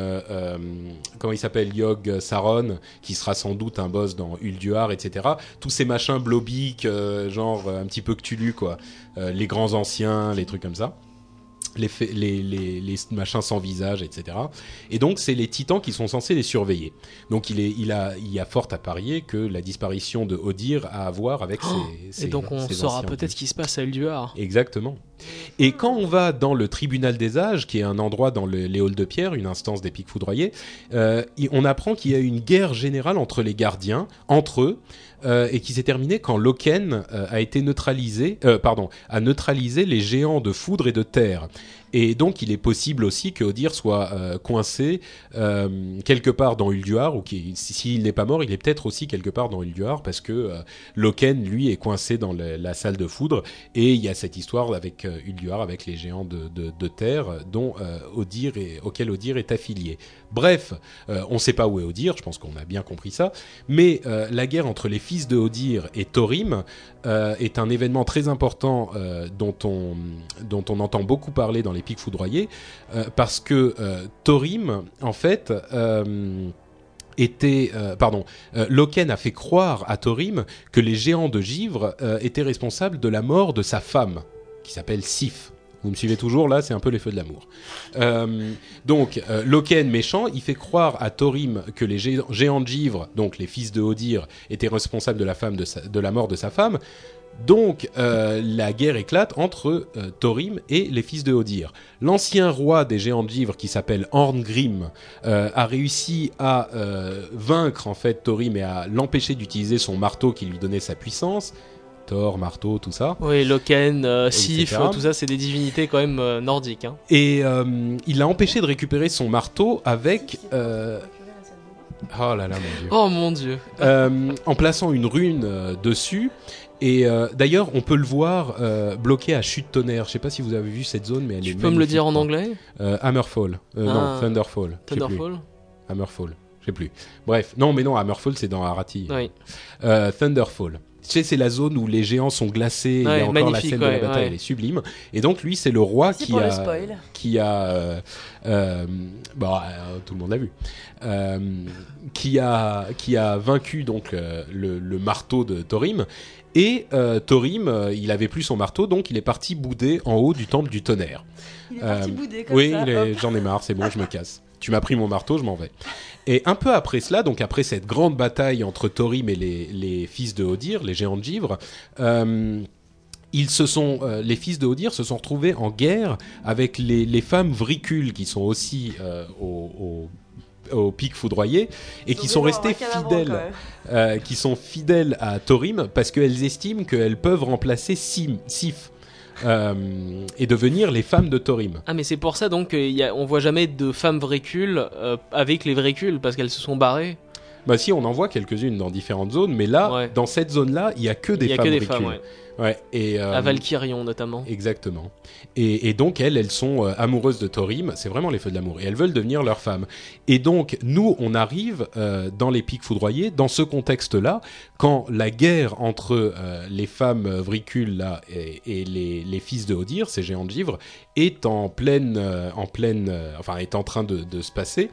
comment il s'appelle, Yogg Saron, qui sera sans doute un boss dans Ulduar, etc. Tous ces machins blobiques, genre un petit peu Cthulhu, quoi. Les grands anciens, les trucs comme ça. Les, fa- les, les, les machins sans visage, etc. Et donc, c'est les titans qui sont censés les surveiller. Donc, il, est, il, a, il y a fort à parier que la disparition de Odir a à voir avec ces, ces Et donc on saura peut-être ce qui se passe à Elduar. Exactement. Et quand on va dans le tribunal des âges, qui est un endroit dans le- les halls de pierre, une instance des pics foudroyés, euh, on apprend qu'il y a une guerre générale entre les gardiens, entre eux, euh, et qui s'est terminée quand Loken euh, a été neutralisé, euh, pardon, a neutralisé les géants de foudre et de terre. Et donc, il est possible aussi que Odir soit coincé quelque part dans Ulduar, ou s'il n'est pas mort, il est peut-être aussi quelque part dans Ulduar, parce que Loken, lui, est coincé dans la salle de foudre, et il y a cette histoire avec Ulduar, avec les géants de, terre, dont Odir auquel Odir est affilié. Bref, euh, on ne sait pas où est Odir, je pense qu'on a bien compris ça, mais euh, la guerre entre les fils de Odir et Thorim euh, est un événement très important dont, on, entend beaucoup parler dans les pics foudroyés, parce que Thorim, en fait... était, pardon, Loken a fait croire à Thorim que les géants de givre étaient responsables de la mort de sa femme, qui s'appelle Sif. Vous me suivez toujours là, c'est un peu les feux de l'amour. Euh, donc, euh, Loken méchant, il fait croire à Thorim que les gé- géants de givre, donc les fils de Odir, étaient responsables de la, mort de sa femme. Donc, euh, la guerre éclate entre Thorim et les fils de Odir. L'ancien roi des géants de givre, qui s'appelle Orngrim, a réussi à vaincre en fait Thorim et à l'empêcher d'utiliser son marteau qui lui donnait sa puissance. Thor, marteau, tout ça. Oui, Loken, euh, Sif, Etc. tout ça, c'est des divinités quand même euh, nordiques. Hein. Et euh, il l'a empêché de récupérer son marteau avec... euh, Oh là là, mon dieu. Oh mon dieu. Euh, en plaçant une rune euh, dessus. Et euh, d'ailleurs, on peut le voir euh, bloqué à chute tonnerre. Je sais pas si vous avez vu cette zone, mais elle est Tu peux me le dire en anglais? Euh, Hammerfall. Euh, Ah. Non, Thunderfall. Thunderfall? Hammerfall. Je sais plus. Bref, non, mais non, Hammerfall, c'est dans Arati. Oui. Euh, Thunderfall. Tu sais, c'est la zone où les géants sont glacés. Ouais, a encore la scène de la bataille, ouais. elle est sublime. Et donc, lui, c'est le roi Merci qui le a, spoil. qui a, euh, euh, bon, euh, tout le monde l'a vu, euh, qui a, qui a vaincu donc euh, le, le marteau de Thorim. Et euh, Thorim, euh, il avait plus son marteau, donc il est parti bouder en haut du temple du tonnerre. Il est parti Euh, bouder comme oui, ça. hop. j'en ai marre, c'est bon, je me casse. Tu m'as pris mon marteau, je m'en vais. Et un peu après cela, donc après cette grande bataille entre Thorim et les, les fils de Odir, les géants de givre, euh, ils se sont, euh, les fils de Odir se sont retrouvés en guerre avec les, les femmes vricules qui sont aussi euh, au, au, au pic foudroyé et qui ont sont restées fidèles, euh, qui sont fidèles à Thorim parce qu'elles estiment qu'elles peuvent remplacer Sim, Sif. Euh, et devenir les femmes de Thorim. Ah mais c'est pour ça donc qu'il y a- on voit jamais de femmes vricules euh, avec les vricules parce qu'elles se sont barrées. Bah si, on en voit quelques-unes dans différentes zones, mais là, Ouais. dans cette zone-là, il y a que des y a femmes que des vricules. femmes, ouais. Ouais, et euh, À Valkyrion notamment. Exactement. Et, et donc elles, elles sont euh, amoureuses de Thorim. C'est vraiment les feux de l'amour. Et elles veulent devenir leur femme. Et donc nous, on arrive euh, dans les pics foudroyés, dans ce contexte-là, quand la guerre entre euh, les femmes vricules là et, et les, les fils de Odir, ces géants de givre, est en pleine, en pleine, enfin est en train de, de se passer.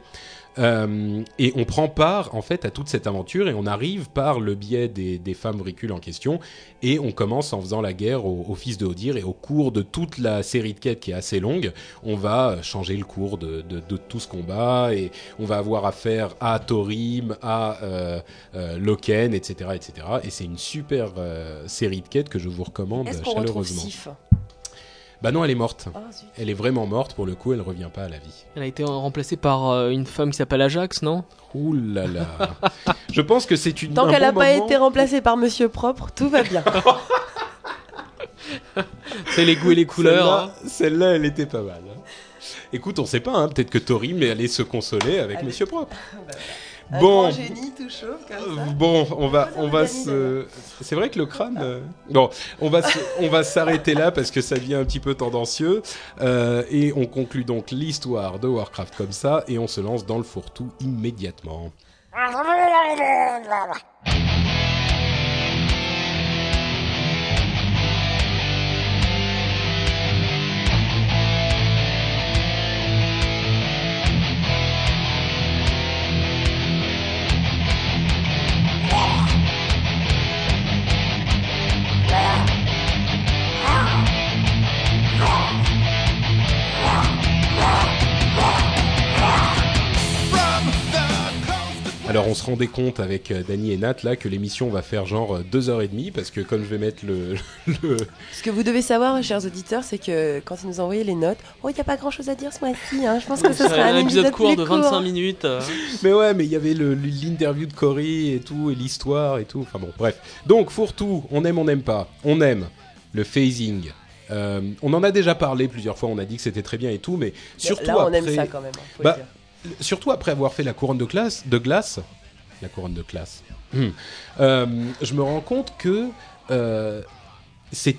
Euh, et on prend part en fait à toute cette aventure et on arrive par le biais des, des femmes vricules en question et on commence en faisant la guerre au, au fils de Odir et au cours de toute la série de quêtes qui est assez longue, on va changer le cours de, de, de tout ce combat et on va avoir affaire à Thorim, à euh, euh, Loken, etc., etc. Et c'est une super série de quêtes que je vous recommande Est-ce qu'on retrouve chaleureusement. Sif? Bah non, elle est morte. Ah. Elle est vraiment morte pour le coup, elle revient pas à la vie. Elle a été remplacée par euh, une femme qui s'appelle Ajax, non? Ouh là là. je pense que c'est une. Tant un qu'elle bon n'a pas moment. été remplacée par Monsieur Propre, tout va bien. C'est les goûts et les couleurs. Celle-là, hein. elle était pas mal. hein. Écoute, on sait pas, hein, peut-être que Tori mais allait se consoler avec Allez. Monsieur Propre. Un Bon. grand génie tout chauve comme ça. Euh, Bon, on va, on va se. C'est vrai que le crâne. euh, Bon, on va, se- on va s'arrêter là parce que ça devient un petit peu tendancieux Euh, et on conclut donc l'histoire de Warcraft comme ça et on se lance dans le fourre-tout immédiatement. Alors on se rendait compte avec euh, Dany et Nat là que l'émission va faire genre euh, deux heures et demie parce que comme je vais mettre le, le- Ce que vous devez savoir, chers auditeurs, c'est que quand ils nous ont envoyé les notes, oh, il n'y a pas grand chose à dire ce mois-ci. hein. Je pense que ce sera un, épisode court plus de 25 minutes. euh. mais ouais mais il y avait l'interview de Cory et tout et l'histoire et tout enfin bon bref donc fourre-tout on aime on n'aime pas on aime le phasing Euh, on en a déjà parlé plusieurs fois on a dit que c'était très bien et tout mais surtout Là, on après aime ça quand même. hein, faut Bah, le dire. Surtout après avoir fait la couronne de classe, de glace, la couronne de classe, Hmm. Euh, je me rends compte que euh, c'est,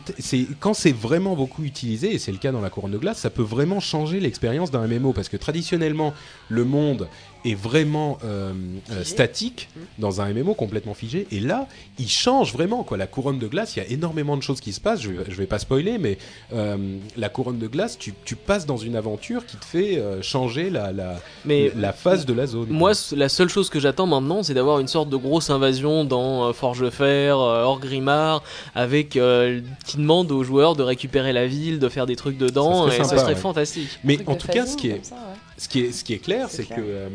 quand c'est vraiment beaucoup utilisé, et c'est le cas dans la couronne de glace, ça peut vraiment changer l'expérience d'un MMO, parce que traditionnellement, le monde est vraiment euh, euh, statique dans un MMO complètement figé, et là, il change vraiment, quoi. La couronne de glace, il y a énormément de choses qui se passent, je vais, je vais pas spoiler, mais euh, la couronne de glace, tu, tu passes dans une aventure qui te fait euh, changer la, la, Mais la phase de la zone. Moi, la seule chose que j'attends maintenant, c'est d'avoir une sorte de grosse invasion dans euh, Forgefer, euh, Orgrimmar, avec euh, qui demande aux joueurs de récupérer la ville, de faire des trucs dedans, Ça serait et ça sympa, serait ouais. fantastique. Mais en tout cas, ce qui est, comme ça, ouais. Ce qui est, ce qui est clair, C'est que euh,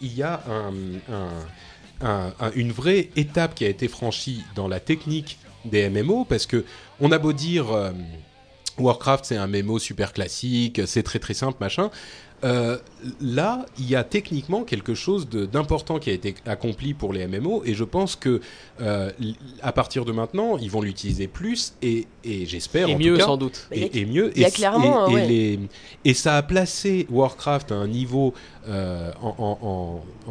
y a un- un- un- un- une vraie étape qui a été franchie dans la technique des MMO, parce que on a beau dire euh, Warcraft c'est un MMO super classique, c'est très très simple, machin. Euh, là, il y a techniquement quelque chose d'important qui a été accompli pour les MMO, et je pense que euh, à partir de maintenant, ils vont l'utiliser plus, et, et j'espère Et en mieux tout cas, sans doute. Et, et mieux. il y a et, clairement, et, et ouais. les- et ça a placé Warcraft à un niveau euh, en, en-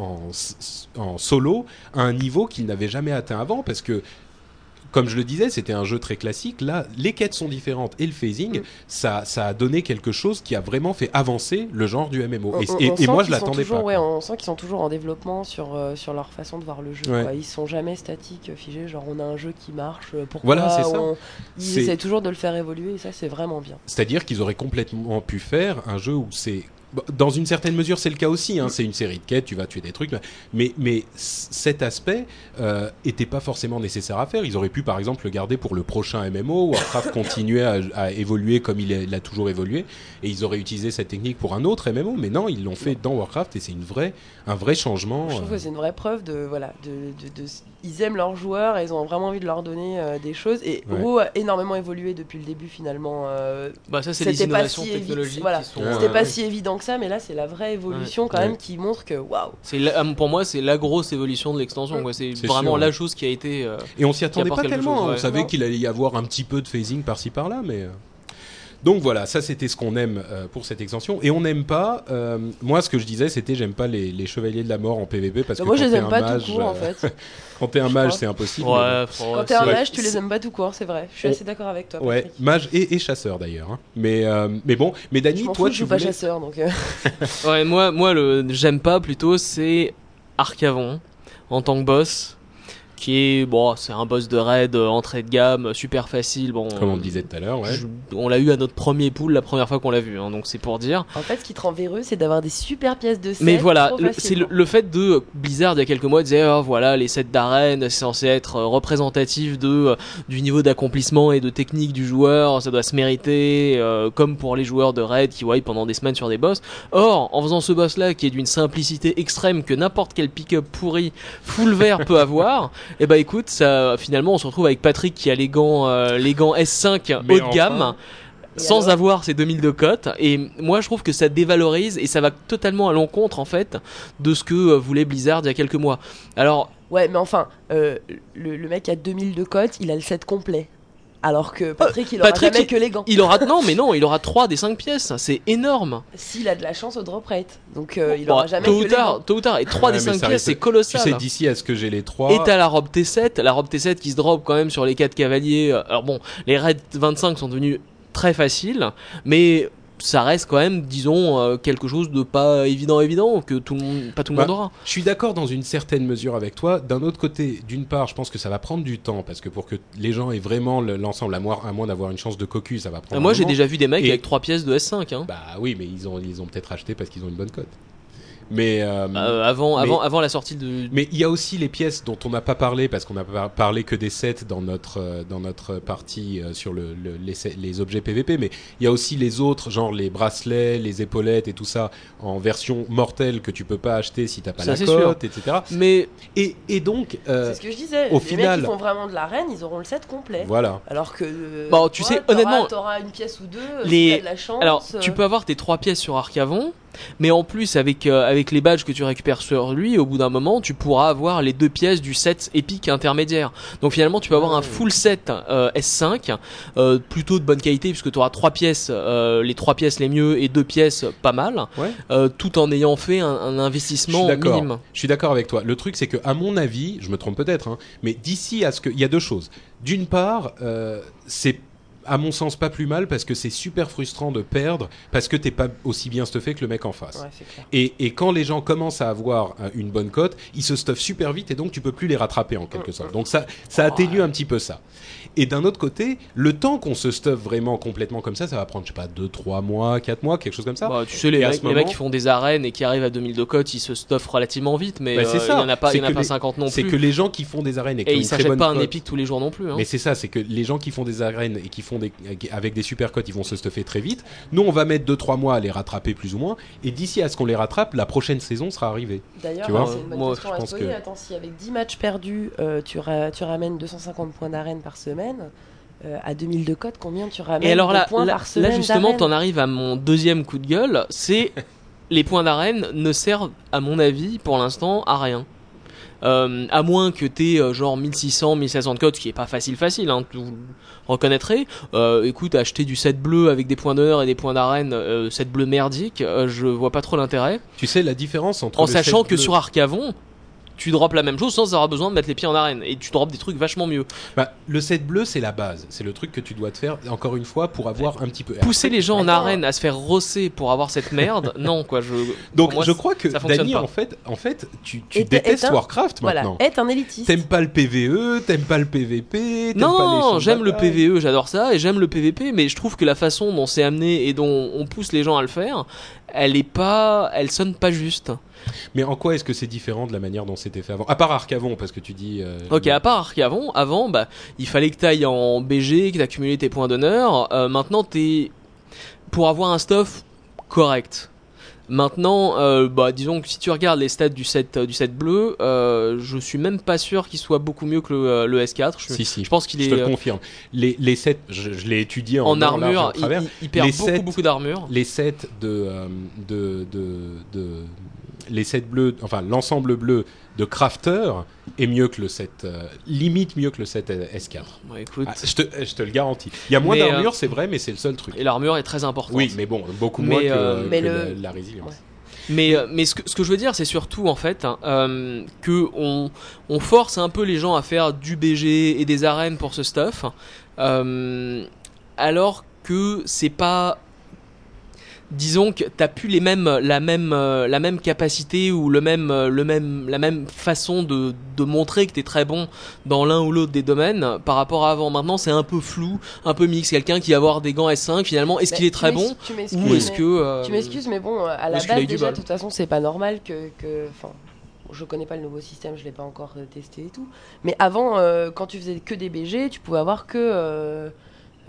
en- en s- en solo, à un niveau qu'il n'avait jamais atteint avant, parce que comme je le disais, c'était un jeu très classique. Là, les quêtes sont différentes et le phasing, Mm. ça, ça a donné quelque chose qui a vraiment fait avancer le genre du MMO. On- et on- et- on et sent moi, je l'attendais toujours- pas. ouais, on sent qu'ils sont toujours en développement sur, euh, sur leur façon de voir le jeu. Ouais. quoi. Ils sont jamais statiques, figés. Genre, on a un jeu qui marche. euh, Pourquoi Voilà, c'est ça. on- Ils essaient toujours de le faire évoluer et ça, c'est vraiment bien. C'est-à-dire qu'ils auraient complètement pu faire un jeu où c'est dans une certaine mesure, c'est le cas aussi. Hein, c'est une série de quêtes, tu vas tuer des trucs, mais mais cet aspect euh, était pas forcément nécessaire à faire. Ils auraient pu, par exemple, le garder pour le prochain MMO. Warcraft continuait à, à évoluer comme il, est- il a toujours évolué, et ils auraient utilisé cette technique pour un autre MMO. Mais non, ils l'ont fait dans Warcraft, et c'est une vraie, un vrai changement. Je trouve euh, que c'est une vraie preuve de voilà, de, de- de- ils aiment leurs joueurs et ils ont vraiment envie de leur donner euh, des choses. Et Ouais. A énormément évolué depuis le début finalement. euh, Bah ça, c'est les C'était pas innovations si évi- technologiques voilà. C'était euh, pas ouais. si évident que ça, mais là c'est la vraie évolution quand Ouais. même qui montre que waouh. C'est pour moi, c'est la grosse évolution de l'extension. C'est vraiment sûr, la chose qui a été. euh, Et on s'y attendait pas tellement. chose, hein. ouais. On savait qu'il allait y avoir un petit peu de phasing par-ci par-là, mais. Donc voilà, ça c'était ce qu'on aime euh, pour cette extension. Et on n'aime pas, euh, moi ce que je disais c'était j'aime pas les, les chevaliers de la mort en PvP parce que moi, je quand les t'es aime un pas tout mage, court, en euh, fait. quand t'es un Je mage c'est impossible. Ouais, Quand t'es un mage, tu les aimes pas tout court, c'est vrai. Je suis On- assez d'accord avec toi. Ouais, mage et, et chasseur d'ailleurs. hein. Mais, euh, mais bon, mais Dani, Je toi fous, je tu joue pas chasseur, donc. euh, Ouais, moi, moi le j'aime pas plutôt, c'est Arcavon en tant que boss, qui est bon, c'est un boss de raid, euh, entrée de gamme, super facile. Bon, Comme on le disait tout à l'heure, ouais. je- on l'a eu à notre premier pool la première fois qu'on l'a vu, hein, donc c'est pour dire. En fait, ce qui te rend véreux, c'est d'avoir des super pièces de set. Mais voilà, trop le- c'est facilement. le, le fait de Blizzard il y a quelques mois disait oh, voilà les sets d'arène c'est censé être euh, représentatif de euh, du niveau d'accomplissement et de technique du joueur, ça doit se mériter euh, comme pour les joueurs de raid qui wipe pendant des semaines sur des boss. Or, en faisant ce boss là qui est d'une simplicité extrême que n'importe quel pick-up pourri full vert peut avoir, et bah écoute, ça finalement on se retrouve avec Patrick qui a les gants euh, les gants S5 Mais haut de enfin. gamme sans avoir ces 2000 de cote et moi je trouve que ça dévalorise et ça va totalement à l'encontre en fait de ce que euh, voulait Blizzard il y a quelques mois. Alors Ouais, mais enfin, euh, le, le mec a 2000 de cote, il a le set complet. Alors que Patrick, il aura Euh, Patrick, jamais que les gants. il aura non mais non, il aura 3 des 5 pièces, c'est énorme. S'il a de la chance au drop rate. Donc euh, il Bon, aura jamais tôt que ou les tard, gants. tôt ou tard et 3 Ouais, des mais 5 ça pièces c'est Tu colossal. sais, d'ici à ce que j'ai les trois. Et t'as la robe T7, la robe T7 qui se drop quand même sur les 4 cavaliers. Alors bon, les raids 25 sont devenus très faciles, mais ça reste quand même, disons, euh, quelque chose de pas évident évident que tout le monde, pas tout le Bah, monde aura. Je suis d'accord dans une certaine mesure avec toi. D'un autre côté, d'une part, je pense que ça va prendre du temps parce que pour que les gens aient vraiment le- l'ensemble, à moins, à moins d'avoir une chance de cocu, ça va prendre. Euh, Moi j'ai déjà vu des mecs Et- avec 3 pièces de S5. Hein. Bah oui, mais ils ont, ils ont peut-être acheté parce qu'ils ont une bonne cote. Mais euh, Euh, avant, mais- avant, avant la sortie de. Mais il y a aussi les pièces dont on n'a pas parlé parce qu'on n'a pas parlé que des sets dans notre euh, dans notre partie sur le, le- les, objets PVP, mais il y a aussi les autres, genre les bracelets, les épaulettes et tout ça en version mortelle que tu peux pas acheter si t'as pas Ça, la cote, etc. Mais Et, et donc euh, C'est ce que je disais. au les final- mecs qui font vraiment de l'arène, ils auront le set complet. voilà. Alors que. euh, Bon, tu toi, sais, honnêtement, T'auras une pièce ou deux, les- si de la chance. alors, euh, tu peux avoir tes 3 pièces sur Arcavon, mais en plus avec euh, avec les badges que tu récupères sur lui, au bout d'un moment, tu pourras avoir les deux pièces du set épique intermédiaire. Donc finalement, tu peux avoir un full set euh, S5, euh, plutôt de bonne qualité puisque tu auras trois pièces, les trois pièces les mieux et deux pièces pas mal, Ouais. tout en ayant fait un, Je investissement d'accord. minime. Je suis d'accord avec toi. Le truc, c'est que, à mon avis, je me trompe peut-être, hein, mais d'ici à ce que, il y a deux choses. D'une part, c'est à mon sens pas plus mal parce que c'est super frustrant de perdre parce que t'es pas aussi bien stuffé que le mec en face. Ouais, c'est clair. Et, et quand les gens commencent à avoir euh, une bonne cote, ils se stuffent super vite et donc tu peux plus les rattraper en quelque sorte. Donc ça, ça atténue un petit peu ça. Et d'un autre côté, le temps qu'on se stuffe vraiment complètement comme ça, ça va prendre, je sais pas, 2, 3 mois, 4 mois, quelque chose comme ça. Bah, tu sais, les, mecs, les qui font des arènes et qui arrivent à 2000 de cote, ils se stuffent relativement vite, mais Bah, c'est euh, ça. il y en a pas, C'est il y en a que pas les- 50 non C'est plus. que les gens qui font des arènes et qui Et ont ils s'achètent pas un épique tous les jours non plus. Hein. Mais c'est ça, c'est que les gens qui font des arènes et qui font des avec des super cotes, ils vont se stuffer très vite. Nous, on va mettre 2-3 mois à les rattraper plus ou moins. Et d'ici à ce qu'on les rattrape, la prochaine saison sera arrivée. D'ailleurs, c'est une bonne Moi, question je à pense que- Attends, si avec 10 matchs perdus, euh, tu, ra- tu ramènes 250 points d'arène par semaine, euh, à 2000 de cote, combien tu ramènes Et alors là, points là, par là, semaine justement, t'en arrives à mon deuxième coup de gueule, c'est les points d'arène ne servent, à mon avis, pour l'instant, à rien. Euh, à moins que t'aies euh, genre 1600, 1700 de codes, ce qui est pas facile facile, hein, vous le reconnaîtrez. Euh, écoute, acheter du set bleu avec des points d'honneur et des points d'arène, euh, set bleu merdique, je vois pas trop l'intérêt. Tu sais la différence entre En sachant que bleu- sur Arcavon, tu drops la même chose sans avoir besoin de mettre les pieds en arène et tu drops des trucs vachement mieux. Bah, le set bleu, c'est la base. C'est le truc que tu dois te faire encore une fois pour avoir un petit peu. Pousser les gens en arène à se faire rosser pour avoir cette merde, non quoi. Je, Donc moi, je crois que ça fonctionne Dany, en fait, en fait, tu, tu détestes un- Warcraft Voilà, maintenant. être un élitiste. T'aimes pas le PVE, t'aimes pas le PVP, t'aimes pas les Non, j'aime le. PVE, j'adore ça, et j'aime le PVP, mais je trouve que la façon dont c'est amené et dont on pousse les gens à le faire, elle est pas, elle sonne pas juste. Mais en quoi est-ce que c'est différent de la manière dont c'était fait avant? À part Arcavon, parce que tu dis. euh, Ok, à part Arcavon, avant, bah, il fallait que t'ailles en BG, que t'accumulais tes points d'honneur. Euh, maintenant, t'es pour avoir un stuff correct. Maintenant, euh, bah, disons que si tu regardes les stats du set du set bleu, euh, je suis même pas sûr qu'il soit beaucoup mieux que le, euh, le S4. Je, Si, si. je pense qu'il Je est te le euh, confirme. Les, les sets, je, je l'ai étudié en, en armure, il, travers. il- il perd Les beaucoup sets- beaucoup d'armure. les sets de, euh, de, de, de- les sets bleus, enfin l'ensemble bleu de crafter est mieux que le 7, euh, limite mieux que le 7 S4. Bon, écoute. Ah, je, te, je te le garantis. Il y a moins euh, d'armure, c'est vrai, mais c'est le seul truc. Et l'armure est très importante. Oui, mais bon, beaucoup Mais, moins que, euh, que mais la, le- la résilience. Ouais. Mais, euh, mais ce, que, ce que je veux dire, c'est surtout en fait hein, euh, que on, on force un peu les gens à faire du BG et des arènes pour ce stuff, euh, alors que c'est pas. Disons que t'as plus les mêmes, la même, euh, la même capacité ou le même, euh, le même, la même façon de, de montrer que t'es très bon dans l'un ou l'autre des domaines par rapport à avant. Maintenant, c'est un peu flou, un peu mix. Quelqu'un qui va avoir des gants S5, finalement, est-ce Mais qu'il est très bon tu m'excuses, ou est-ce mais- que euh, Tu m'excuses, mais bon, à la base, déjà, de toute façon, c'est pas normal que. que- Enfin, je connais pas le nouveau système, je l'ai pas encore testé et tout. Mais avant, euh, quand tu faisais que des BG, tu pouvais avoir que. euh,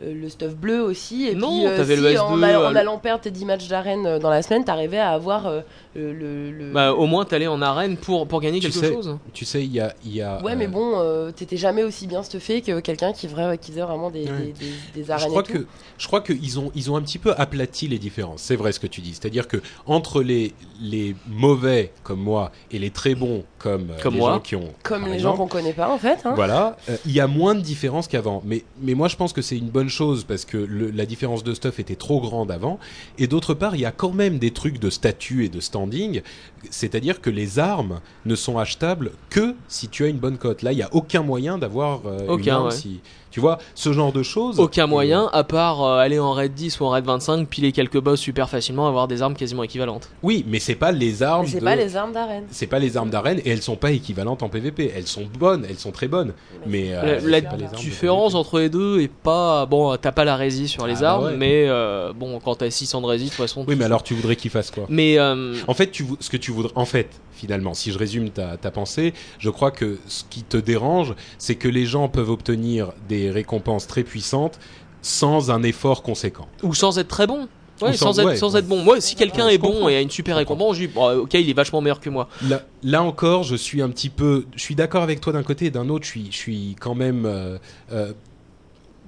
euh, le stuff bleu aussi et Non, puis euh, t'avais si le S2, en, allant- euh, en allant perdre tes 10 matchs d'arène euh, dans la semaine t'arrivais à avoir euh, le, Bah, au moins t'allais en arène pour, pour gagner Tu quelque sais, chose. Tu sais, il y a. il Y a ouais euh, mais bon euh, t'étais jamais aussi bien stuffé que quelqu'un qui, qui faisait vraiment des, Ouais. des, des- des Je arènes crois et tout. que je crois qu'ils ont ils ont un petit peu aplati les différences. C'est vrai ce que tu dis. C'est-à-dire que entre les les mauvais comme moi et les très bons comme, euh, Comme les moi. gens qui ont comme par les exemple, gens qu'on connaît pas en fait hein. Voilà, euh, il y a moins de différence qu'avant. Mais, mais moi, je pense que c'est une bonne chose parce que le- la différence de stuff était trop grande avant. Et d'autre part, il y a quand même des trucs de statut et de standing. C'est-à-dire que les armes ne sont achetables que si tu as une bonne cote. Là, il n'y a aucun moyen d'avoir euh, une arme ouais. si. Tu vois, ce genre de choses. Aucun moyen, à part euh, aller en raid 10 ou en raid 25, piler quelques boss super facilement, avoir des armes quasiment équivalentes. Oui, mais c'est pas les armes. C'est de- pas les armes d'arène C'est pas les armes d'arène et elles sont pas équivalentes en PVP. Elles sont bonnes, elles sont très bonnes. Mais euh, la de différence entre les deux est pas. Bon, t'as pas la rési sur les Ah bah armes, ouais. mais euh, bon, quand t'as 600 de rési, de toute façon. Oui, mais alors tu voudrais qu'ils fassent quoi? Mais euh, En fait, tu, ce que tu voudrais, en fait, finalement, si je résume ta, ta pensée, je crois que ce qui te dérange, c'est que les gens peuvent obtenir des récompenses très puissantes sans un effort conséquent. ou sans être très bon. Ouais, sans- sans, être, ouais, sans ouais. être bon. Moi, si quelqu'un est bon et a une super récompense, je dis, bon, ok, il est vachement meilleur que moi. Là, là encore, je suis un petit peu, je suis d'accord avec toi d'un côté et d'un autre, je suis, je suis quand même euh, euh,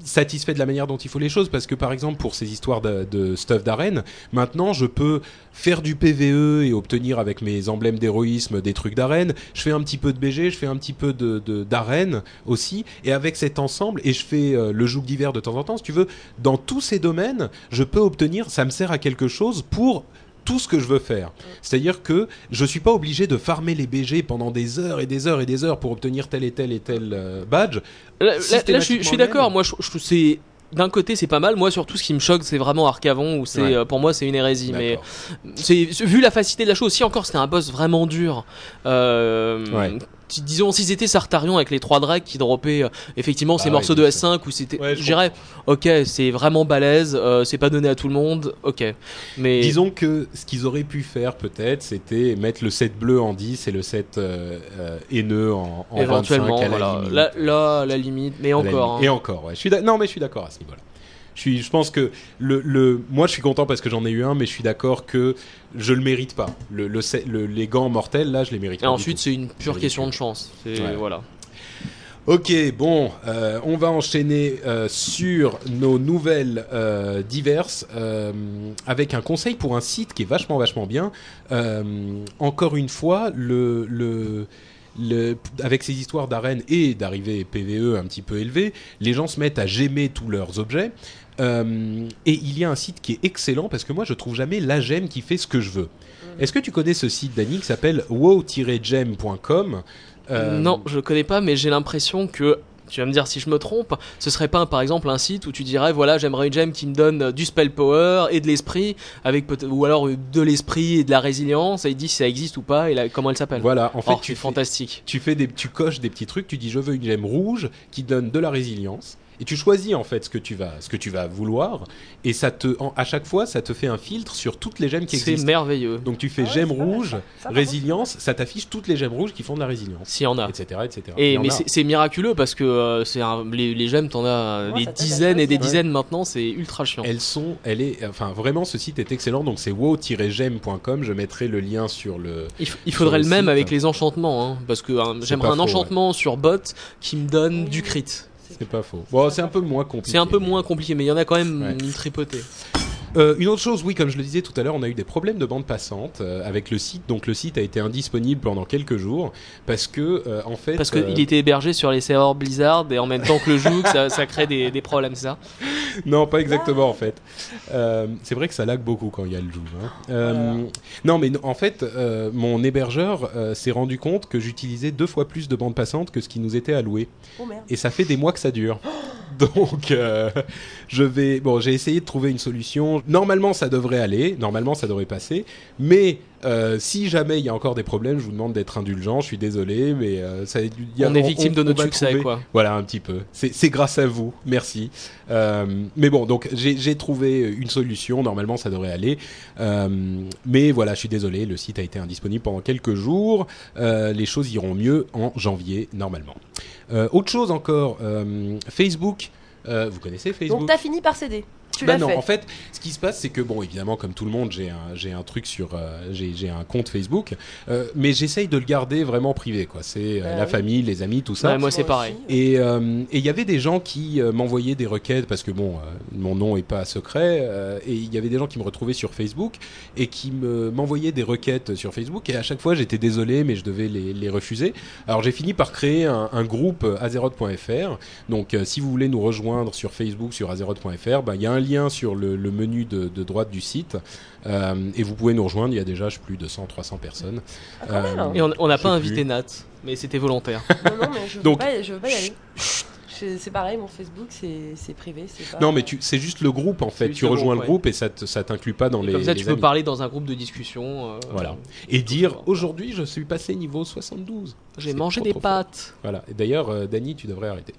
satisfait de la manière dont il faut les choses parce que par exemple pour ces histoires de, stuff d'arène, maintenant je peux faire du PVE et obtenir avec mes emblèmes d'héroïsme des trucs d'arène. Je fais un petit peu de BG, je fais un petit peu de- d'arène aussi et avec cet ensemble et je fais euh, le joug d'hiver de temps en temps. Si tu veux, dans tous ces domaines, je peux obtenir, ça me sert à quelque chose pour tout ce que je veux faire. C'est-à-dire que je suis pas obligé de farmer les BG pendant des heures et des heures et des heures pour obtenir tel et tel et tel euh, badge. Là, là- là, je suis, je suis Systématiquement d'accord. Moi, je, je trouve c'est d'un côté c'est pas mal. Moi, surtout, ce qui me choque, c'est vraiment Arcavon où c'est Ouais. euh, pour moi c'est une hérésie. Mais c'est- vu la facilité de la chose. Si encore c'était un boss vraiment dur. Euh, Ouais. Disons, si c'était Sartarion avec les trois drags qui droppaient euh, effectivement ces Ah morceaux de bien sûr. S5 où c'était, Ouais, je dirais, ok, c'est vraiment balèze, euh, c'est pas donné à tout le monde, ok. Mais Disons que ce qu'ils auraient pu faire peut-être, c'était mettre le set bleu en 10 et le set euh, euh, haineux en, en éventuellement, 25 à la voilà. limite. Là, là, la limite, mais encore. limite. Et hein. encore, ouais. Je suis non, mais je suis d'accord à ce niveau-là. Je, suis, je pense que le, le, moi je suis content parce que j'en ai eu un, mais je suis d'accord que je le mérite pas. Le, le, les gants mortels, là, je les mérite Et pas. ensuite, c'est une pure question de chance. C'est Ouais. voilà. Ok, bon, euh, on va enchaîner euh, sur nos nouvelles euh, diverses avec un conseil pour un site qui est vachement vachement bien. Encore une fois, le, le, le, avec ces histoires d'arène et d'arrivée PVE un petit peu élevées, les gens se mettent à gémer tous leurs objets. Euh, et il y a un site qui est excellent parce que moi je trouve jamais la gemme qui fait ce que je veux. Est-ce que tu connais ce site Dani qui s'appelle wow-gem.com Euh, Non, je connais pas, mais j'ai l'impression que. Tu vas me dire si je me trompe, ce serait pas par exemple un site où tu dirais voilà j'aimerais une gemme qui me donne du spell power et de l'esprit avec ou alors euh, de l'esprit et de la résilience et il dit si ça existe ou pas et là, comment elle s'appelle? Voilà, en fait, tu fais- fantastique. tu fais des, tu coches des petits trucs, tu dis je veux une gemme rouge qui donne de la résilience et tu choisis en fait ce que tu vas, ce que tu vas vouloir et ça te, en- à chaque fois, ça te fait un filtre sur toutes les gemmes qui C'est existent. merveilleux. Donc tu fais Ah ouais, gemme c'est rouge, ça. Ça, par résilience, ça t'affiche toutes les gemmes rouges qui font de la résilience, S'il y en a. etc., etc. Et mais c'est c'est miraculeux parce que euh, c'est les, les gemmes t'en as Ouais, des dizaines et des dizaines maintenant c'est ultra chiant. Elles sont, elle est, enfin vraiment, ce site est excellent. Donc c'est wow-gem.com. Je mettrai le lien sur le. Il, faudrait le le même site. avec les enchantements hein, parce que hein, C'est j'aimerais un faux, enchantement sur bot qui me donne du crit. C'est pas faux. Bon, c'est un peu moins compliqué. C'est un peu mais- moins compliqué mais il y en a quand même Ouais. une tripotée. Euh, une autre chose, oui, comme je le disais tout à l'heure, on a eu des problèmes de bande passante euh, avec le site. Donc le site a été indisponible pendant quelques jours parce que, euh, en fait, Parce euh, qu'il était hébergé sur les serveurs Blizzard et en même temps que le jeu, ça, ça crée des, des problèmes, c'est ça? Non, pas exactement en fait. Euh, c'est vrai que ça lag beaucoup quand il y a le jour. hein. Euh, Non, mais en fait, euh, mon hébergeur euh, s'est rendu compte que j'utilisais deux fois plus de bande passante que ce qui nous était alloué. Oh merde. Et ça fait des mois que ça dure. Donc, euh, je vais. Bon, j'ai essayé de trouver une solution. Normalement, ça devrait aller. Normalement, ça devrait passer. Mais euh, si jamais il y a encore des problèmes, je vous demande d'être indulgent. Je suis désolé, mais euh, ça. y a- On est victime de on notre succès, trouver- quoi. Voilà, un petit peu. C'est grâce à vous. Merci. Euh, mais bon, donc j'ai j'ai trouvé une solution. Normalement, ça devrait aller. Euh, mais voilà, je suis désolé. Le site a été indisponible pendant quelques jours. Euh, les choses iront mieux en janvier, normalement. Euh, autre chose encore, euh, Facebook. euh, vous connaissez Facebook? Donc t'as fini par céder. Tu bah non, fait. en fait, ce qui se passe, c'est que bon, évidemment, comme tout le monde, j'ai un, j'ai un truc sur, euh, j'ai, j'ai un compte Facebook, euh, mais j'essaye de le garder vraiment privé, quoi. C'est euh, Bah la oui. famille, les amis, tout ça. Ouais, moi, c'est pareil. Et euh, et il y avait des gens qui euh, m'envoyaient des requêtes parce que bon, euh, mon nom est pas secret, euh, et il y avait des gens qui me retrouvaient sur Facebook et qui me m'envoyaient des requêtes sur Facebook, et à chaque fois, j'étais désolé, mais je devais les, les refuser. Alors j'ai fini par créer un, un groupe azeroth.fr. Donc euh, si vous voulez nous rejoindre sur Facebook, sur azeroth.fr, bah, il y a un lien sur le, le menu de, de droite du site, euh, et vous pouvez nous rejoindre. Il y a déjà, je plus, 200, 300 personnes. Ah, même. Et on n'a pas invité plus. Nat, mais c'était volontaire. Non, non, mais je veux, Donc- pas, je veux pas y aller. C'est pareil, mon Facebook, c'est privé. c'est pas... Non, mais c'est juste le groupe en fait. Tu le rejoins groupe, le groupe et ça, ça t'inclut pas dans Et les. comme ça, les tu peux amis. parler dans un groupe de discussion. euh, Voilà. Et dire aujourd'hui, je suis passé niveau 72. J'ai C'est mangé trop, des trop fort. pâtes. Voilà. Et d'ailleurs, euh, Dany, tu devrais arrêter.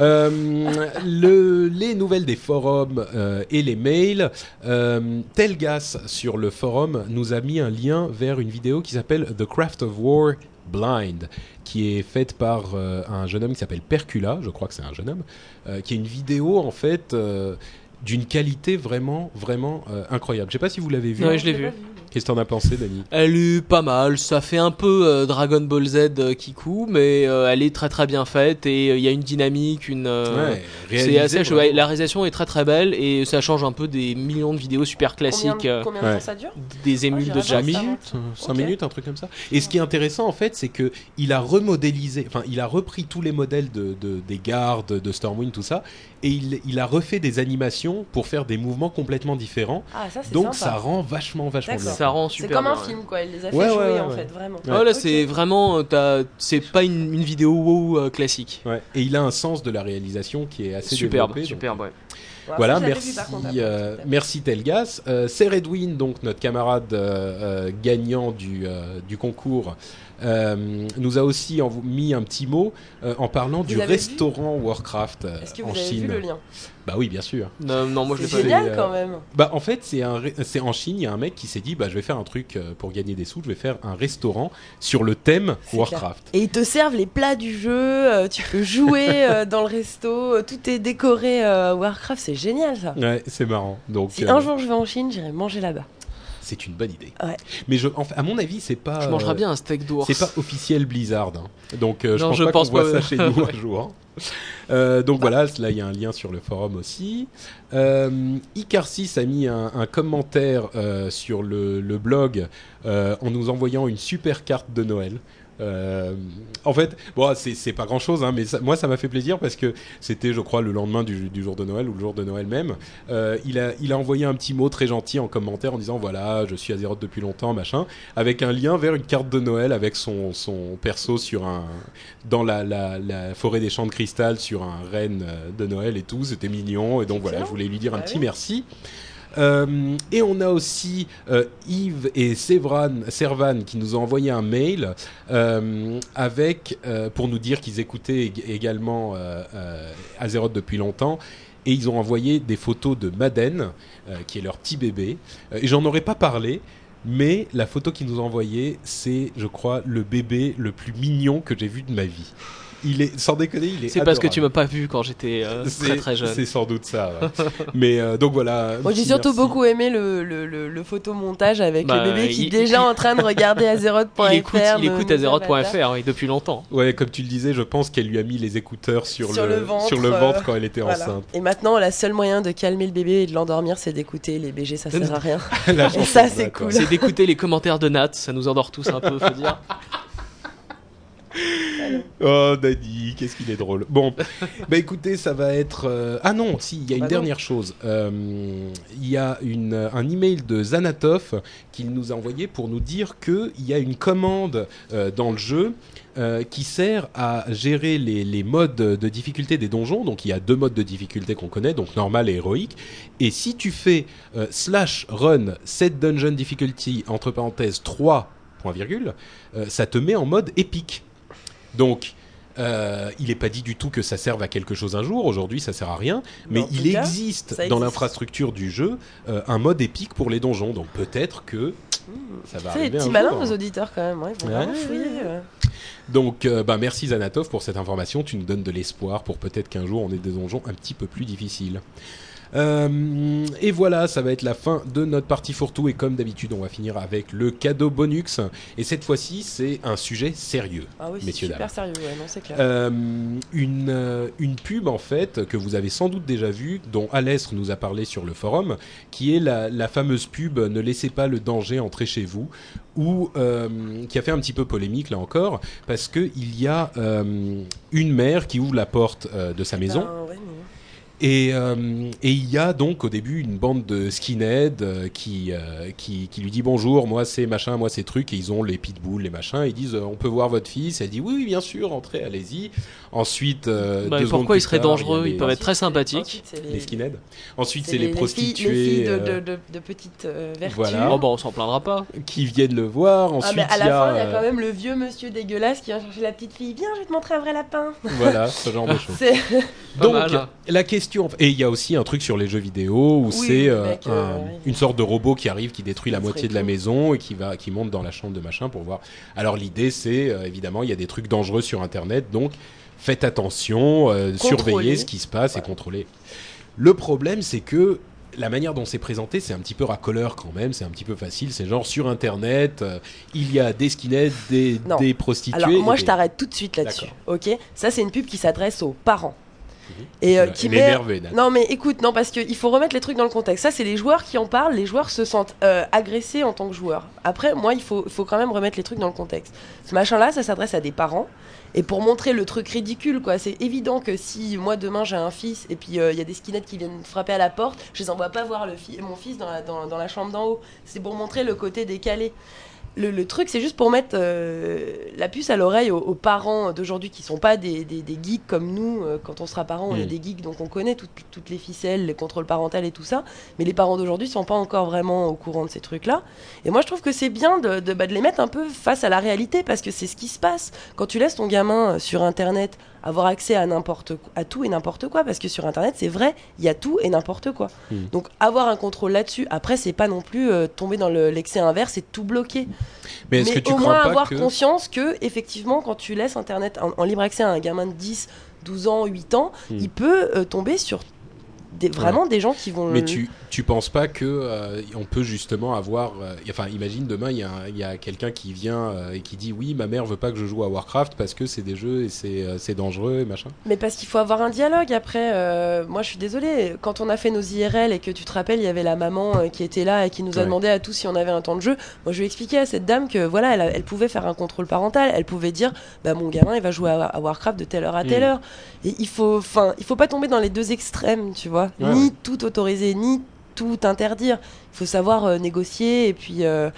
Euh, le, les nouvelles des forums euh, et les mails. Euh, Telgas sur le forum nous a mis un lien vers une vidéo qui s'appelle The Craft of War Blind, qui est faite par euh, un jeune homme qui s'appelle Percula, je crois que c'est un jeune homme, euh, qui est une vidéo en fait euh, d'une qualité vraiment, vraiment incroyable. Je sais pas si vous l'avez vu. Ouais, je l'ai vu. Qu'est-ce que t'en as pensé, Dany Elle est pas mal, ça fait un peu euh, Dragon Ball Z euh, Kiku, mais euh, elle est très très bien faite et euh, il y a une dynamique, une. euh, Ouais, c'est réalisé, assez chou- vraiment. ouais, La réalisation est très très belle et ça change un peu des millions de vidéos super classiques, Combien, combien de Ouais. temps ça dure? des émules de Jack. ça. minutes, 5 Ok. minutes, un truc comme ça. Et ce qui est intéressant en fait, c'est que il a remodélisé, enfin il a repris tous les modèles de, de- des gardes, de Stormwind, tout ça, et il, il a refait des animations pour faire des mouvements complètement différents. Ah, ça Donc sympa. ça rend vachement, vachement bien. Ça rend C'est super comme un bien, film, quoi. Il les a fait Ouais, jouer, ouais, en ouais. fait, vraiment. Ah, là, Ok. c'est vraiment. euh, t'as- C'est pas une, une vidéo wow euh, classique. Ouais. Et il a un sens de la réalisation qui est assez Superbe, développé, superbe, ouais. Ouais, Voilà, ça, merci, contre, euh, merci Telgas. Euh, c'est Redwin, donc notre camarade euh, euh, gagnant du, euh, du concours, nous a aussi mis un petit mot euh, en parlant du restaurant Warcraft euh, Est-ce que en vous avez Chine. vu le lien? Bah oui, bien sûr. Non, non, moi je l'ai pas génial euh, quand même. Bah en fait, c'est un, ré- c'est en Chine, il y a un mec qui s'est dit, bah je vais faire un truc euh, pour gagner des sous, je vais faire un restaurant sur le thème Warcraft. Et ils te servent les plats du jeu, euh, tu peux jouer euh, dans le resto, euh, tout est décoré euh, Warcraft, c'est génial ça. Ouais, c'est marrant. Donc Si euh, un jour je vais en Chine, j'irai manger là-bas. C'est une bonne idée. Ouais. Mais je, à mon avis, c'est pas. Je mangerai euh, bien un steak d'ours. C'est pas officiel Blizzard. hein. Donc euh, je Non, pense je pas pense qu'on voit pas. ça chez nous Ouais. un jour. Euh, donc voilà, là il y a un lien sur le forum aussi. Euh, Icarsis a mis un, un commentaire euh, sur le, le blog euh, en nous envoyant une super carte de Noël. Euh, en fait, bon, c'est pas grand chose, hein, mais ça- moi ça m'a fait plaisir parce que c'était, je crois, le lendemain du, du jour de Noël ou le jour de Noël même. Euh, il, a, il a envoyé un petit mot très gentil en commentaire en disant voilà, je suis Azeroth depuis longtemps, machin, avec un lien vers une carte de Noël avec son, son perso sur un dans la, la, la forêt des champs de cristal sur un renne euh, de Noël et tout. C'était mignon et donc voilà, je voulais lui dire un Bah petit merci. Euh, et on a aussi euh, Yves et Sévran, Servan qui nous ont envoyé un mail euh, avec euh, pour nous dire qu'ils écoutaient ég- également Azeroth depuis longtemps. Et ils ont envoyé des photos de Madden, euh, qui est leur petit bébé. Et j'en aurais pas parlé, mais la photo qu'ils nous ont envoyée, c'est, je crois, le bébé le plus mignon que j'ai vu de ma vie. Il est, sans déconner, il est. C'est parce que tu m'as pas vu quand j'étais euh, très très jeune. C'est sans doute ça. ouais. Mais euh, donc voilà. Moi j'ai surtout merci. beaucoup aimé le, le, le, le photomontage avec Bah, le bébé qui il- est déjà il- en train de regarder Azeroth.fr. Il écoute, il me- écoute Azeroth.fr oui, depuis longtemps. Ouais, comme tu le disais, je pense qu'elle lui a mis les écouteurs sur, Sur le ventre, sur le ventre euh, quand elle était Voilà. enceinte. Et maintenant, la seule moyen de calmer le bébé et de l'endormir, c'est d'écouter les BG, ça sert à rien. Et ça, c'est cool. C'est d'écouter les commentaires de Nat, ça nous endort tous un peu, faut dire. Oh, Daddy, qu'est-ce qu'il est drôle. Bon, bah écoutez, ça va être. euh, Ah non, si, il y a une Bah non. dernière chose. Euh, Il y a une, un email de Zanatov qu'il nous a envoyé pour nous dire qu'il y a une commande euh, dans le jeu. euh, qui sert à gérer les, les modes de difficulté des donjons. Donc il y a deux modes de difficulté qu'on connaît, donc normal et héroïque. Et si tu fais euh, slash run set dungeon difficulty entre parenthèses 3 point virgule, euh, ça te met en mode épique. Donc, euh, il n'est pas dit du tout que ça serve à quelque chose un jour. Aujourd'hui, ça sert à rien. Mais il cas, existe dans l'infrastructure du jeu euh, un mode épique pour les donjons. Donc peut-être que ça va C'est arriver malins, jour. nos auditeurs, quand même. hein, Ils vont Ouais. fouiller. euh. Donc, euh, bah, merci Zanatov pour cette information. Tu nous donnes de l'espoir pour peut-être qu'un jour on ait des donjons un petit peu plus difficiles. Euh, et voilà, ça va être la fin de notre partie fourre-tout. Et comme d'habitude, on va finir avec le cadeau bonus. Et cette fois-ci, c'est un sujet sérieux, Ah oui, c'est messieurs super dames. sérieux, ouais, non, c'est clair. Euh, une, euh, une pub en fait que vous avez sans doute déjà vue, dont Alès nous a parlé sur le forum, qui est la, la fameuse pub Ne laissez pas le danger entrer chez vous, ou euh, qui a fait un petit peu polémique là encore, parce que il y a euh, une mère qui ouvre la porte euh, de sa maison. Ben, ouais, mais- Et, euh, et il y a donc au début une bande de skinheads euh, qui, euh, qui, qui lui dit bonjour, moi c'est machin, moi c'est truc, et ils ont les pitbulls, les machins, ils disent euh, on peut voir votre fils, elle dit oui, oui bien sûr, entrez, allez-y. Ensuite, euh, Bah, pourquoi ils seraient il dangereux les- Ils peuvent être très sympathiques. c'est les skinheads. Ensuite, c'est les, les prostituées les filles de, de, de, de petites euh, vertus. Voilà. Oh bah on s'en plaindra pas. qui viennent le voir. Ah, Ensuite, mais à il la y a, fin, il y a quand même le vieux monsieur dégueulasse qui vient chercher la petite fille. Viens, je vais te montrer un vrai lapin. voilà ce genre de choses. Donc, mal. la question. Et il y a aussi un truc sur les jeux vidéo où Oui, c'est euh, un- euh, une sorte de robot qui arrive, qui détruit la moitié de la maison et qui va, qui monte dans la chambre de machin pour voir. Alors l'idée, c'est euh, évidemment, il y a des trucs dangereux sur Internet, donc faites attention, surveillez ce qui se passe et contrôlez. Le problème, c'est que la manière dont c'est présenté, c'est un petit peu racoleur quand même, c'est un petit peu facile. C'est genre sur Internet, euh, il y a des skinheads, des, prostituées. Alors, moi, je t'arrête tout de suite là-dessus. Ok? Ça, c'est une pub qui s'adresse aux parents. Mhm. Et euh, qui met. Non, mais écoute, non, parce qu'il faut remettre les trucs dans le contexte. Ça, c'est les joueurs qui en parlent. Les joueurs se sentent euh, agressés en tant que joueurs. Après, moi, il faut, faut quand même remettre les trucs dans le contexte. Ce machin-là, ça s'adresse à des parents. Et pour montrer le truc ridicule, quoi, c'est évident que si moi demain j'ai un fils et puis euh, il y a des skinheads qui viennent frapper à la porte, je les envoie pas voir le fi- mon fils dans la, dans, dans la chambre d'en haut. C'est pour montrer le côté décalé. Le, le truc, c'est juste pour mettre euh, la puce à l'oreille aux, aux parents d'aujourd'hui qui sont pas des, des, des geeks comme nous. Euh, Quand on sera parents, on est Mm. des geeks, donc on connaît toutes, toutes les ficelles, les contrôles parentaux et tout ça. Mais les parents d'aujourd'hui sont pas encore vraiment au courant de ces trucs-là. Et moi, je trouve que c'est bien de, de, bah, de les mettre un peu face à la réalité parce que c'est ce qui se passe quand tu laisses ton gamin sur Internet avoir accès à n'importe à tout et n'importe quoi parce que sur Internet, c'est vrai, il y a tout et n'importe quoi. Mm. Donc avoir un contrôle là-dessus. Après, c'est pas non plus euh, tomber dans le- l'excès inverse et tout bloquer. Mais que tu au moins avoir que- conscience que effectivement, quand tu laisses Internet en, en libre accès à un gamin de 10, 12 ans, 8 ans, Mm. il peut euh, tomber sur des, vraiment des gens qui vont. Mais tu, tu penses pas que euh, on peut justement avoir. euh, enfin, imagine demain, il y a, y quelqu'un qui vient euh, et qui dit Oui, ma mère veut pas que je joue à Warcraft parce que c'est des jeux et c'est dangereux et machin. Mais parce qu'il faut avoir un dialogue après. moi, je suis désolée. Quand on a fait nos IRL et que tu te rappelles, il y avait la maman qui était là et qui nous a Ouais. demandé à tous si on avait un temps de jeu. Moi, je lui ai expliqué à cette dame que voilà, elle, elle pouvait faire un contrôle parental. Elle pouvait dire, bah mon gamin, il va jouer à, à Warcraft de telle heure à telle Mm. heure. Et il faut, enfin, il faut pas tomber dans les deux extrêmes, tu vois. Ouais, ni ouais. tout autoriser, ni tout interdire. Il faut savoir euh, négocier et puis. euh,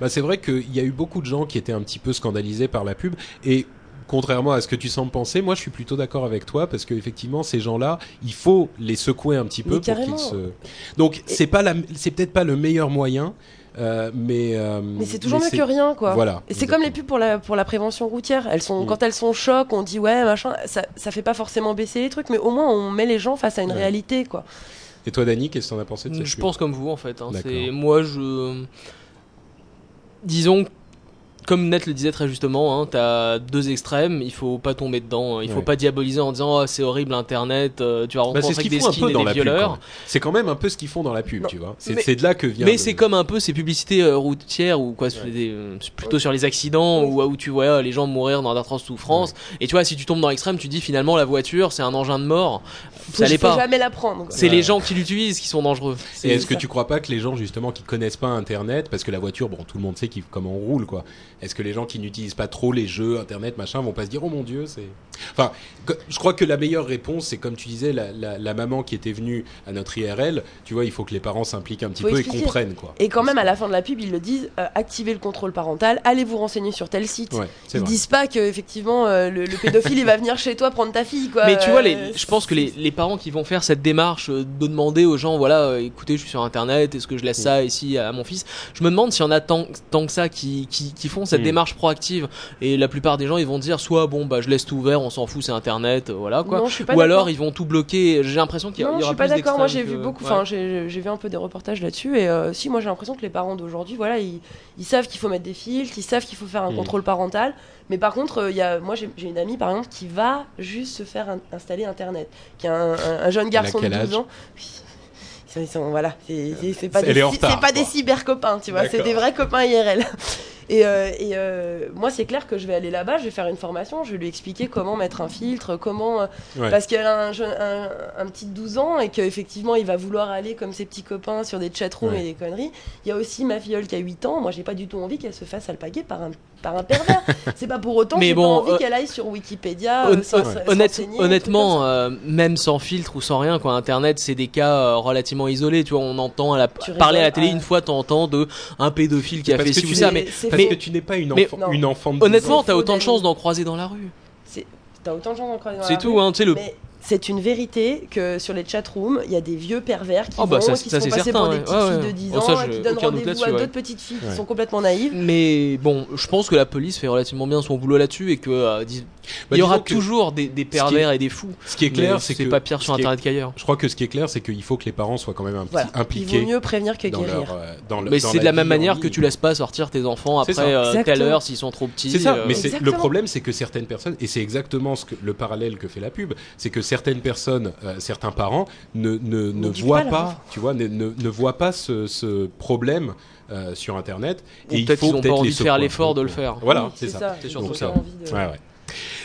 Bah, c'est vrai qu'il y a eu beaucoup de gens qui étaient un petit peu scandalisés par la pub et. Contrairement à ce que tu sembles penser, moi je suis plutôt d'accord avec toi parce qu'effectivement ces gens-là, il faut les secouer un petit peu Mais pour qu'ils se. Donc c'est pas la, c'est peut-être pas le meilleur moyen, euh, mais. euh, Mais c'est toujours mieux que rien, quoi. Voilà. Et c'est comme les pubs pour la, pour la prévention routière. Elles sont, Mm. Quand elles sont choc, on dit ouais, machin, ça, ça fait pas forcément baisser les trucs, mais au moins on met les gens face à une Ouais. réalité, quoi. Et toi, Dani, qu'est-ce que t'en as pensé de cette Je pub? pense comme vous en fait. hein. Moi je disons comme Net le disait très justement, hein, t'as deux extrêmes, il faut pas tomber dedans, hein. il faut Ouais. pas diaboliser en disant oh, c'est horrible Internet, euh, tu vas Bah, rencontrer c'est ce des skins et violeurs. C'est quand même un peu ce qu'ils font dans la pub, Non. tu vois. C'est de là que vient. Mais le- c'est comme un peu ces publicités euh, routières ou quoi, euh, plutôt sur les accidents ou où tu vois les gens mourir dans d'atroces souffrances. Et tu vois, si tu tombes dans l'extrême, tu dis finalement la voiture c'est un engin de mort. Ça faut pas. jamais la prendre. quoi. C'est Ouais. les gens qui l'utilisent qui sont dangereux. Et est-ce que tu crois pas que les gens justement qui connaissent pas Internet, parce que la voiture, bon, tout le monde sait comment on roule, quoi. Est-ce que les gens qui n'utilisent pas trop les jeux Internet, machin, vont pas se dire oh mon dieu, c'est. Enfin, je crois que la meilleure réponse, c'est comme tu disais, la, la- la maman qui était venue à notre IRL. Tu vois, il faut que les parents s'impliquent un petit Faut peu expliquer. et comprennent, quoi. Et quand même, à la fin de la pub, ils le disent euh, activez le contrôle parental, allez vous renseigner sur tel site. Ouais, Ils vrai. disent pas que effectivement euh, le, le pédophile il va venir chez toi prendre ta fille quoi. Mais tu vois, les, Euh, je pense que les, les parents qui vont faire cette démarche euh, de demander aux gens, voilà, euh, écoutez, je suis sur Internet, est-ce que je laisse ça ici à mon fils? Je me demande s'il y en a tant, tant que ça qui, qui, qui font cette Mm. démarche proactive. Et la plupart des gens, ils vont dire, soit bon, bah je laisse tout ouvert, on s'en fout, c'est Internet, euh, voilà quoi. Non, Ou alors ils vont tout bloquer. J'ai l'impression qu'il y, a- Non, il y je suis pas d'accord. Moi, j'ai vu beaucoup. ouais. Enfin, j'ai j'ai vu un peu des reportages là-dessus. Et euh, si, moi, j'ai l'impression que les parents d'aujourd'hui, voilà, ils, ils savent qu'il faut mettre des filtres, ils savent qu'il faut faire un Mm. contrôle parental. Mais par contre, euh, il y a, moi, j'ai j'ai une amie, par exemple, qui va juste se faire un- installer Internet, qui a un, un- un jeune garçon de quel 12 âge? ans. Ils sont- ils sont- voilà, c'est c'est- c'est pas, des, c'est pas cyber copains, tu vois, c'est des vrais copains IRL. Et, euh, et euh, moi, c'est clair que je vais aller là-bas, je vais faire une formation, je vais lui expliquer comment mettre un filtre, comment. euh, Ouais. Parce qu'elle a un, jeune- un, un petit de 12 ans et qu'effectivement, il va vouloir aller comme ses petits copains sur des chatrooms Ouais. et des conneries. Il y a aussi ma filleule qui a 8 ans. Moi, j'ai pas du tout envie qu'elle se fasse alpaguer par un, par un pervers. c'est pas pour autant que j'ai bon, pas envie euh, qu'elle aille sur Wikipédia. Hon- euh, sans- honnête- honnêtement, euh, même sans filtre ou sans rien, quoi, Internet, c'est des cas euh, relativement isolés. Tu vois, on entend à la, parler à la télé une fois, t'entends de un pédophile qui a fait ci ou ça. Mais Parce faux. que tu n'es pas une, Mais- enfant, non. une enfant de 12 honnêtement, t'as autant de chances d'en croiser dans la rue. C'est- T'as autant de gens d'en croiser dans C'est la tout, rue. hein, tu sais, le. C'est une vérité que sur les chatrooms, il y a des vieux pervers qui Oh, bah, vont, ça, qui ça, se font c'est passer certain, pour ouais. des petites Ouais, filles de 10 Oh, ans et qui donnent rendez-vous à ouais. d'autres petites filles Ouais. qui sont complètement naïves. Mais bon, je pense que la police fait relativement bien son boulot là-dessus et que euh, dis- Bah, il y aura toujours des, des pervers et des fous. Ce qui est clair, c'est que pas pire sur Internet qu'ailleurs. Je crois que ce qui est clair, c'est qu'il faut que les parents soient quand même un petit Voilà. Il impliqués vaut mieux prévenir que dans guérir. leur, euh, dans le- Mais dans c'est de la même manière que tu laisses pas sortir tes enfants C'est après euh, telle heure s'ils sont trop petits. C'est ça, mais c'est le problème, c'est que certaines personnes, et c'est exactement ce que le parallèle que fait la pub, c'est que certaines personnes, euh, certains parents ne ne, ne voient pas pas, tu vois, ne, ne, ne voient pas ce, ce problème euh, sur Internet. Ou et il peut-être faut qu'ils ont pas envie de faire l'effort de le faire. Voilà, Oui, c'est ça. ça. C'est Ils surtout ça. envie de- Ouais, ouais.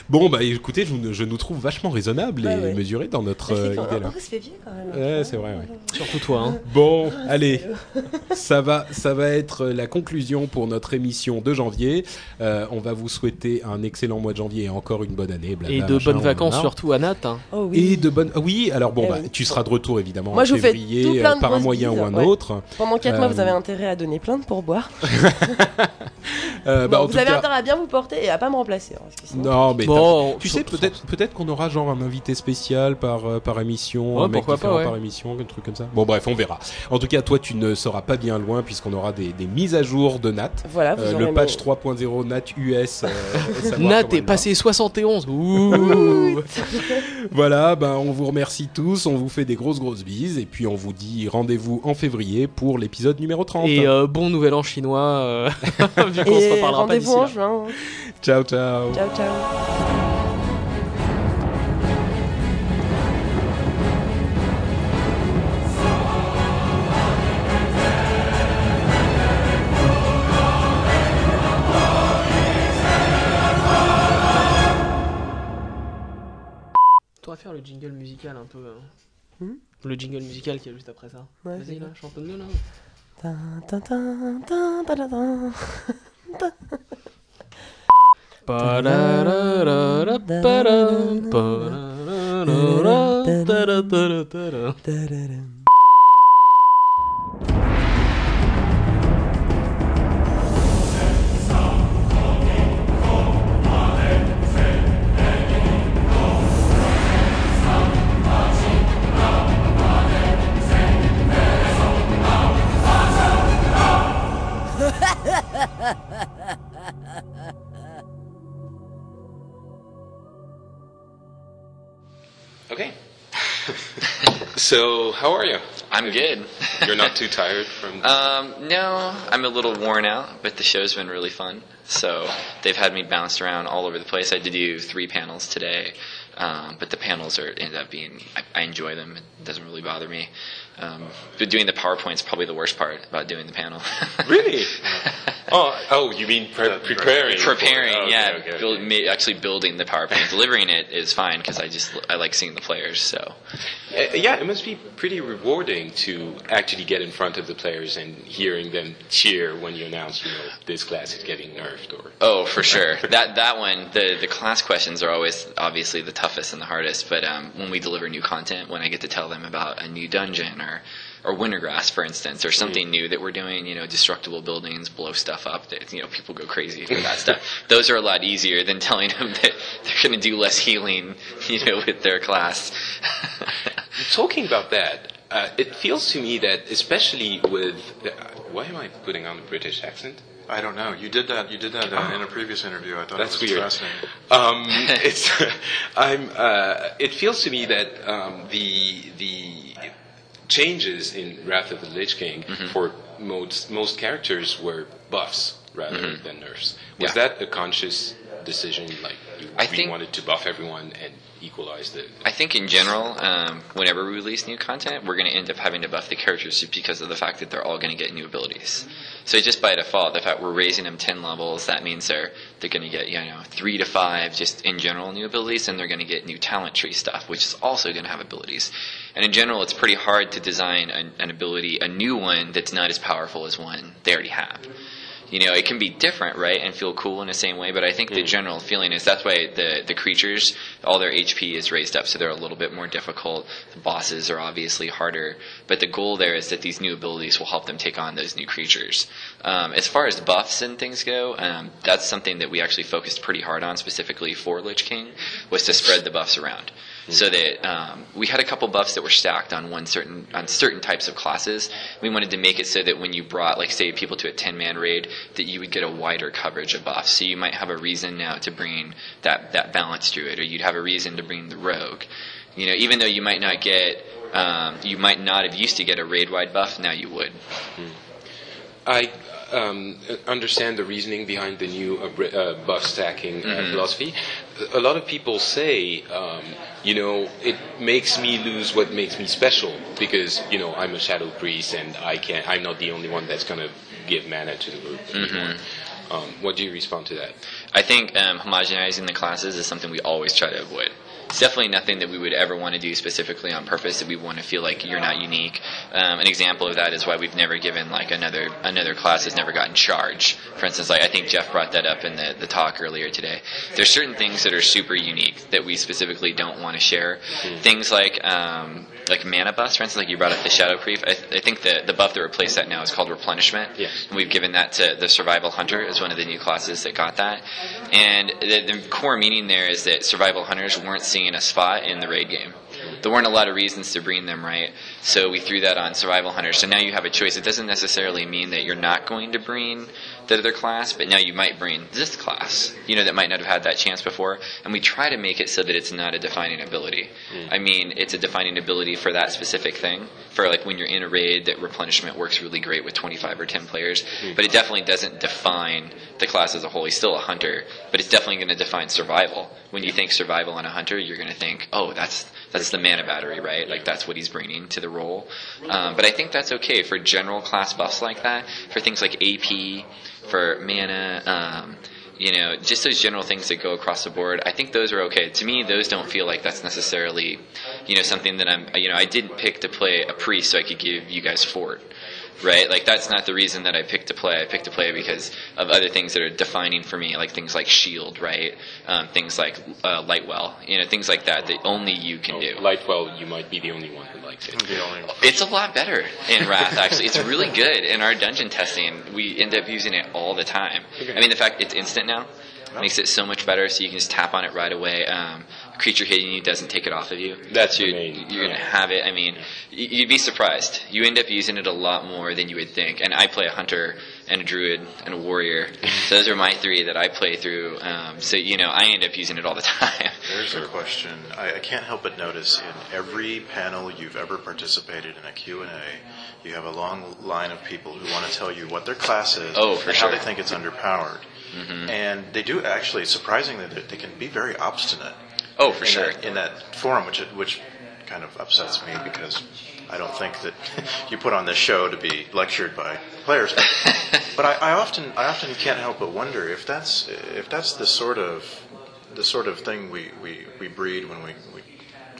Bon, bah écoutez, je, nous- je nous trouve vachement raisonnables Ouais, et ouais. mesurés dans notre euh, idée là. fait vieux quand même. Ouais, c'est vrai, ouais. Surtout toi. Hein. Bon, allez, ça va, ça va être la conclusion pour notre émission de janvier. Euh, on va vous souhaiter un excellent mois de janvier et encore une bonne année. blabla, Et de machin, bonnes on vacances surtout à Nat. hein. Oh oui. Et de bonnes. ah Oui, alors bon, Eh bah, oui. tu seras de retour évidemment Moi, en je vous fais février tout plein de euh, par un moyen bises, ou un ouais. autre. Pendant 4 mois, Euh, vous avez intérêt à donner plein de pourboires. Euh, bah, vous tout avez cas- intérêt à bien vous porter et à pas me remplacer. hein, parce que sinon- Non, mais Bon, t'as- tu sais peut-être peut-être qu'on aura genre un invité spécial par euh, par émission, Ouais, un mec pourquoi différent pas, ouais. par émission, un truc comme ça. Bon bref, on verra. En tout cas, toi tu ne seras pas bien loin puisqu'on aura des, des mises à jour de Nat. Voilà, vous Euh, le patch mes- 3.0 Nat US. euh, Nat est passé 71. Ouh. Voilà, ben on vous remercie tous, on vous fait des grosses grosses bises et puis on vous dit rendez-vous en février pour l'épisode numéro 30. Et euh, bon nouvel an chinois, euh, vu qu'on se Et reparlera pas d'ici juin. Ciao ciao. Ciao, ciao. Faire le jingle musical un peu. hein. Hmm le jingle musical qui est juste après ça. Ouais, Vas-y là, chante-le là. Ha ha ha ha ha! Okay. so, how are you? I'm good. You're not too tired from. Um, no, I'm a little worn out, but the show's been really fun. So they've had me bounced around all over the place. I had to do three panels today, um, but the panels are end up being. I, I enjoy them. It doesn't really bother me. Um, but doing the PowerPoint's probably the worst part about doing the panel. really? oh, oh, you mean pre- preparing? Preparing, oh, okay, yeah. okay, Build, okay. ma- actually building the PowerPoint, delivering it is fine because I just I like seeing the players. So Uh, yeah, it must be pretty rewarding to actually get in front of the players and hearing them cheer when you announce, you know, this class is getting nerfed or. Oh, for sure. that that one, the the class questions are always obviously the toughest and the hardest. But um, when we deliver new content, when I get to tell them about a new dungeon or or Wintergrass, for instance, or something new that we're doing, you know, destructible buildings, blow stuff up. That you know, people go crazy for that stuff. Those are a lot easier than telling them that they're going to do less healing, you know, with their class. Talking about that, uh, it feels to me that especially with. The, why am I putting on a British accent? I don't know. You did that. You did that uh, in a previous interview. I thought That's it was weird. fascinating. Um, it's, I'm, uh, it feels to me that um, the the changes in Wrath of the Lich King Mm-hmm. for most most characters were buffs rather Mhm. than nerfs. Was Yeah. that a conscious decision? Like you I think- wanted to buff everyone and equalize the. I think in general, um, whenever we release new content, we're going to end up having to buff the characters just because of the fact that they're all going to get new abilities. So just by default, the fact we're raising them ten levels, that means they're they're going to get you know three to five just in general new abilities, and they're going to get new talent tree stuff, which is also going to have abilities. And in general, it's pretty hard to design an, an ability, a new one that's not as powerful as one they already have you know, it can be different, right, and feel cool in the same way. But I think the general feeling is that's why the the creatures, all their HP is raised up, so they're a little bit more difficult. The bosses are obviously harder, but the goal there is that these new abilities will help them take on those new creatures. Um, as far as buffs and things go, um, that's something that we actually focused pretty hard on, specifically for Lich King, was to spread the buffs around so that um, we had a couple buffs that were stacked on one certain on certain types of classes. We wanted to make it so that when you brought, like, say, people to a ten man raid, that you would get a wider coverage of buffs. So you might have a reason now to bring that that balance druid, or you'd have a reason to bring the rogue. You know, even though you might not get, um, you might not have used to get a raid wide buff, now you would. I um, understand the reasoning behind the new uh, uh, buff stacking uh, Mhm. philosophy. A lot of people say, um, you know, it makes me lose what makes me special because you know I'm a shadow priest and I can not I'm not the only one that's gonna give mana to the group. Mhm. Um, what do you respond to that? I think um, homogenizing the classes is something we always try to avoid. It's definitely nothing that we would ever want to do specifically on purpose. That we want to feel like you're not unique. Um, an example of that is why we've never given like another another class has never gotten charge. For instance, like I think Jeff brought that up in the, the talk earlier today. There's certain things that are super unique that we specifically don't want to share. Things like um, like mana buffs, for instance, like you brought up the Shadow Creep. I, th- I think the the buff that replaced that now is called Replenishment. Yes. And we've given that to the Survival Hunter as one of the new classes that got that. And the, the core meaning there is that Survival Hunters weren't seeing a spot in the raid game. There weren't a lot of reasons to bring them, right? So we threw that on Survival Hunters. So now you have a choice. It doesn't necessarily mean that you're not going to bring the other class, but now you might bring this class, you know, that might not have had that chance before. And we try to make it so that it's not a defining ability. I mean, it's a defining ability for that specific thing. For like when you're in a raid, that replenishment works really great with 25 or 10 players, but it definitely doesn't define the class as a whole. He's still a hunter, but it's definitely going to define survival. When you think survival on a hunter, you're going to think, oh, that's that's the mana battery, right? Like that's what he's bringing to the role. Um, but I think that's okay for general class buffs like that. For things like AP, for mana. Um, you know, just those general things that go across the board. I think those are okay. To me, those don't feel like that's necessarily, you know, something that I'm. You know, I didn't pick to play a priest so I could give you guys fort, right? Like that's not the reason that I picked to play. I picked to play because of other things that are defining for me, like things like shield, right? Um, things like uh, lightwell, you know, things like that that only you can do. Lightwell, you might be the only one who likes it. It's a lot better in Wrath, actually. It's really good. In our dungeon testing, we end up using it all the time. I mean, the fact it's instant now. makes it so much better. So you can just tap on it right away. Um, creature hitting you doesn't take it off of you. That's so you're, gonna have it. I mean, you'd be surprised. You end up using it a lot more than you would think. And I play a hunter and a druid and a warrior. so those are my three that I play through. Um, so you know, I end up using it all the time. There's a question. I, I can't help but notice in every panel you've ever participated in a Q&A, you have a long line of people who want to tell you what their class is Oh, for and sure. how they think it's underpowered. Mhm. And they do actually, surprisingly, they, they can be very obstinate. Oh, for in sure. That, in that forum, which which kind of upsets me because I don't think that you put on this show to be lectured by players. but I, I often I often can't help but wonder if that's if that's the sort of the sort of thing we, we, we breed when we, we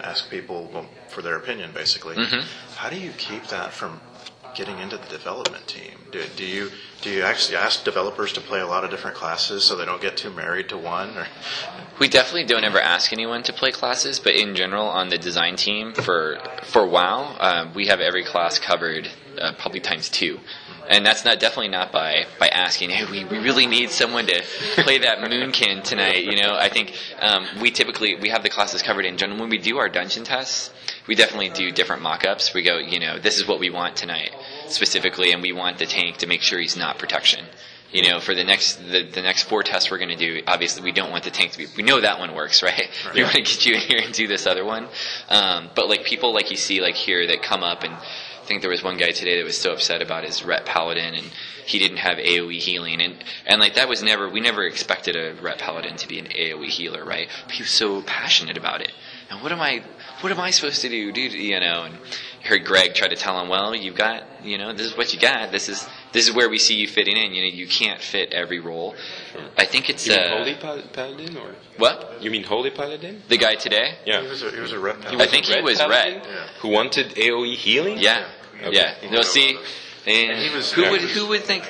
ask people well, for their opinion, basically. Mhm. How do you keep that from getting into the development team? Do, do you do you actually ask developers to play a lot of different classes so they don't get too married to one? Or We definitely don't ever ask anyone to play classes, but in general, on the design team for for WoW, um, we have every class covered, uh, probably times two. And that's not definitely not by by asking. Hey, we, we really need someone to play that Moonkin tonight. You know, I think um, we typically we have the classes covered in general. When we do our dungeon tests, we definitely do different mock-ups. We go, you know, this is what we want tonight specifically, and we want the tank to make sure he's not protection. You know, for the next the, the next four tests we're going to do, obviously we don't want the tank to be. We know that one works, right? We want to get you in here and do this other one. Um, but like people like you see like here that come up and I think there was one guy today that was so upset about his ret paladin and he didn't have AOE healing and and like that was never we never expected a ret paladin to be an AOE healer, right? But he was so passionate about it. And what am I what am I supposed to do, dude? You know, and heard Greg try to tell him, well, you've got, you know, this is what you got. This is this is where we see you fitting in. You know, you can't fit every role. I think it's You mean uh, Holy Pal- Paladin or what? You mean Holy Paladin? The guy today? Yeah. He was a, he was a ret He I think he red was paladin red. Who wanted AOE healing? Yeah, Okay. yeah. No, see, and, was- who yeah, would was- who would think?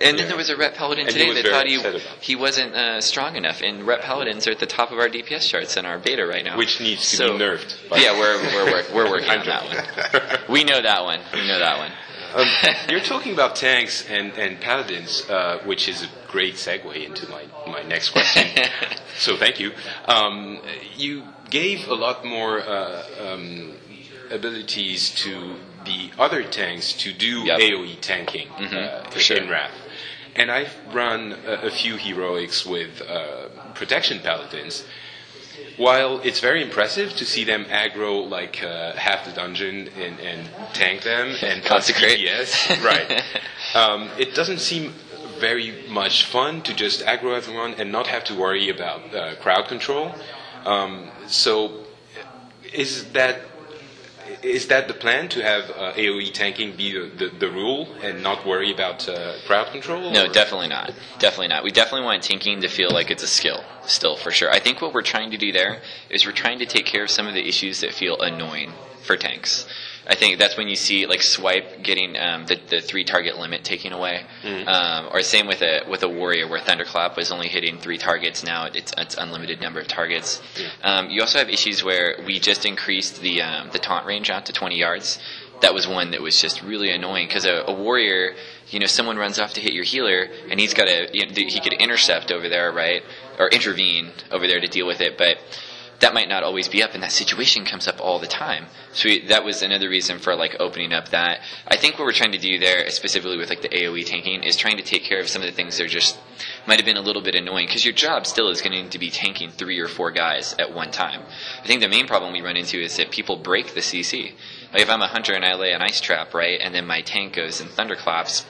And then there was a Ret Paladin today that thought he he wasn't uh, strong enough. And Ret Paladins are at the top of our DPS charts in our beta right now, Which needs to So- be nerfed. Yeah, we're we're we're working on that one. We know that one. We know that one. Um, you're talking about tanks and, and paladins, uh, which is a great segue into my, my next question. so thank you. Um, you gave a lot more uh, um, abilities to the other tanks to do Yep. AOE tanking Mhm, uh, for sure. in Wrath. And I've run a, a few heroics with uh, protection paladins. While it's very impressive to see them aggro like uh, half the dungeon and, and tank them and Consecrate. yes, right? um, it doesn't seem very much fun to just aggro everyone and not have to worry about uh, crowd control. Um, so, is that is that the plan to have uh, AOE tanking be the, the, the rule and not worry about uh, crowd control? No, or- definitely not. Definitely not. We definitely want tanking to feel like it's a skill, still, for sure. I think what we're trying to do there is we're trying to take care of some of the issues that feel annoying for tanks. I think that's when you see like swipe getting um, the, the three target limit taken away, Mhm. um, or same with a with a warrior where thunderclap was only hitting three targets. Now it's it's unlimited number of targets. Um, you also have issues where we just increased the um, the taunt range out to 20 yards. That was one that was just really annoying because a, a warrior, you know, someone runs off to hit your healer and he's got to you know, he could intercept over there, right, or intervene over there to deal with it, but that might not always be up, and that situation comes up all the time. So we, that was another reason for like opening up that. I think what we're trying to do there, specifically with like the AOE tanking, is trying to take care of some of the things that are just might have been a little bit annoying because your job still is going to be tanking three or four guys at one time. I think the main problem we run into is that people break the CC. Like if I'm a hunter and I lay an ice trap, right, and then my tank goes and thunderclaps,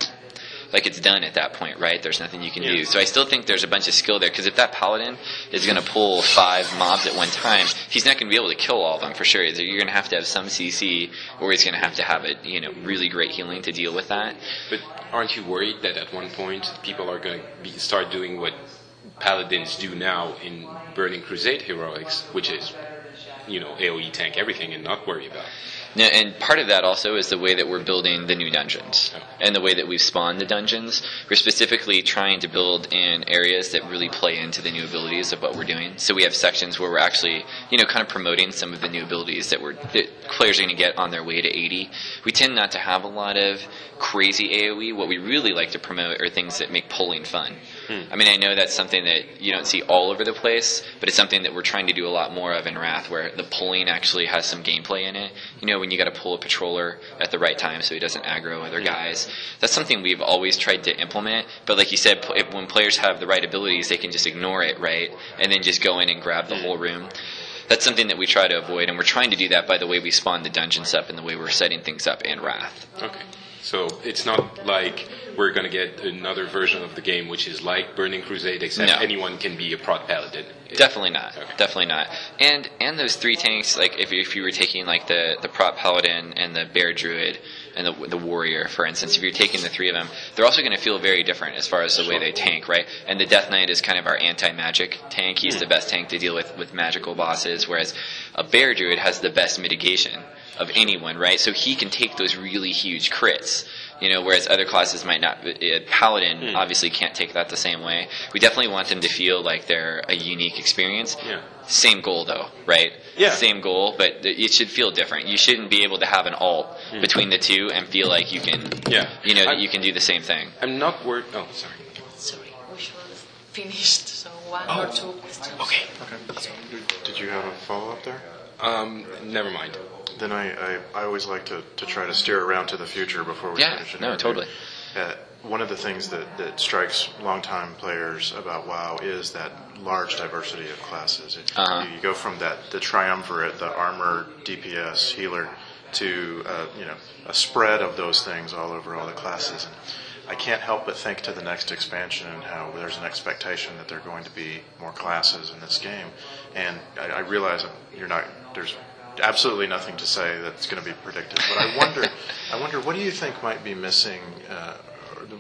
like it's done at that point, right? There's nothing you can do. So I still think there's a bunch of skill there because if that paladin is going to pull five mobs at one time, he's not going to be able to kill all of them for sure. You're going to have to have some CC, or he's going to have to have a you know really great healing to deal with that. But aren't you worried that at one point people are going to start doing what paladins do now in Burning Crusade heroics, which is, you know, AOE tank everything and not worry about? Now, and part of that also is the way that we're building the new dungeons and the way that we've spawned the dungeons. We're specifically trying to build in areas that really play into the new abilities of what we're doing. So we have sections where we're actually, you know, kind of promoting some of the new abilities that we're that players are going to get on their way to 80. We tend not to have a lot of crazy AOE. What we really like to promote are things that make pulling fun. Hmm. I mean, I know that's something that you don't see all over the place, but it's something that we're trying to do a lot more of in Wrath, where the pulling actually has some gameplay in it. You know, when you got to pull a patroller at the right time so he doesn't aggro other hmm. guys. That's something we've always tried to implement. But like you said, if, when players have the right abilities, they can just ignore it, right, and then just go in and grab the hmm. whole room. That's something that we try to avoid, and we're trying to do that by the way we spawn the dungeons up and the way we're setting things up in Wrath. Okay. So it's not like we're going to get another version of the game which is like Burning Crusade, except No. anyone can be a prot paladin. Definitely not. Definitely not. And and those three tanks, like if you, if you were taking like the the prop paladin and the bear druid and the the warrior, for instance, if you're taking the three of them, they're also going to feel very different as far as the way they tank, right? And the Death Knight is kind of our anti-magic tank. He's hmm. the best tank to deal with with magical bosses, whereas a bear druid has the best mitigation of anyone, right? So he can take those really huge crits. You know, whereas other classes might not. A paladin hmm. obviously can't take that the same way. We definitely want them to feel like they're a unique experience. Yeah. Same goal though, right? Yeah. Same goal, but it should feel different. You shouldn't be able to have an alt hmm. between the two and feel like you can, Yeah. you know, that I- you can do the same thing. I'm not worried. Oh, sorry. Sorry, we should finished. So one Oh. or two questions. Okay. Okay. Did you have a follow up there? Um, never mind. Then I, I, I always like to, to try to steer around to the future before we Yeah, finish. an no, totally. Uh, one of the things that, that strikes longtime players about WoW is that large diversity of classes. It- Uh-huh. You, you go from that the triumvirate, the armor, DPS, healer, to uh, you know a spread of those things all over all the classes. And I can't help but think to the next expansion and how there's an expectation that there are going to be more classes in this game. And I, I realize you're not there's absolutely nothing to say that's going to be predicted. But I wonder, I wonder, what do you think might be missing? Uh,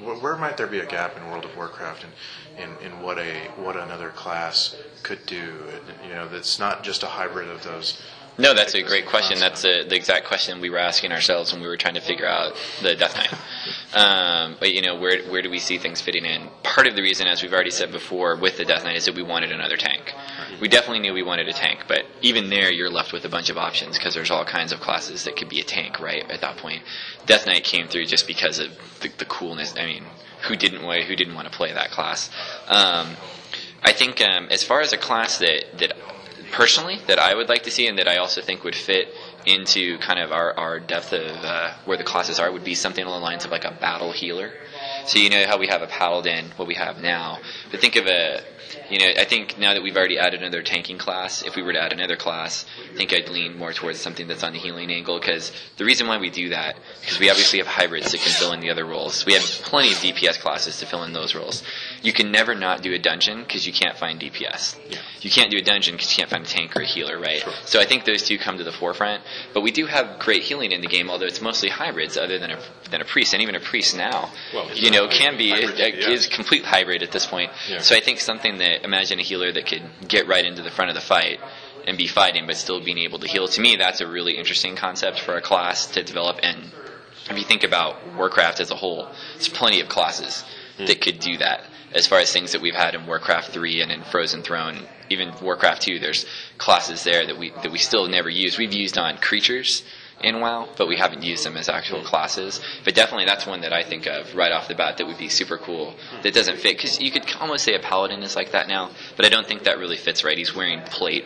where might there be a gap in World of Warcraft in, in, in what a what another class could do? You know, that's not just a hybrid of those. No, that's a great question. That's uh the exact question we were asking ourselves when we were trying to figure out the Death Knight. Um, but you know, where where do we see things fitting in? Part of the reason, as we've already said before, with the Death Knight is that we wanted another tank. We definitely knew we wanted a tank, but even there, you're left with a bunch of options because there's all kinds of classes that could be a tank, right? At that point, Death Knight came through just because of the, the coolness. I mean, who didn't who didn't want to play that class? Um, I think um, as far as a class that that personally that I would like to see and that I also think would fit into kind of our, our depth of uh, where the classes are would be something along the lines of like a battle healer. So you know how we have a paladin, what we have now. But think of a, you know, I think now that we've already added another tanking class, if we were to add another class, I think I'd lean more towards something that's on the healing angle. Because the reason why we do that, because we obviously have hybrids that can fill in the other roles. We have plenty of DPS classes to fill in those roles. You can never not do a dungeon because you can't find DPS. You can't do a dungeon because you can't find a tank or a healer, right? So I think those two come to the forefront. But we do have great healing in the game, although it's mostly hybrids, other than a than a priest, and even a priest now, Well, you know, can be hybrid is, DPS. is complete hybrid at this point. Yeah. So I think something that imagine a healer that could get right into the front of the fight and be fighting, but still being able to heal. To me, that's a really interesting concept for a class to develop. And if you think about Warcraft as a whole, there's plenty of classes that could do that. As far as things that we've had in Warcraft 3 and in Frozen Throne, even Warcraft 2, there's classes there that we that we still never use. We've used on creatures in WoW, but we haven't used them as actual classes. But definitely, that's one that I think of right off the bat that would be super cool. That doesn't fit because you could almost say a paladin is like that now, but I don't think that really fits right. He's wearing plate,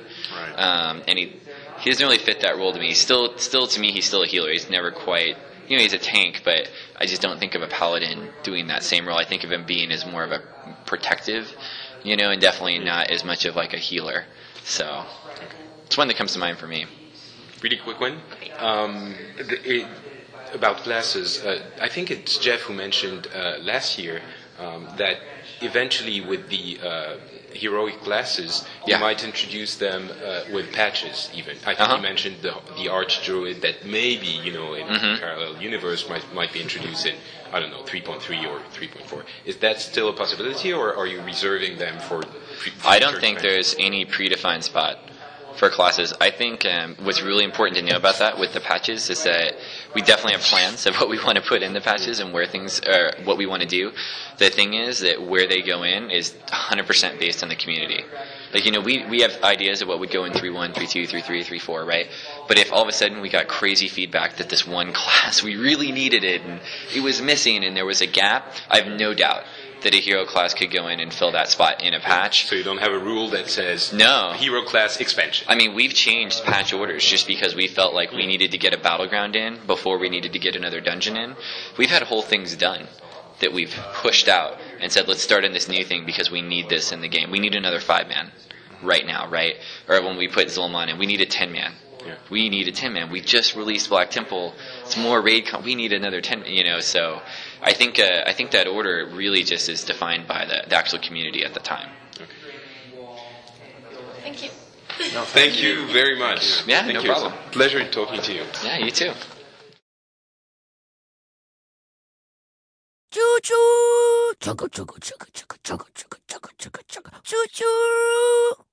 um, and he he doesn't really fit that role to me. He's still still to me, he's still a healer. He's never quite. You know, he's a tank, but I just don't think of a paladin doing that same role. I think of him being as more of a protective, you know, and definitely not as much of like a healer. So, it's one that comes to mind for me. Really quick one. Um, the, it, about classes, uh, I think it's Jeff who mentioned uh, last year um, that eventually with the uh, heroic classes, you Yeah. might introduce them uh, with patches. Even I think Uh-huh. you mentioned the the arch druid that maybe you know in Mhm. parallel universe might might be introduced in I don't know 3.3 or 3.4. Is that still a possibility, or are you reserving them for? Pre- I don't think there's any predefined spot for classes. I think um, what's really important to know about that with the patches is that we definitely have plans of what we want to put in the patches and where things are, what we want to do. The thing is that where they go in is 100% based on the community. Like, you know, we, we have ideas of what would go in 3.1, 3.2, 3.3, 3.4, right? But if all of a sudden we got crazy feedback that this one class, we really needed it and it was missing and there was a gap, I have no doubt that a hero class could go in and fill that spot in a patch. So you don't have a rule that says No. hero class expansion. I mean, we've changed patch orders just because we felt like we needed to get a battleground in before we needed to get another dungeon in. We've had whole things done that we've pushed out and said, let's start in this new thing because we need this in the game. We need another five man right now, right? Or when we put Zul'Aman in, we need a ten man. We need a ten man. We just released Black Temple. It's more raid. Con- we need another ten. You know, so I think uh, I think that order really just is defined by the, the actual community at the time. Okay. Thank you. No, thank, you very much. Yeah, thank no you. It's a problem. pleasure talking to you. Yeah, you too. Choo choo! Chugga chugga chugga chugga chugga chugga chugga chugga chugga choo choo!